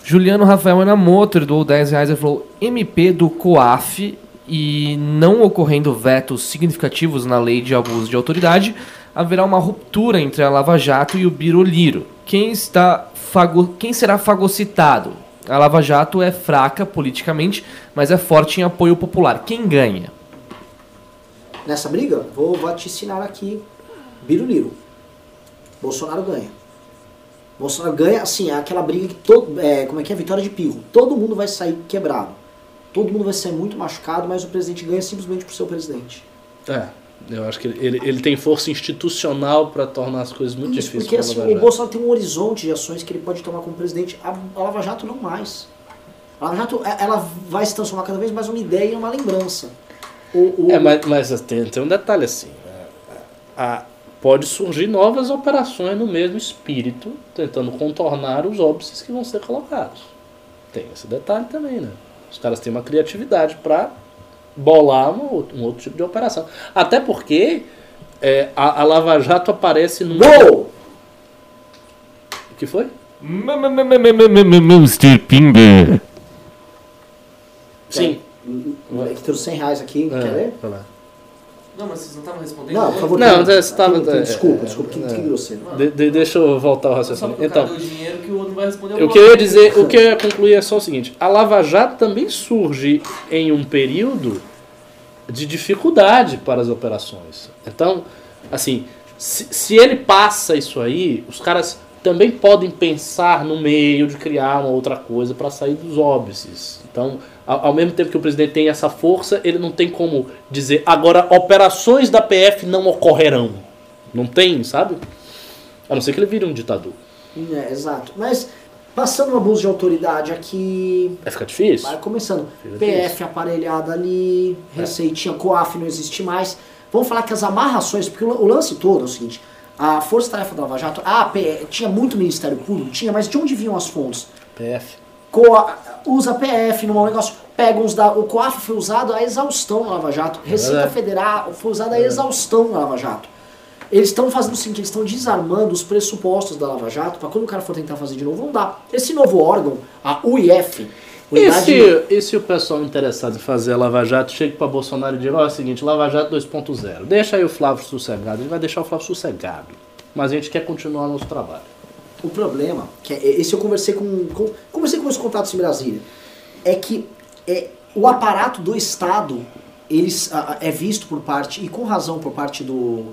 Speaker 5: Juliano Rafael Enamoto, ele doou 10 reais e falou: MP do COAF e não ocorrendo vetos significativos na lei de abuso de autoridade, haverá uma ruptura entre a Lava Jato e o Biroliro. Quem, está fago... Quem será fagocitado? A Lava Jato é fraca politicamente, mas é forte em apoio popular. Quem ganha?
Speaker 1: Nessa briga, vou vaticinar aqui. Biruliro. Bolsonaro ganha. Bolsonaro ganha, assim, é aquela briga que todo. É, como é que é? Vitória de pirro. Todo mundo vai sair quebrado. Todo mundo vai sair muito machucado, mas o presidente ganha simplesmente por ser o presidente.
Speaker 2: É, eu acho que ele, ele, ele tem força institucional para tornar as coisas muito
Speaker 1: Isso,
Speaker 2: difíceis
Speaker 1: porque assim, o. Bolsonaro tem um horizonte de ações que ele pode tomar como presidente. A, a Lava Jato não mais. A Lava Jato, é- ela vai se transformar cada vez mais numa ideia e numa lembrança. O, o-
Speaker 2: É, mas, mas tem, tem um detalhe assim. né? A- pode surgir novas operações no mesmo espírito, tentando contornar os óbices que vão ser colocados. Tem esse detalhe também, né? Os caras têm uma criatividade para bolar outra- um outro tipo de operação. Até porque é, a, a Lava Jato aparece num.
Speaker 1: Gol!
Speaker 2: O que foi?
Speaker 5: Mr. Pimba.
Speaker 2: Sim.
Speaker 1: Que trouxe 100 reais aqui, quer
Speaker 2: É,
Speaker 1: ler?
Speaker 2: vai lá.
Speaker 3: Não, mas vocês não estavam respondendo?
Speaker 1: Não, por favor.
Speaker 2: Não, você tava-
Speaker 1: tem- tem-
Speaker 2: é,
Speaker 1: Desculpa,
Speaker 2: é,
Speaker 1: desculpa, que,
Speaker 2: é.
Speaker 1: que grosseiro.
Speaker 2: De- de- deixa eu voltar ao raciocínio. Então,
Speaker 3: que o outro não vai responder
Speaker 2: O que eu ia dizer, o que eu ia concluir é só o seguinte: a Lava Jato também surge em um período de dificuldade para as operações. Então, assim, se, se ele passa isso aí, os caras também podem pensar no meio de criar uma outra coisa para sair dos óbices. Então, ao, mesmo tempo que o presidente tem essa força, ele não tem como dizer agora operações da PF não ocorrerão. Não tem, sabe? A não ser que ele vire um ditador.
Speaker 1: É, exato. Mas, passando um abuso de autoridade aqui,
Speaker 2: Vai ficar difícil.
Speaker 1: vai começando.
Speaker 2: Fica
Speaker 1: PF aparelhada ali, receitinha, COAF não existe mais. Vamos falar que as amarrações, porque o lance todo é o seguinte, a Força Tarefa da Lava Jato, ah, P- tinha muito Ministério Público, tinha, mas de onde vinham as fontes?
Speaker 2: PF.
Speaker 1: Coa, usa PF num negócio, pega uns da. O COAF foi usado a exaustão na Lava Jato. Receita
Speaker 2: verdade.
Speaker 1: Federal foi usada a exaustão na Lava Jato. Eles estão fazendo o seguinte, eles estão desarmando os pressupostos da Lava Jato para quando o cara for tentar fazer de novo, não dá. Esse novo órgão, a UIF,
Speaker 2: E se, e se o pessoal interessado em fazer a Lava Jato chega para Bolsonaro e diga, ó, é o seguinte, Lava Jato 2.0, deixa aí o Flávio sossegado, ele vai deixar o Flávio sossegado. Mas a gente quer continuar nosso trabalho.
Speaker 1: O problema, que é, esse eu conversei com, com- conversei com meus contatos em Brasília, é que é, o aparato do Estado eles, a- é visto por parte, e com razão por parte do,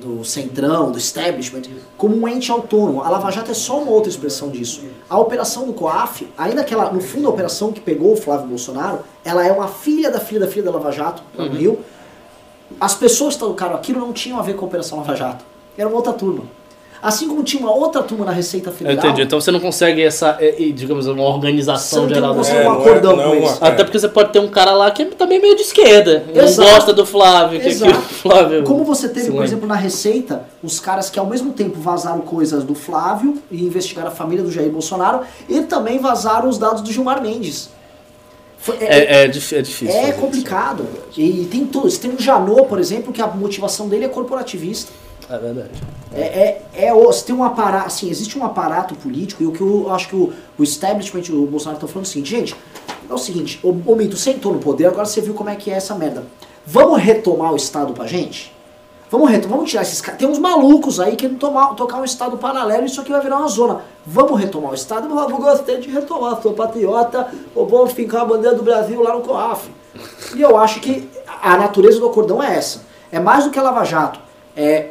Speaker 1: do centrão, do establishment, como um ente autônomo. A Lava Jato é só uma outra expressão disso. A operação do COAF, ainda que ela, no fundo, a operação que pegou o Flávio Bolsonaro, ela é uma filha da filha da filha da Lava Jato, lá no Rio. As pessoas que tocaram aquilo não tinham a ver com a Operação Lava Jato. Era uma outra turma. Assim como tinha uma outra turma na Receita
Speaker 2: Eu
Speaker 1: Federal.
Speaker 2: entendi. Então você não consegue essa, é, é, digamos, uma organização
Speaker 1: não
Speaker 2: geral da
Speaker 1: você
Speaker 4: É,
Speaker 1: um
Speaker 4: não é-
Speaker 1: acordão
Speaker 4: não
Speaker 1: com
Speaker 4: é
Speaker 1: eles.
Speaker 4: uma-
Speaker 2: Até porque você pode ter um cara lá que é também meio de esquerda. Não
Speaker 1: Exato.
Speaker 2: gosta do Flávio. Que, que
Speaker 1: Exato.
Speaker 2: o Flávio
Speaker 1: Como você teve, por exemplo, na Receita, os caras que ao mesmo tempo vazaram coisas do Flávio e investigaram a família do Jair Bolsonaro e também vazaram os dados do Gilmar Mendes. Foi- é,
Speaker 2: É, é, dif- é difícil.
Speaker 1: é
Speaker 2: fazer isso.
Speaker 1: complicado. E tem tudo. Você tem um Janot, por exemplo, que a motivação dele é corporativista.
Speaker 2: É verdade.
Speaker 1: É, é, é o- você tem um aparato, assim, existe um aparato político e o que eu acho que o, o establishment, o Bolsonaro tá falando é o seguinte, gente, é o seguinte, o, o Mito sentou no poder, agora você viu como é que é essa merda. Vamos retomar o Estado pra gente? Vamos retomar, vamos tirar esses caras. Tem uns malucos aí querendo tomar, tocar um Estado paralelo isso aqui vai virar uma zona. Vamos retomar o Estado? Eu gostei de retomar, sou patriota, vou fincar a bandeira do Brasil lá no COAF. E eu acho que a natureza do acordão é essa. É mais do que a Lava Jato. É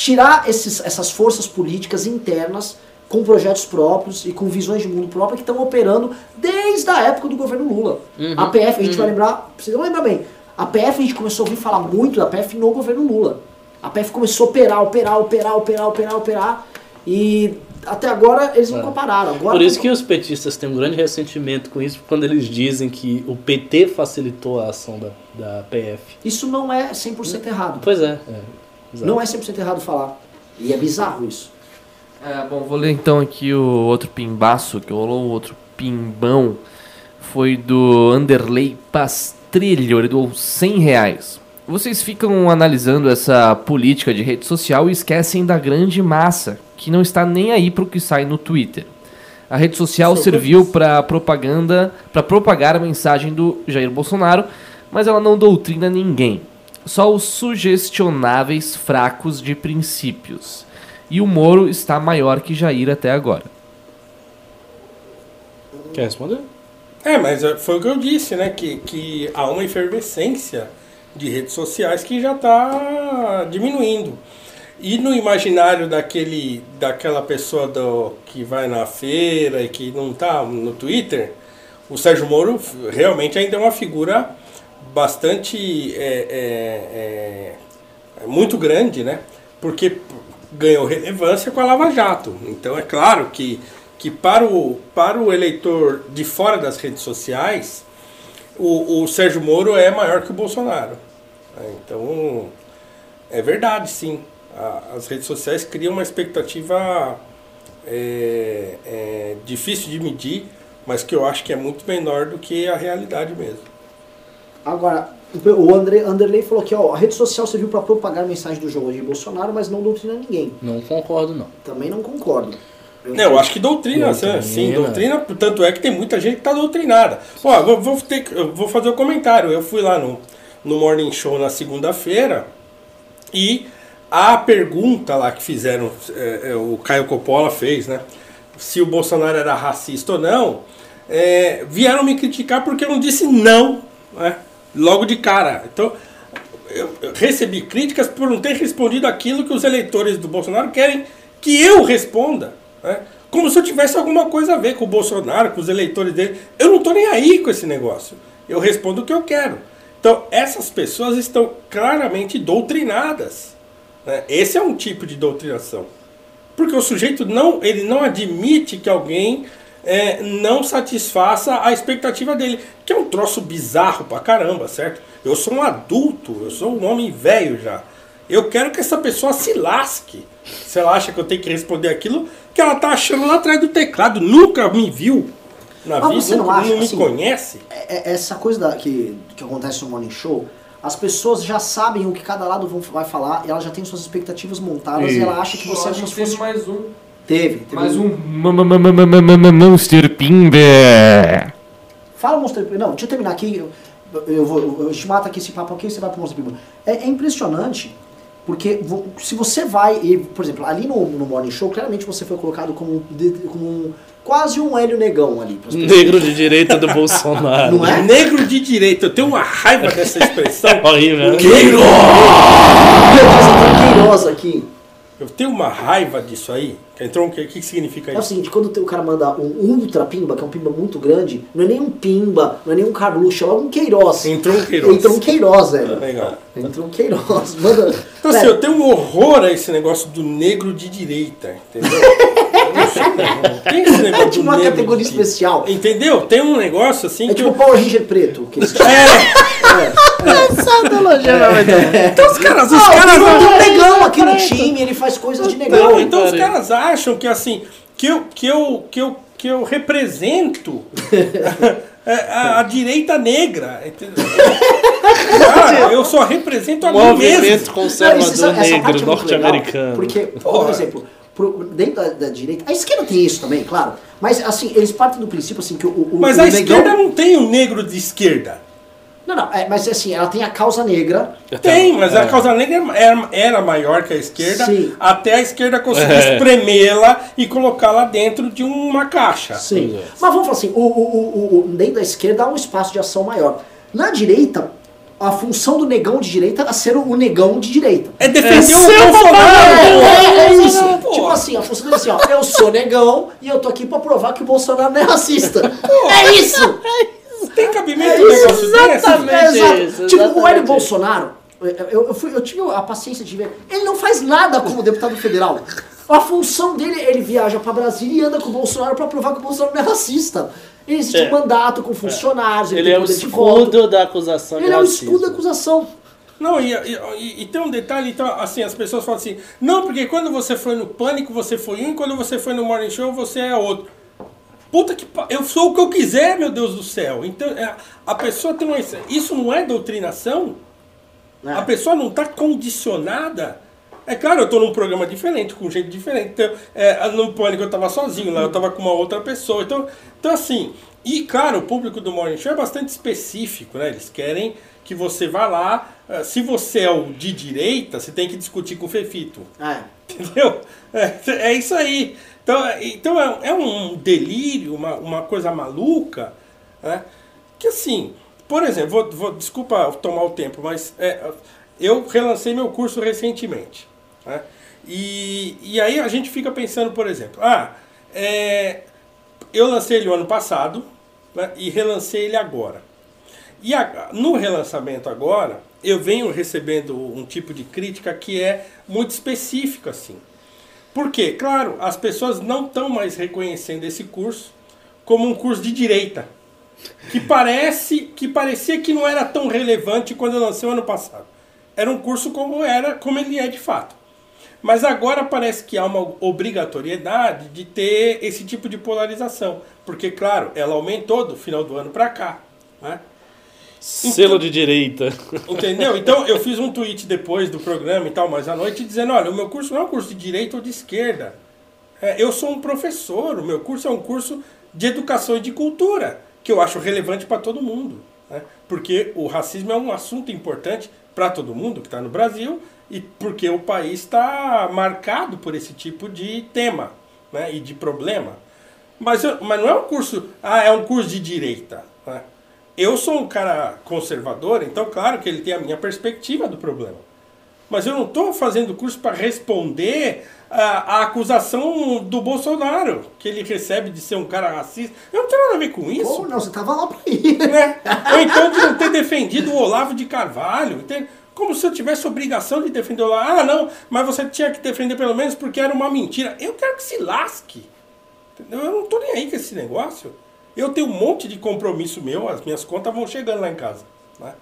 Speaker 1: tirar esses, essas forças políticas internas com projetos próprios e com visões de mundo próprio que estão operando desde a época do governo Lula. A PF, a gente vai lembrar, vocês vão lembrar bem, a PF a gente começou a ouvir falar muito da PF no governo Lula. A PF começou a operar, operar, operar, operar, operar, operar e até agora eles nunca pararam. Agora
Speaker 2: Por isso que os petistas têm um grande ressentimento com isso, quando eles dizem que o PT facilitou a ação da, da PF.
Speaker 1: isso não é 100% errado.
Speaker 2: Pois é. é. Exato.
Speaker 1: Não é 100% errado falar. E é bizarro isso.
Speaker 5: É, bom, vou ler então aqui o outro pimbaço, que rolou o outro pimbão. Foi do Anderley Pastrilho, ele doou 100 reais. Vocês ficam analisando essa política de rede social e esquecem da grande massa, que não está nem aí para o que sai no Twitter. A rede social serviu para propaganda, para propagar a mensagem do Jair Bolsonaro, mas ela não doutrina ninguém. Só os sugestionáveis fracos de princípios. E o Moro está maior que Jair até agora.
Speaker 2: Quer responder?
Speaker 4: É, mas é, foi o que eu disse, né? Que, que há uma efervescência de redes sociais que já está diminuindo. E no imaginário daquele, daquela pessoa do, que vai na feira e que não está no Twitter, o Sérgio Moro realmente ainda é uma figura bastante é, é, é, muito grande, né? Porque ganhou relevância com a Lava Jato. Então é claro que, que para, o, para o eleitor de fora das redes sociais, o, o Sérgio Moro é maior que o Bolsonaro. É, Então é verdade, sim. As redes sociais criam uma expectativa é, é, difícil de medir, mas que eu acho que é muito menor do que a realidade mesmo.
Speaker 1: Agora, o André, Anderley falou que ó, a rede social serviu para propagar a mensagem do jogo de Bolsonaro, mas não doutrina ninguém.
Speaker 2: Não concordo, não.
Speaker 1: Também não concordo.
Speaker 4: Não, eu acho que doutrina,
Speaker 2: Doutrina.
Speaker 4: sim, doutrina, tanto é que tem muita gente que tá doutrinada. Ó, vou, vou, ter, eu vou fazer o um comentário. Eu fui lá no, no Morning Show na segunda-feira e a pergunta lá que fizeram, é, é, o Caio Coppola fez, né? Se o Bolsonaro era racista ou não, é, vieram me criticar porque eu não disse não, né? Logo de cara. Então, eu recebi críticas por não ter respondido aquilo que os eleitores do Bolsonaro querem que eu responda. Né? Como se eu tivesse alguma coisa a ver com o Bolsonaro, com os eleitores dele. Eu não estou nem aí com esse negócio. Eu respondo o que eu quero. Então, essas pessoas estão claramente doutrinadas. né? Esse é um tipo de doutrinação. Porque o sujeito não, ele não admite que alguém é, não satisfaça a expectativa dele. Que é um troço bizarro pra caramba, certo? Eu sou um adulto, eu sou um homem velho já. Eu quero que essa pessoa se lasque. Se ela acha que eu tenho que responder aquilo que ela tá achando lá atrás do teclado, nunca me viu na
Speaker 1: Mas
Speaker 4: vida,
Speaker 1: você não
Speaker 4: nunca,
Speaker 1: acha,
Speaker 4: me
Speaker 1: assim,
Speaker 4: conhece.
Speaker 1: É- é- Essa coisa da- que, que acontece no Morning Show, as pessoas já sabem o que cada lado vão- vai falar, e ela já tem suas expectativas montadas, e,
Speaker 2: E-
Speaker 1: ela acha que você é como se fosse.
Speaker 5: mais um.
Speaker 1: Teve, teve.
Speaker 5: Mais um Monster Pimba.
Speaker 1: Fala Monster Pimba. Não, deixa eu terminar aqui. Eu, eu vou eu te mato aqui esse papo aqui e você vai pro Monster Pimba. É, é impressionante, porque se você vai, e, por exemplo, ali no, no Morning Show, claramente você foi colocado como, um de- como um- quase um Hélio Negão ali.
Speaker 2: Negro de direita do Bolsonaro.
Speaker 1: Não é?
Speaker 4: Negro de direita, eu tenho uma raiva dessa expressão.
Speaker 2: Horrível. né?
Speaker 1: Meu Deus, tem Queiroz aqui.
Speaker 4: Eu tenho uma raiva disso aí. Entrou O que, que significa
Speaker 1: É o
Speaker 4: isso?
Speaker 1: seguinte, quando o cara manda um ultra pimba, que é um pimba muito grande, não é nem um pimba, não é nem um Carluxo, é logo um Queiroz.
Speaker 4: Entrou um Queiroz.
Speaker 1: Entrou um Queiroz, velho.
Speaker 4: Legal.
Speaker 1: Entrou um Queiroz. Manda.
Speaker 4: Então, assim,
Speaker 1: Velho,
Speaker 4: eu tenho um horror a esse negócio do negro de direita, entendeu? Tem esse negócio
Speaker 1: É tipo uma
Speaker 4: negro
Speaker 1: categoria especial.
Speaker 4: Entendeu? Tem um negócio assim
Speaker 1: É
Speaker 4: que
Speaker 1: tipo o
Speaker 4: eu...
Speaker 1: Power Ranger preto. Que eles...
Speaker 4: Então os caras, os
Speaker 1: Ah,
Speaker 4: caras
Speaker 1: tem um negão aqui no time, ele faz coisas de negão.
Speaker 4: Não, então os caras acham que assim, que eu, que eu, que eu, que eu represento a, a- a direita negra. Cara, eu só represento a mim
Speaker 2: Movimento
Speaker 4: mesmo.
Speaker 1: Não,
Speaker 2: Conservador
Speaker 1: essa é
Speaker 2: Negro
Speaker 1: legal,
Speaker 2: norte-americano.
Speaker 1: Porque, por exemplo, pro- dentro da, da direita. A esquerda tem isso também, claro. Mas assim, eles partem do princípio assim que o, o,
Speaker 4: Mas
Speaker 1: o
Speaker 4: a
Speaker 1: negão-
Speaker 4: esquerda não tem um negro de esquerda.
Speaker 1: Não, não, é, mas assim, ela tem a causa negra.
Speaker 4: Tem, mas a
Speaker 2: É.
Speaker 4: causa negra era, era maior que a esquerda,
Speaker 1: Sim.
Speaker 4: até a esquerda conseguir
Speaker 2: É.
Speaker 4: espremê-la e colocá-la dentro de uma caixa.
Speaker 1: Sim.
Speaker 2: É.
Speaker 1: Mas vamos falar assim, o, o, o, o- dentro da esquerda há um espaço de ação maior. Na direita, a função do negão de direita é ser o negão de direita.
Speaker 4: É defender
Speaker 2: É
Speaker 4: o
Speaker 2: seu
Speaker 4: Bolsonaro!
Speaker 1: É, é, é
Speaker 4: pô.
Speaker 1: isso.
Speaker 4: Pô.
Speaker 1: Tipo assim, a função dele é assim, ó, eu sou negão e eu tô aqui pra provar que o Bolsonaro não é racista. É isso!
Speaker 4: Tem cabimento
Speaker 1: É isso,
Speaker 4: negócio
Speaker 2: exatamente.
Speaker 1: É, exato.
Speaker 2: isso,
Speaker 1: tipo, o
Speaker 2: exatamente
Speaker 1: Hélio
Speaker 2: isso.
Speaker 1: Bolsonaro, eu, eu, fui, eu tive a paciência de ver, ele não faz nada como deputado federal. A função dele, ele viaja pra Brasília e anda com o Bolsonaro pra provar que o Bolsonaro não é racista. Existe
Speaker 2: É.
Speaker 1: um mandato com funcionários, ele,
Speaker 2: Ele
Speaker 1: tem
Speaker 2: é o escudo da acusação
Speaker 1: Ele é o escudo da acusação.
Speaker 4: Não, e, e- e- e tem um detalhe, então, assim, as pessoas falam assim, não, porque quando você foi no Pânico, você foi um, quando você foi no Morning Show, você é outro. Puta que pa... Eu sou o que eu quiser, meu Deus do céu. Então, é, a pessoa tem uma... Isso não é doutrinação?
Speaker 1: né?
Speaker 4: A pessoa não está condicionada. É claro, eu estou num programa diferente, com gente diferente. Então, é, no Pânico eu estava sozinho, lá eu estava com uma outra pessoa. Então, então, assim, e claro, o público do Morning Show é bastante específico, né? Eles querem que você vá lá. eh, Se você é o de direita, você tem que discutir com o Fefito.
Speaker 1: É.
Speaker 4: Entendeu? É, é isso aí. Então, é- então é, é um delírio, uma, uma coisa maluca, né? Que assim, por exemplo, vou, vou- desculpa tomar o tempo, mas é, eu relancei meu curso recentemente. Né? E, e aí a gente fica pensando, por exemplo, ah, é, eu lancei ele o ano passado né, e relancei ele agora. E a- no relançamento agora, eu venho recebendo um tipo de crítica que é muito específica, assim. Porque, claro, as pessoas não estão mais reconhecendo esse curso como um curso de direita. Que parece que parecia que não era tão relevante quando eu lancei o ano passado. Era um curso como era, como ele é de fato. Mas agora parece que há uma obrigatoriedade de ter esse tipo de polarização. Porque, claro, ela aumentou do final do ano para cá. Né?
Speaker 2: Selo de direita.
Speaker 4: Entendeu? Então eu fiz um tweet depois do programa e tal, mais à noite, dizendo: olha, o meu curso não é um curso de direita ou de esquerda. É, eu sou um professor, o meu curso é um curso de educação e de cultura, que eu acho relevante para todo mundo. Né? Porque o racismo é um assunto importante para todo mundo que está no Brasil e porque o país está marcado por esse tipo de tema né? e de problema. Mas, eu- mas não é um curso, ah, é um curso de direita. Né? Eu sou um cara conservador, então claro que ele tem a minha perspectiva do problema. Mas eu não estou fazendo curso para responder a, a acusação do Bolsonaro, que ele recebe de ser um cara racista. Eu não tenho nada a ver com isso.
Speaker 1: Ou não, você tava lá pra ir.
Speaker 4: né? Ou então de não ter defendido o Olavo de Carvalho. entende? Como se eu tivesse obrigação de defender Olavo. Ah, não, mas você tinha que defender pelo menos porque era uma mentira. Eu quero que se lasque. Entendeu? Eu não tô nem aí com esse negócio. Eu tenho um monte de compromisso meu, as minhas contas vão chegando lá em casa. né?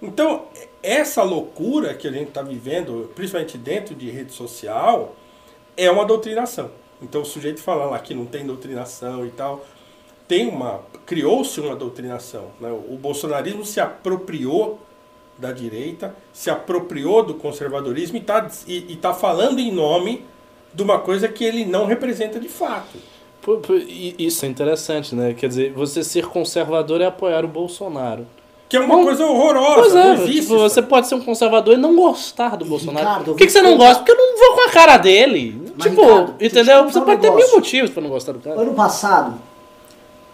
Speaker 4: Então, essa loucura que a gente está vivendo, principalmente dentro de rede social, é uma doutrinação. Então, o sujeito fala lá que não tem doutrinação e tal, tem uma criou-se uma doutrinação. né? O bolsonarismo se apropriou da direita, se apropriou do conservadorismo e está e, e tá falando em nome de uma coisa que ele não representa de fato.
Speaker 2: Isso é interessante, né? Quer dizer, você ser conservador é apoiar o Bolsonaro.
Speaker 4: Que é uma
Speaker 2: Bom,
Speaker 4: coisa horrorosa.
Speaker 2: Pois
Speaker 4: não
Speaker 2: é,
Speaker 4: existe
Speaker 2: tipo, você pode ser um conservador e não gostar do Bolsonaro.
Speaker 1: Ricardo,
Speaker 2: Por que, que você não gosta? Porque eu não vou com a cara dele.
Speaker 1: Mas,
Speaker 2: tipo,
Speaker 1: Ricardo,
Speaker 2: entendeu? Você
Speaker 1: um
Speaker 2: pode ter mil motivos pra não gostar do cara.
Speaker 1: Ano passado,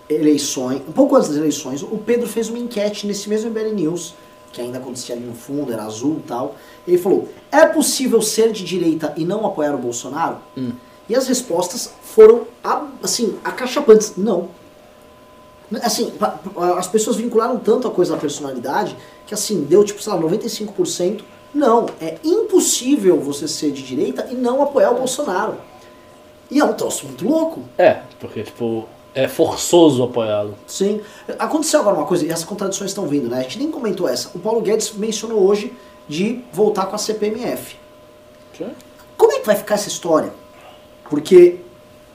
Speaker 1: eleições, um pouco antes das eleições, o Pedro fez uma enquete nesse mesmo MBL News, que ainda acontecia ali no fundo, era azul e tal. Ele falou: é possível ser de direita e não apoiar o Bolsonaro? E as respostas foram, assim, acachapantes. Não. Assim, as pessoas vincularam tanto a coisa da personalidade que, assim, deu tipo, sei lá, 95%. Não, é impossível você ser de direita e não apoiar o Bolsonaro. E é um troço muito louco.
Speaker 2: É, porque, tipo, é forçoso apoiá-lo.
Speaker 1: Sim. Aconteceu agora uma coisa, e essas contradições estão vindo, né? A gente nem comentou essa. O Paulo Guedes mencionou hoje de voltar com a CPMF. Como é que vai ficar essa história? Porque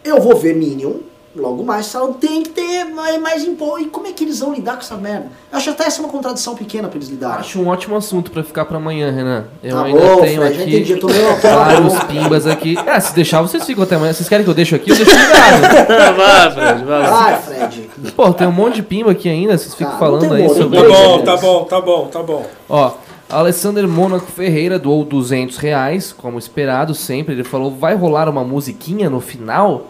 Speaker 1: eu vou ver Minion logo mais, tem que ter mais, mais imposto. E como é que eles vão lidar com essa merda? Eu acho até essa uma contradição pequena pra eles lidarem.
Speaker 5: Acho um ótimo assunto pra ficar pra amanhã, Renan. Eu
Speaker 1: Tá
Speaker 5: ainda
Speaker 1: bom,
Speaker 5: tenho
Speaker 1: Fred,
Speaker 5: aqui
Speaker 1: entendi, eu uma
Speaker 5: vários pimbas aqui. É, se deixar, vocês ficam até amanhã. Vocês querem que eu deixe aqui? Eu deixo ligado.
Speaker 2: vai, Fred, vai.
Speaker 1: Ai, Fred.
Speaker 5: Pô, tem um monte de pimba aqui ainda, vocês ficam
Speaker 1: Ah,
Speaker 5: falando aí sobre
Speaker 4: Tá bom, tá bom, tá bom, tá bom.
Speaker 5: Ó, Alessander Mônaco Ferreira doou 200 reais, como esperado sempre. Ele falou, vai rolar uma musiquinha no final?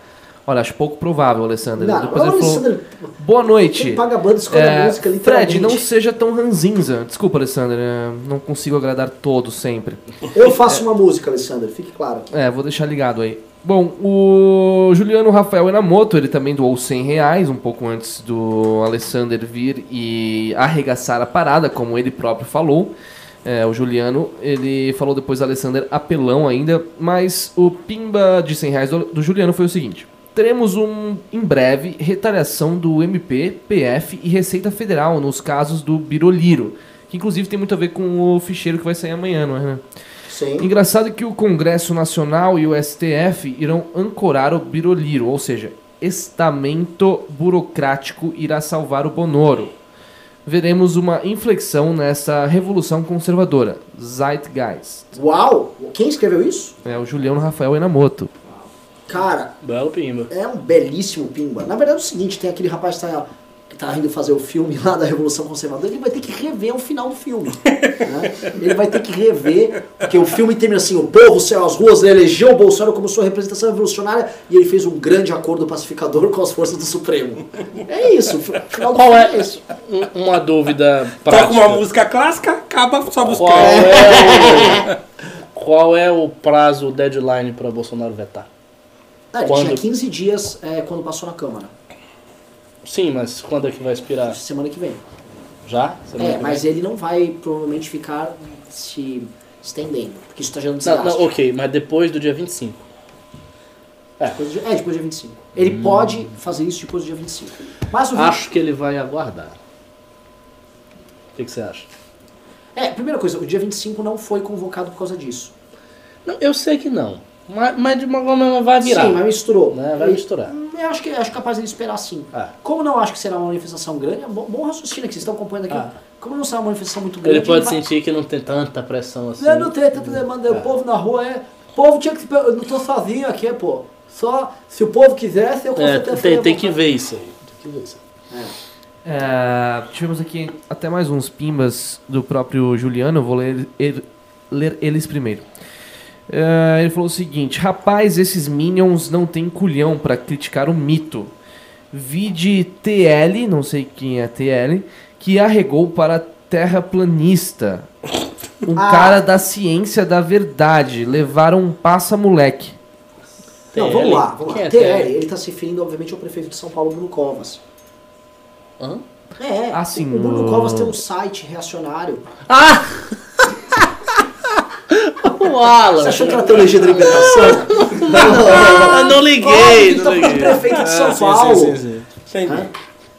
Speaker 5: Olha, acho pouco provável, Alessander.
Speaker 1: Não,
Speaker 5: Depois ele falou,
Speaker 1: Alessandro,
Speaker 5: boa noite.
Speaker 1: quem paga a banda escolhe
Speaker 5: É,
Speaker 1: música.
Speaker 5: Fred, não seja tão ranzinza. Desculpa, Alessander, é, não consigo agradar todos sempre.
Speaker 1: Eu faço uma música, Alessandro, fique claro.
Speaker 5: É, vou deixar ligado aí. Bom, o Juliano Rafael Enamoto, ele também doou 100 reais, um pouco antes do Alessander vir e arregaçar a parada, como ele próprio falou. É, o Juliano, ele falou depois do Alessander apelão ainda, mas o pimba de 100 reais do, do Juliano foi o seguinte. Teremos um, em breve, retaliação do MP, PF e Receita Federal nos casos do Biroliro, que inclusive tem muito a ver com o ficheiro que vai sair amanhã, não é, Renan?
Speaker 1: Sim.
Speaker 5: Engraçado que o Congresso Nacional e o STF irão ancorar o Biroliro, ou seja, estamento burocrático irá salvar o Bonoro. Veremos uma inflexão nessa revolução conservadora, Zeitgeist.
Speaker 1: Uau! Quem escreveu isso?
Speaker 5: É o Juliano Rafael Enamoto.
Speaker 1: Cara,
Speaker 2: Belo pimba.
Speaker 1: é um belíssimo pimba. Na verdade é o seguinte, tem aquele rapaz que tá, que tá indo fazer o filme lá da Revolução Conservadora, ele vai ter que rever o final do filme. né? Ele vai ter que rever, porque o filme termina assim, o povo saiu às ruas, ele elegeu o Bolsonaro como sua representação revolucionária e ele fez um grande acordo pacificador com as forças do Supremo. É isso, o final do
Speaker 2: Qual
Speaker 1: filme
Speaker 2: é
Speaker 1: é isso.
Speaker 2: um- uma dúvida prática?
Speaker 4: Toca uma música clássica, acaba só os
Speaker 2: Qual é o, qual é o prazo, o deadline para Bolsonaro vetar?
Speaker 1: Ah, ele
Speaker 2: Quando?
Speaker 1: tinha 15 dias é, quando passou na Câmara,
Speaker 2: Sim, mas quando é que vai expirar?
Speaker 1: semana que vem.
Speaker 2: Já? Semana
Speaker 1: É, mas
Speaker 2: vem?
Speaker 1: ele não vai provavelmente ficar se estendendo, porque isso está gerando
Speaker 2: Não,
Speaker 1: desgaste.
Speaker 2: não, ok, mas depois do dia 25.
Speaker 1: Depois do é, depois do dia 25. Ele pode fazer isso depois do dia 25. Mas o
Speaker 2: Acho que ele vai aguardar. O que, que você acha?
Speaker 1: É, primeira coisa, o dia 25 não foi convocado por causa disso.
Speaker 2: Não, eu sei que não. Mas, mas de uma forma vai virar.
Speaker 1: Sim, mas misturou.
Speaker 2: Né, vai
Speaker 1: E-
Speaker 2: misturar.
Speaker 1: Eu acho que acho capaz de esperar sim.
Speaker 2: Ah.
Speaker 1: Como não acho que será uma manifestação grande, é bom, bom raciocínio que vocês estão acompanhando aqui.
Speaker 2: Ah.
Speaker 1: Como não será uma manifestação muito grande.
Speaker 2: Ele pode
Speaker 1: vai-
Speaker 2: sentir que não tem tanta pressão assim.
Speaker 1: Não, não tem tanta demanda. O povo na rua é. O povo tinha que. se- Eu não tô sozinho aqui, pô. Só se o povo quisesse, eu com
Speaker 2: É, tem, tem que ver isso aí. Tem que ver isso aí.
Speaker 5: É, tivemos aqui até mais uns pimbas do próprio Juliano, eu vou ler, ele- ler eles primeiro. É, ele falou o seguinte: Rapaz, esses Minions não tem culhão pra criticar o mito. Vide TL, não sei quem é TL, que arregou para terraplanista. Um
Speaker 1: Ah.
Speaker 5: cara da ciência da verdade. Levaram um passa-moleque.
Speaker 1: Não, vamos lá, vamos lá.
Speaker 2: é
Speaker 1: TL,
Speaker 2: TL?
Speaker 1: ele tá se referindo, obviamente, ao prefeito de São Paulo, Bruno Covas.
Speaker 2: Hã?
Speaker 1: É,
Speaker 5: Ah, sim,
Speaker 1: o Bruno
Speaker 5: no-
Speaker 1: Covas tem um site reacionário.
Speaker 2: Ah! O Alan!
Speaker 1: Você achou que era teologia da libertação?
Speaker 2: Não
Speaker 1: Óbvio,
Speaker 2: liguei,
Speaker 1: ele
Speaker 2: não
Speaker 1: tá
Speaker 2: liguei.
Speaker 1: prefeito de São
Speaker 2: Ah, sim,
Speaker 1: Paulo.
Speaker 2: sim, sim, sim.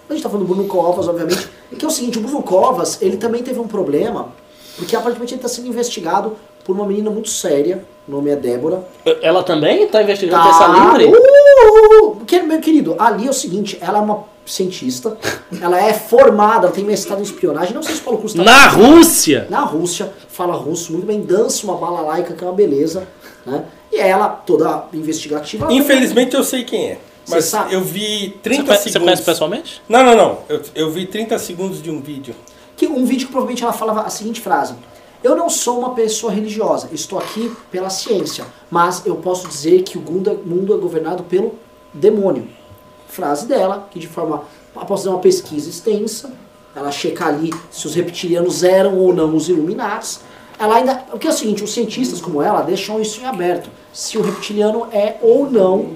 Speaker 1: A gente tá falando do Bruno Covas, obviamente. E que é o seguinte, o Bruno Covas, ele também teve um problema, porque aparentemente ele tá sendo investigado por uma menina muito séria, o nome é Débora.
Speaker 2: Ela também tá investigando
Speaker 1: Tá,
Speaker 2: peça livre?
Speaker 1: uh, uh, meu querido, ali é o seguinte, ela é uma cientista, ela é formada, ela tem mestrado em espionagem, não sei se o Paulo Costa
Speaker 2: Na Rússia?
Speaker 1: na Rússia, fala russo muito bem, dança uma balalaica que é uma beleza. Né? E ela, toda investigativa... ela
Speaker 4: Infelizmente eu sei quem é.
Speaker 1: Você
Speaker 4: Mas
Speaker 1: sabe?
Speaker 4: eu vi
Speaker 2: Você
Speaker 4: 30
Speaker 2: conhece, você
Speaker 4: segundos.
Speaker 2: conhece pessoalmente?
Speaker 4: Não, não, não. Eu, eu vi 30 segundos de um vídeo.
Speaker 1: que um vídeo que provavelmente ela falava a seguinte frase: Eu não sou uma pessoa religiosa, estou aqui pela ciência, mas eu posso dizer que o mundo é- mundo é governado pelo demônio. Frase dela, que de forma após fazer uma pesquisa extensa, ela checa ali se os reptilianos eram ou não os Illuminatis. Ela ainda, porque é o seguinte, os cientistas como ela deixam isso em aberto, se o reptiliano é ou não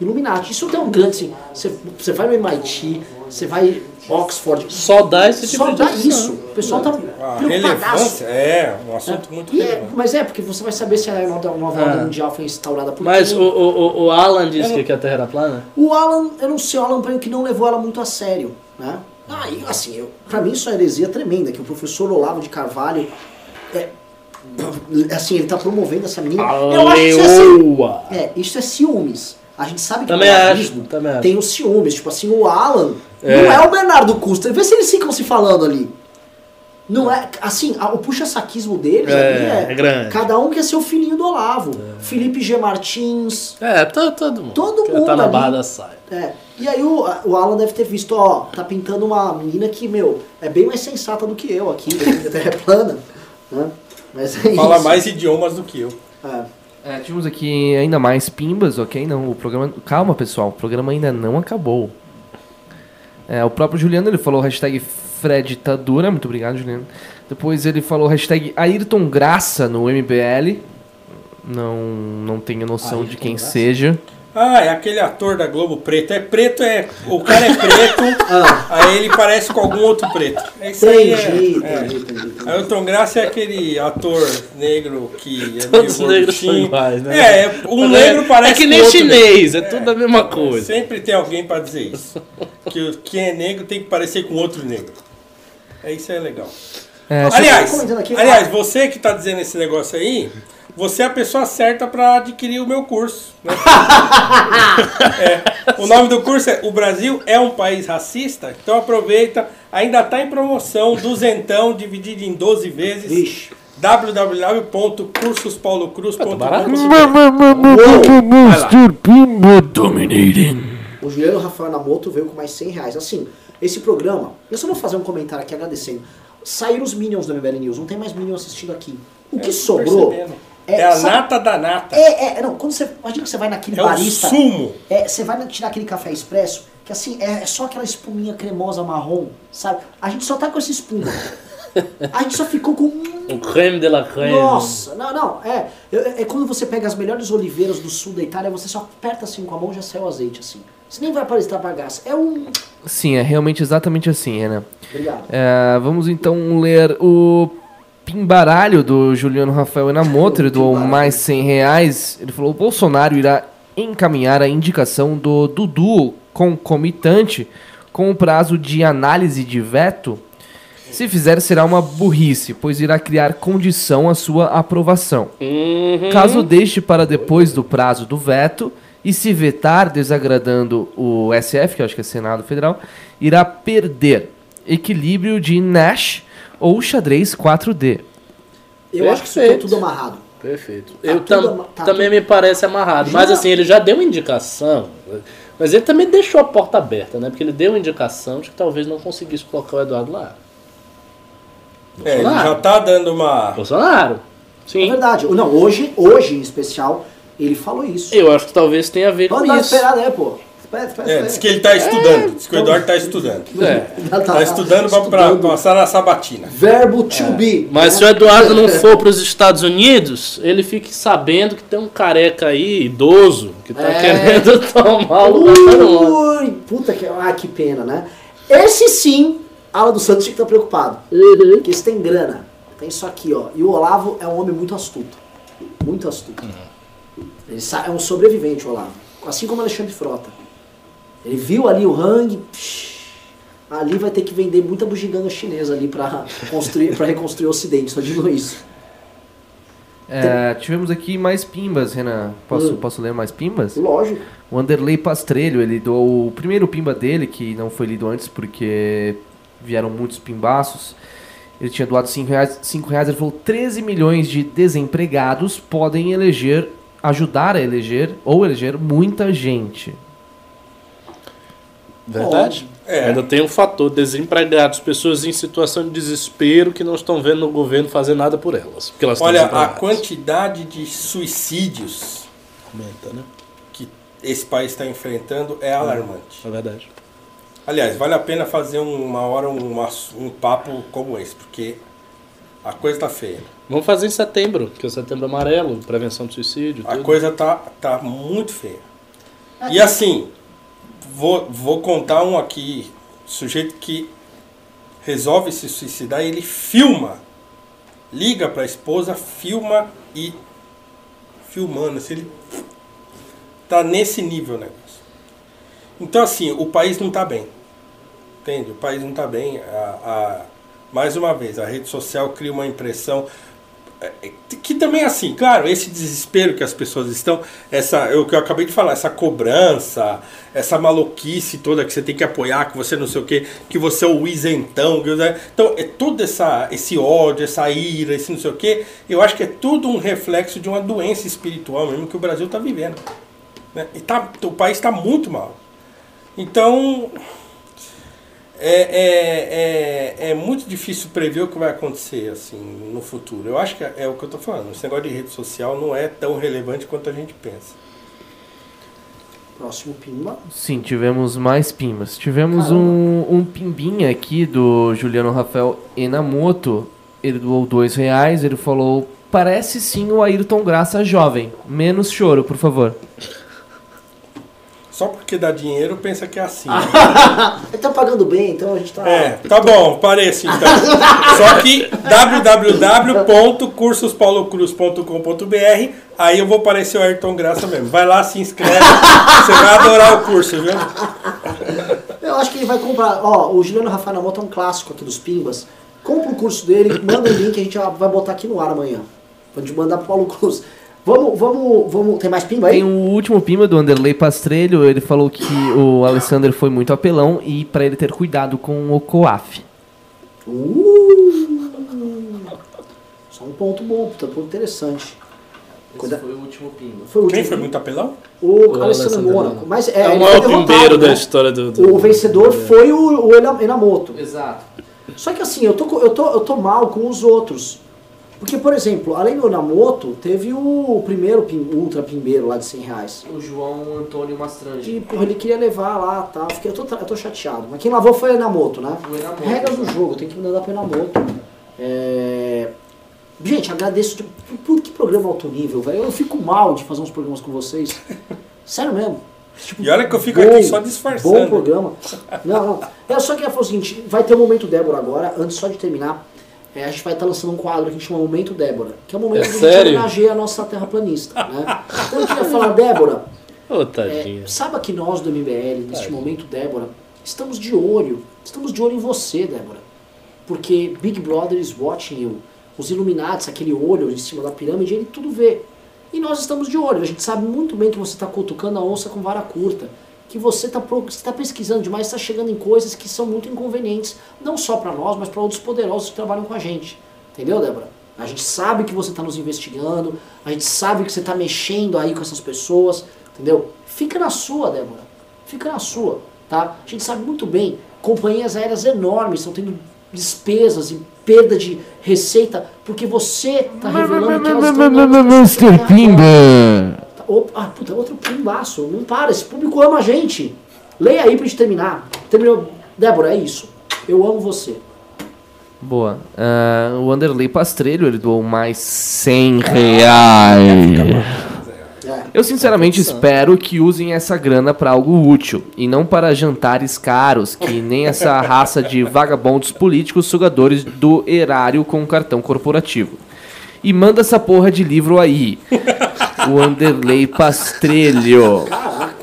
Speaker 1: Illuminati. Isso tem um grande, assim, você, você vai no MIT, você vai Oxford,
Speaker 2: Só dá esse tipo
Speaker 1: só
Speaker 2: de
Speaker 1: dá
Speaker 2: discussão.
Speaker 1: isso. O pessoal tá
Speaker 4: A
Speaker 1: preocupadaço.
Speaker 4: relevância é um assunto muito
Speaker 1: E é- mas é, porque você vai saber se a nova, nova ordem
Speaker 2: Ah.
Speaker 1: mundial foi instaurada por
Speaker 2: Mas o, o, o- o Alan disse
Speaker 1: não-
Speaker 2: que a Terra era plana?
Speaker 1: O Alan, eu não sei, o Alan que não levou ela muito a sério, né? Ah, e, assim, eu, pra mim isso é uma heresia tremenda, que o professor Olavo de Carvalho, é, assim, ele tá promovendo essa menina. eu acho que isso é,
Speaker 2: Aleoa!
Speaker 1: é, isso é ciúmes. A gente sabe que
Speaker 2: Também
Speaker 1: o
Speaker 2: também acho.
Speaker 1: tem os ciúmes. Tipo assim, o Alan
Speaker 2: É.
Speaker 1: não é o Bernardo Custer. Vê se eles ficam se falando ali. Não é, assim, o puxa-saquismo deles
Speaker 2: É,
Speaker 1: é,
Speaker 2: é grande.
Speaker 1: Cada um quer ser o filhinho do Olavo. Felipe G. Martins,
Speaker 2: É, todo, todo mundo.
Speaker 1: Todo
Speaker 2: que
Speaker 1: mundo
Speaker 2: Tá na barra da saia.
Speaker 1: É, e aí o, o Alan deve ter visto, ó, tá pintando uma menina que, meu, é bem mais sensata do que eu aqui, a Terra é plana, né? Mas é
Speaker 4: Fala
Speaker 1: isso.
Speaker 4: mais idiomas do que eu.
Speaker 1: É.
Speaker 5: É, tivemos aqui ainda mais pimbas, ok? Não, o programa. Calma, pessoal, o programa ainda não acabou. É, o próprio Juliano ele falou hashtag Fred tá dura, muito obrigado, Juliano. Depois ele falou hashtag Ayrton Graça no MBL. Não, não tenho noção de
Speaker 1: Ayrton
Speaker 5: quem
Speaker 1: Graça?
Speaker 5: seja.
Speaker 4: Ah, é aquele ator da Globo preto. É preto, é. O cara é preto,
Speaker 1: Ah.
Speaker 4: aí ele parece com algum outro preto. É isso aí.
Speaker 1: Entendi,
Speaker 4: É, é.
Speaker 1: entendi, entendi, entendi.
Speaker 4: Ailton Graça é aquele ator negro que é
Speaker 2: Todos os
Speaker 4: meio
Speaker 2: negros são iguais, né?
Speaker 4: É, é, um negro parece
Speaker 2: É que nem
Speaker 4: outro
Speaker 2: chinês, é tudo a mesma coisa.
Speaker 4: Sempre tem alguém pra dizer isso. Que quem é negro tem que parecer com outro negro. É isso é legal.
Speaker 5: É,
Speaker 4: aliás, aliás, você que tá dizendo esse negócio aí, você é a pessoa certa pra adquirir o meu curso. né? É, o nome do curso é O Brasil é um país racista? Então aproveita, ainda tá em promoção, duzentão, dividido em 12 vezes.
Speaker 1: Vixe.
Speaker 4: www.cursospaulo.cruz.com
Speaker 2: barato.
Speaker 1: O Juliano Rafael Namoto veio com mais 100 reais. Assim, esse programa, eu só vou fazer um comentário aqui agradecendo. Saíram os Minions do MBL News, não tem mais Minions assistindo aqui. O que
Speaker 4: tô
Speaker 1: sobrou
Speaker 4: percebendo. É, a
Speaker 1: sabe-
Speaker 4: nata da nata.
Speaker 1: É, é, não, quando você. Imagina que você vai naquele
Speaker 4: É o
Speaker 1: barista.
Speaker 4: sumo.
Speaker 1: É, você vai tirar aquele café expresso, que assim, é, é só aquela espuminha cremosa marrom, sabe? A gente só tá com essa espuma. A gente só ficou com.
Speaker 2: O creme de la creme.
Speaker 1: Nossa, não, não, é, é. É quando você pega as melhores oliveiras do sul da Itália, você só aperta assim com a mão e já sai o azeite, assim. Você nem vai aparecer a bagaça. É um.
Speaker 5: Sim, é realmente exatamente assim, Renan.
Speaker 1: Obrigado.
Speaker 5: É, vamos então ler o pimbaralho do Juliano Rafael Enamoto, ele doou mais 100 reais. Ele falou: o Bolsonaro irá encaminhar a indicação do Dudu concomitante com o prazo de análise de veto. Se fizer, será uma burrice, pois irá criar condição à sua aprovação.
Speaker 2: Uhum.
Speaker 5: Caso deixe para depois do prazo do veto e se vetar desagradando o SF, que eu acho que é Senado Federal, irá perder equilíbrio de Nash ou xadrez 4D.
Speaker 1: Eu acho que isso tá tudo amarrado.
Speaker 2: Perfeito.
Speaker 1: Tá
Speaker 2: eu tam-
Speaker 1: tá
Speaker 2: também
Speaker 1: tudo-
Speaker 2: me parece amarrado. Mas assim, ele já deu uma indicação. Mas ele também deixou a porta aberta, né? Porque ele deu uma indicação de que talvez não conseguisse colocar o Eduardo lá.
Speaker 4: É, ele já tá dando uma.
Speaker 2: Bolsonaro.
Speaker 1: É
Speaker 2: Sim.
Speaker 1: verdade. Não, hoje, hoje em especial, ele falou isso.
Speaker 2: Eu acho que talvez tenha a ver com
Speaker 1: Vamos dar uma
Speaker 2: isso.
Speaker 1: esperada aí, pô. Espera, espera,
Speaker 4: É, diz que ele tá estudando. Diz que o Eduardo tá estudando.
Speaker 2: É.
Speaker 1: Tá,
Speaker 4: estudando
Speaker 1: estudando.
Speaker 4: passar na sabatina.
Speaker 1: Verbo to be.
Speaker 2: Mas se o Eduardo não for para os Estados Unidos, ele fique sabendo que tem um careca aí, idoso, que tá
Speaker 1: É.
Speaker 2: querendo tomar o lugar do.
Speaker 1: Ui, puta que. Ah, que pena, né? Esse sim, Alan dos Santos tinha que estar preocupado.
Speaker 2: Uhum.
Speaker 1: Porque esse tem grana. Tem isso aqui, ó. E o Olavo é um homem muito astuto. Muito astuto. Ele sa- é um sobrevivente, o Olavo. Assim como Alexandre Frota. Ele viu ali o Hang. ali vai ter que vender muita bugiganga chinesa ali pra, construir, pra reconstruir o Ocidente, só digo isso.
Speaker 5: É, tivemos aqui mais pimbas, Renan. Posso,
Speaker 1: Hum.
Speaker 5: posso ler mais pimbas?
Speaker 1: Lógico.
Speaker 5: O Anderley Pastrelho, ele doou o primeiro pimba dele, que não foi lido antes porque vieram muitos pimbaços. Ele tinha doado 5 reais, cinco reais, ele falou 13 milhões de desempregados podem eleger ajudar a eleger ou eleger muita gente.
Speaker 2: Verdade.
Speaker 4: É.
Speaker 2: Ainda tem o fator desempregados, pessoas em situação de desespero que não estão vendo o governo fazer nada por elas. Porque elas estão
Speaker 4: Olha, a quantidade de suicídios
Speaker 2: Aumenta, né?
Speaker 4: que esse país está enfrentando é alarmante.
Speaker 2: É verdade.
Speaker 4: Aliás, vale a pena fazer uma hora um, um papo como esse, porque a coisa tá feia.
Speaker 2: Vamos fazer em setembro, que é o setembro amarelo, prevenção do suicídio.
Speaker 4: A
Speaker 2: tudo.
Speaker 4: coisa tá, tá muito feia. E assim, vou, vou contar um aqui, sujeito que resolve se suicidar, ele filma, liga pra esposa, filma e filmando, assim, ele tá nesse nível o negócio. Então assim, o país não tá bem. Entende? O país não tá bem. A, a- mais uma vez, a rede social cria uma impressão que também assim, claro, esse desespero que as pessoas estão, essa, é o que eu acabei de falar, essa cobrança, essa maluquice toda que você tem que apoiar, que você não sei o que, que você é o isentão, que então é todo essa, esse ódio, essa ira, esse não sei o que, eu acho que é tudo um reflexo de uma doença espiritual mesmo que o Brasil está vivendo. né? E tá, o país está muito mal. Então é, é, é, é muito difícil prever o que vai acontecer assim no futuro. Eu acho que é, é o que eu estou falando. Esse negócio de rede social não é tão relevante quanto a gente pensa.
Speaker 1: Próximo Pimba.
Speaker 5: Sim, tivemos mais pimbas. Tivemos
Speaker 1: Caramba.
Speaker 5: um, um pimbinha aqui do Juliano Rafael Enamoto. Ele doou dois reais. Ele falou: Parece sim o Ayrton Graça jovem. Menos choro, por favor.
Speaker 4: Só porque dá dinheiro pensa que é assim.
Speaker 1: Ele tá pagando bem, então a gente tá.
Speaker 4: É, tá bom, pareça então. Só que www.cursospaulocruz.com.br aí eu vou parecer o Ayrton Graça mesmo. Vai lá, se inscreve, você vai adorar o curso, viu?
Speaker 1: Eu acho que ele vai comprar. Ó, o Juliano Rafael Namoto é um clássico aqui dos Pimbas. Compra o curso dele, manda o link, a gente vai botar aqui no ar amanhã. Pode mandar pro Paulo Cruz. Vamos, vamos, vamos. Tem mais Pimba aí?
Speaker 5: Tem o último pimba do Anderley Pastrelho. Ele falou que o Alessander foi muito apelão e pra ele ter cuidado com o COAF.
Speaker 1: Uh, só um ponto bom, puta, ponto interessante. Cuida-
Speaker 5: foi o último pimba.
Speaker 1: Foi o
Speaker 4: Quem
Speaker 1: último.
Speaker 4: foi muito apelão?
Speaker 1: O,
Speaker 2: O
Speaker 1: Alessandro
Speaker 2: Alessandro
Speaker 1: Mônaco. Mas é,
Speaker 2: É, o maior
Speaker 1: derrotado,
Speaker 2: pimbeiro
Speaker 1: né?
Speaker 2: da história do. do-
Speaker 1: O vencedor foi o, o Ena- Enamoto.
Speaker 5: Exato.
Speaker 1: Só que assim, eu tô, eu, tô, eu tô mal com os outros. Porque, por exemplo, além do Enamoto, teve o primeiro pim- ultra pimbeiro lá de 100 reais.
Speaker 5: O João Antônio Mastrange.
Speaker 1: E, porra, ele queria levar lá e tal. Fiquei, eu, tô, eu tô chateado. Mas quem lavou foi o Enamoto, né?
Speaker 5: O Enamoto.
Speaker 1: Regras do jogo, tem que mandar pro Enamoto. É... Gente, agradeço. De... Puta, que programa alto nível, velho. Eu fico mal de fazer uns programas com vocês. Sério mesmo. Tipo,
Speaker 4: E olha que eu fico
Speaker 1: bom,
Speaker 4: aqui só disfarçando.
Speaker 1: Bom programa. Não, não. Eu só queria falar o seguinte: vai ter o Momento Débora agora, antes só de terminar. É, a gente vai estar lançando um quadro que a gente chama Momento Débora, que é o momento
Speaker 2: É
Speaker 1: que a gente homenageia a nossa terraplanista. Né? Então eu queria falar, Débora,
Speaker 2: Ô,
Speaker 1: é, saiba que nós do MBL, neste
Speaker 2: Tadinha.
Speaker 1: momento, Débora, estamos de olho. Estamos de olho em você, Débora. Porque Big Brother is watching you. Os Illuminati, aquele olho em cima da pirâmide, ele tudo vê. E nós estamos de olho. A gente sabe muito bem que você está cutucando a onça com vara curta. Que você está tá pesquisando demais, está chegando em coisas que são muito inconvenientes. Não só para nós, mas para outros poderosos que trabalham com a gente. Entendeu, Débora? A gente sabe que você está nos investigando. A gente sabe que você está mexendo aí com essas pessoas. Entendeu? Fica na sua, Débora. Fica na sua, tá? A gente sabe muito bem, companhias aéreas enormes estão tendo despesas e perda de receita porque você está revelando que elas estão
Speaker 5: Mr. Pimba!
Speaker 1: Tá, opa, Ah, puta, outro pimbaço. Não para, esse público ama a gente. Leia aí pra gente terminar. Terminou. Débora, é isso. Eu amo você.
Speaker 5: Boa. Ah, o Anderley Pastrelho, ele doou mais 100 reais.
Speaker 1: É.
Speaker 5: Eu sinceramente espero que usem essa grana pra algo útil e não para jantares caros, que nem essa raça de vagabundos políticos sugadores do erário com cartão corporativo. E manda essa porra de livro aí. O Anderley Pastrelho.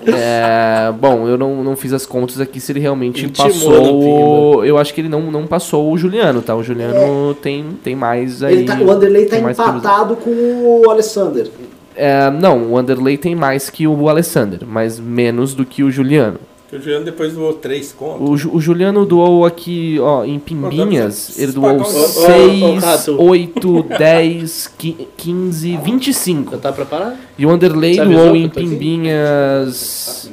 Speaker 5: É, bom, eu não, não fiz as contas aqui se ele realmente
Speaker 2: Intimou
Speaker 5: passou. Eu acho que ele não, não passou o Juliano, tá? O Juliano tem, tem mais aí.
Speaker 1: Tá- o Anderley tá empatado com o Alessander.
Speaker 5: é, não, o Anderley tem mais que o Alessander, mas menos do que o Juliano.
Speaker 4: Que o Juliano depois doou três contos.
Speaker 5: O, o Juliano doou aqui, ó, em Pimbinhas,
Speaker 4: dá
Speaker 5: ele doou
Speaker 4: pagar um-
Speaker 2: Ô, ô, ô,
Speaker 5: 6,
Speaker 2: Cato.
Speaker 5: 8, 10, 15, 25.
Speaker 2: Você tá preparado?
Speaker 5: E o Anderley
Speaker 2: avisou
Speaker 5: doou em? Pimbinhas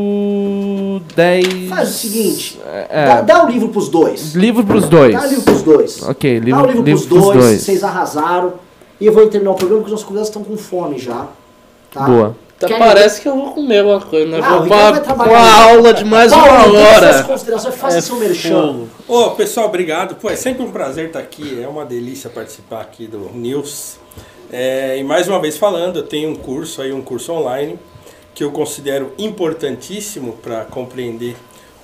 Speaker 5: 5, 10...
Speaker 1: Faz o seguinte,
Speaker 5: É,
Speaker 1: dá, dá o livro pros dois.
Speaker 5: livro pros dois.
Speaker 1: Dá o livro pros dois.
Speaker 5: Ok,
Speaker 1: Dá
Speaker 5: livro,
Speaker 1: o livro,
Speaker 5: livro
Speaker 1: pros dois, vocês arrasaram. E eu vou terminar o programa porque os nossos convidados estão com fome já. Tá?
Speaker 5: Boa.
Speaker 2: Até
Speaker 1: Quer-
Speaker 2: parece que eu vou comer alguma coisa, né?
Speaker 1: Ah,
Speaker 2: vou
Speaker 1: Ricardo vai
Speaker 2: pra,
Speaker 1: trabalhar.
Speaker 2: com a aula de mais
Speaker 1: Paulo,
Speaker 2: uma hora.
Speaker 1: considerações, faça
Speaker 2: É
Speaker 1: seu merchan.
Speaker 4: Ô, pessoal, obrigado. Pô, é sempre um prazer estar aqui. É uma delícia participar aqui do News. É, e mais uma vez falando, eu tenho um curso aí, um curso online, que eu considero importantíssimo para compreender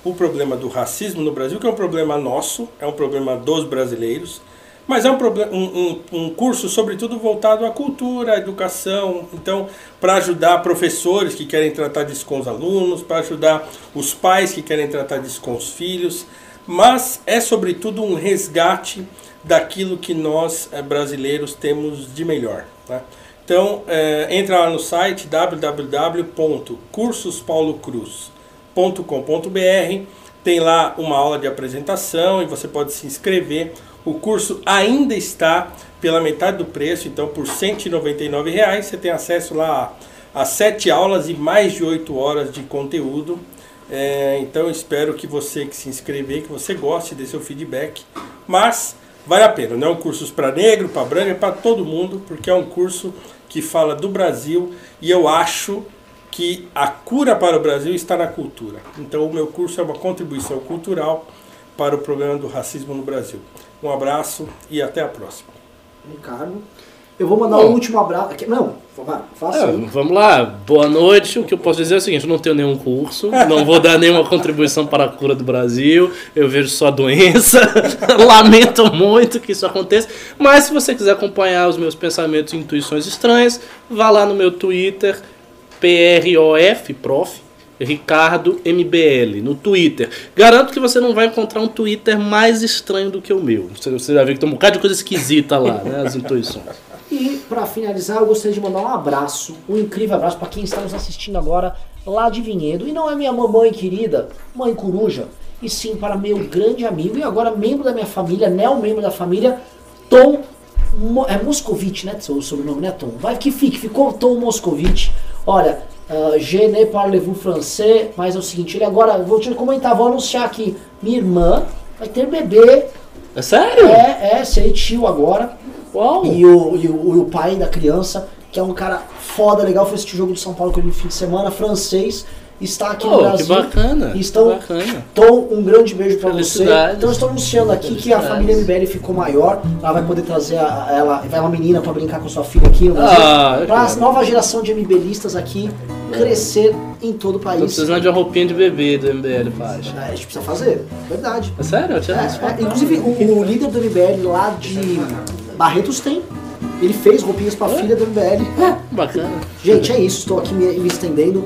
Speaker 4: o problema do racismo no Brasil, que é um problema nosso, é um problema dos brasileiros, mas é um, um, um, um curso, sobretudo, voltado à cultura, à educação. Então, para ajudar professores que querem tratar disso com os alunos, para ajudar os pais que querem tratar disso com os filhos, mas é, sobretudo, um resgate daquilo que nós eh, brasileiros temos de melhor. Tá? Então, eh, entra lá no site www.cursospaulo.cruz.com.br tem lá uma aula de apresentação e você pode se inscrever. O curso ainda está pela metade do preço, então por 199 reais você tem acesso lá a, sete aulas e mais de oito horas de conteúdo. É, então espero que você que se inscrever, que você goste desse seu feedback. Mas vale a pena, não é um curso para negro, para branco, é para todo mundo, porque é um curso que fala do Brasil e eu acho que a cura para o Brasil está na cultura. Então o meu curso é uma contribuição cultural para o problema do racismo no Brasil. Um abraço e até a próxima.
Speaker 1: Ricardo. Eu vou mandar
Speaker 2: Bom.
Speaker 1: um último abraço. Não, vai, faça
Speaker 2: É, vamos lá, boa noite. O que eu posso dizer é o seguinte: eu não tenho nenhum curso, não vou dar nenhuma contribuição para a cura do Brasil, eu vejo só doença. Lamento muito que isso aconteça. Mas se você quiser acompanhar os meus pensamentos e intuições estranhas, vá lá no meu Twitter, PROF, prof. Ricardo MBL no Twitter. Garanto que você não vai encontrar um Twitter mais estranho do que o meu. Você, você vai ver que tem um bocado de coisa esquisita lá, né? As intuições.
Speaker 1: E para finalizar, eu gostaria de mandar um abraço, um incrível abraço para quem está nos assistindo agora lá de Vinhedo. E não é minha mamãe querida, mãe coruja, e sim para meu grande amigo e agora membro da minha família, neo-membro da família, Tom Mo é Moscovitch, né? Seu sobrenome, né, Tom? Vai que fique, ficou Tom Moscovitch. Olha, uh, je ne parlez-vous français, mas é o seguinte, ele agora, vou te comentar, vou anunciar aqui, minha irmã vai ter bebê,
Speaker 2: É sério?
Speaker 1: é, é, serei tio agora.
Speaker 2: Uau!
Speaker 1: E o, e, o, e o pai da criança, que é um cara foda, legal, foi assistir o jogo de São Paulo com ele no fim de semana, francês, está aqui no
Speaker 2: Pô, que
Speaker 1: Brasil.
Speaker 2: bacana.
Speaker 1: E Estão,
Speaker 2: que bacana.
Speaker 1: Tom, um grande beijo pra você. Então estou anunciando aqui que a família MBL ficou maior. Ela vai poder trazer a, ela, vai uma menina pra brincar com sua filha aqui no Brasil.
Speaker 2: Ah,
Speaker 1: pra
Speaker 2: quero.
Speaker 1: nova geração de MBListas aqui crescer em todo o
Speaker 2: Tô
Speaker 1: país.
Speaker 2: precisando de uma roupinha de bebê do MBL, faz.
Speaker 1: É, A gente precisa fazer, verdade.
Speaker 2: É sério? Eu
Speaker 1: É, é, inclusive, o, o líder do MBL lá de Barretos tem. Ele fez roupinhas pra filha do MBL. É.
Speaker 2: Bacana.
Speaker 1: Gente, é isso. Estou aqui me, me estendendo.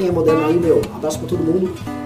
Speaker 1: Quem é moderno aí, meu, abraço pra todo mundo.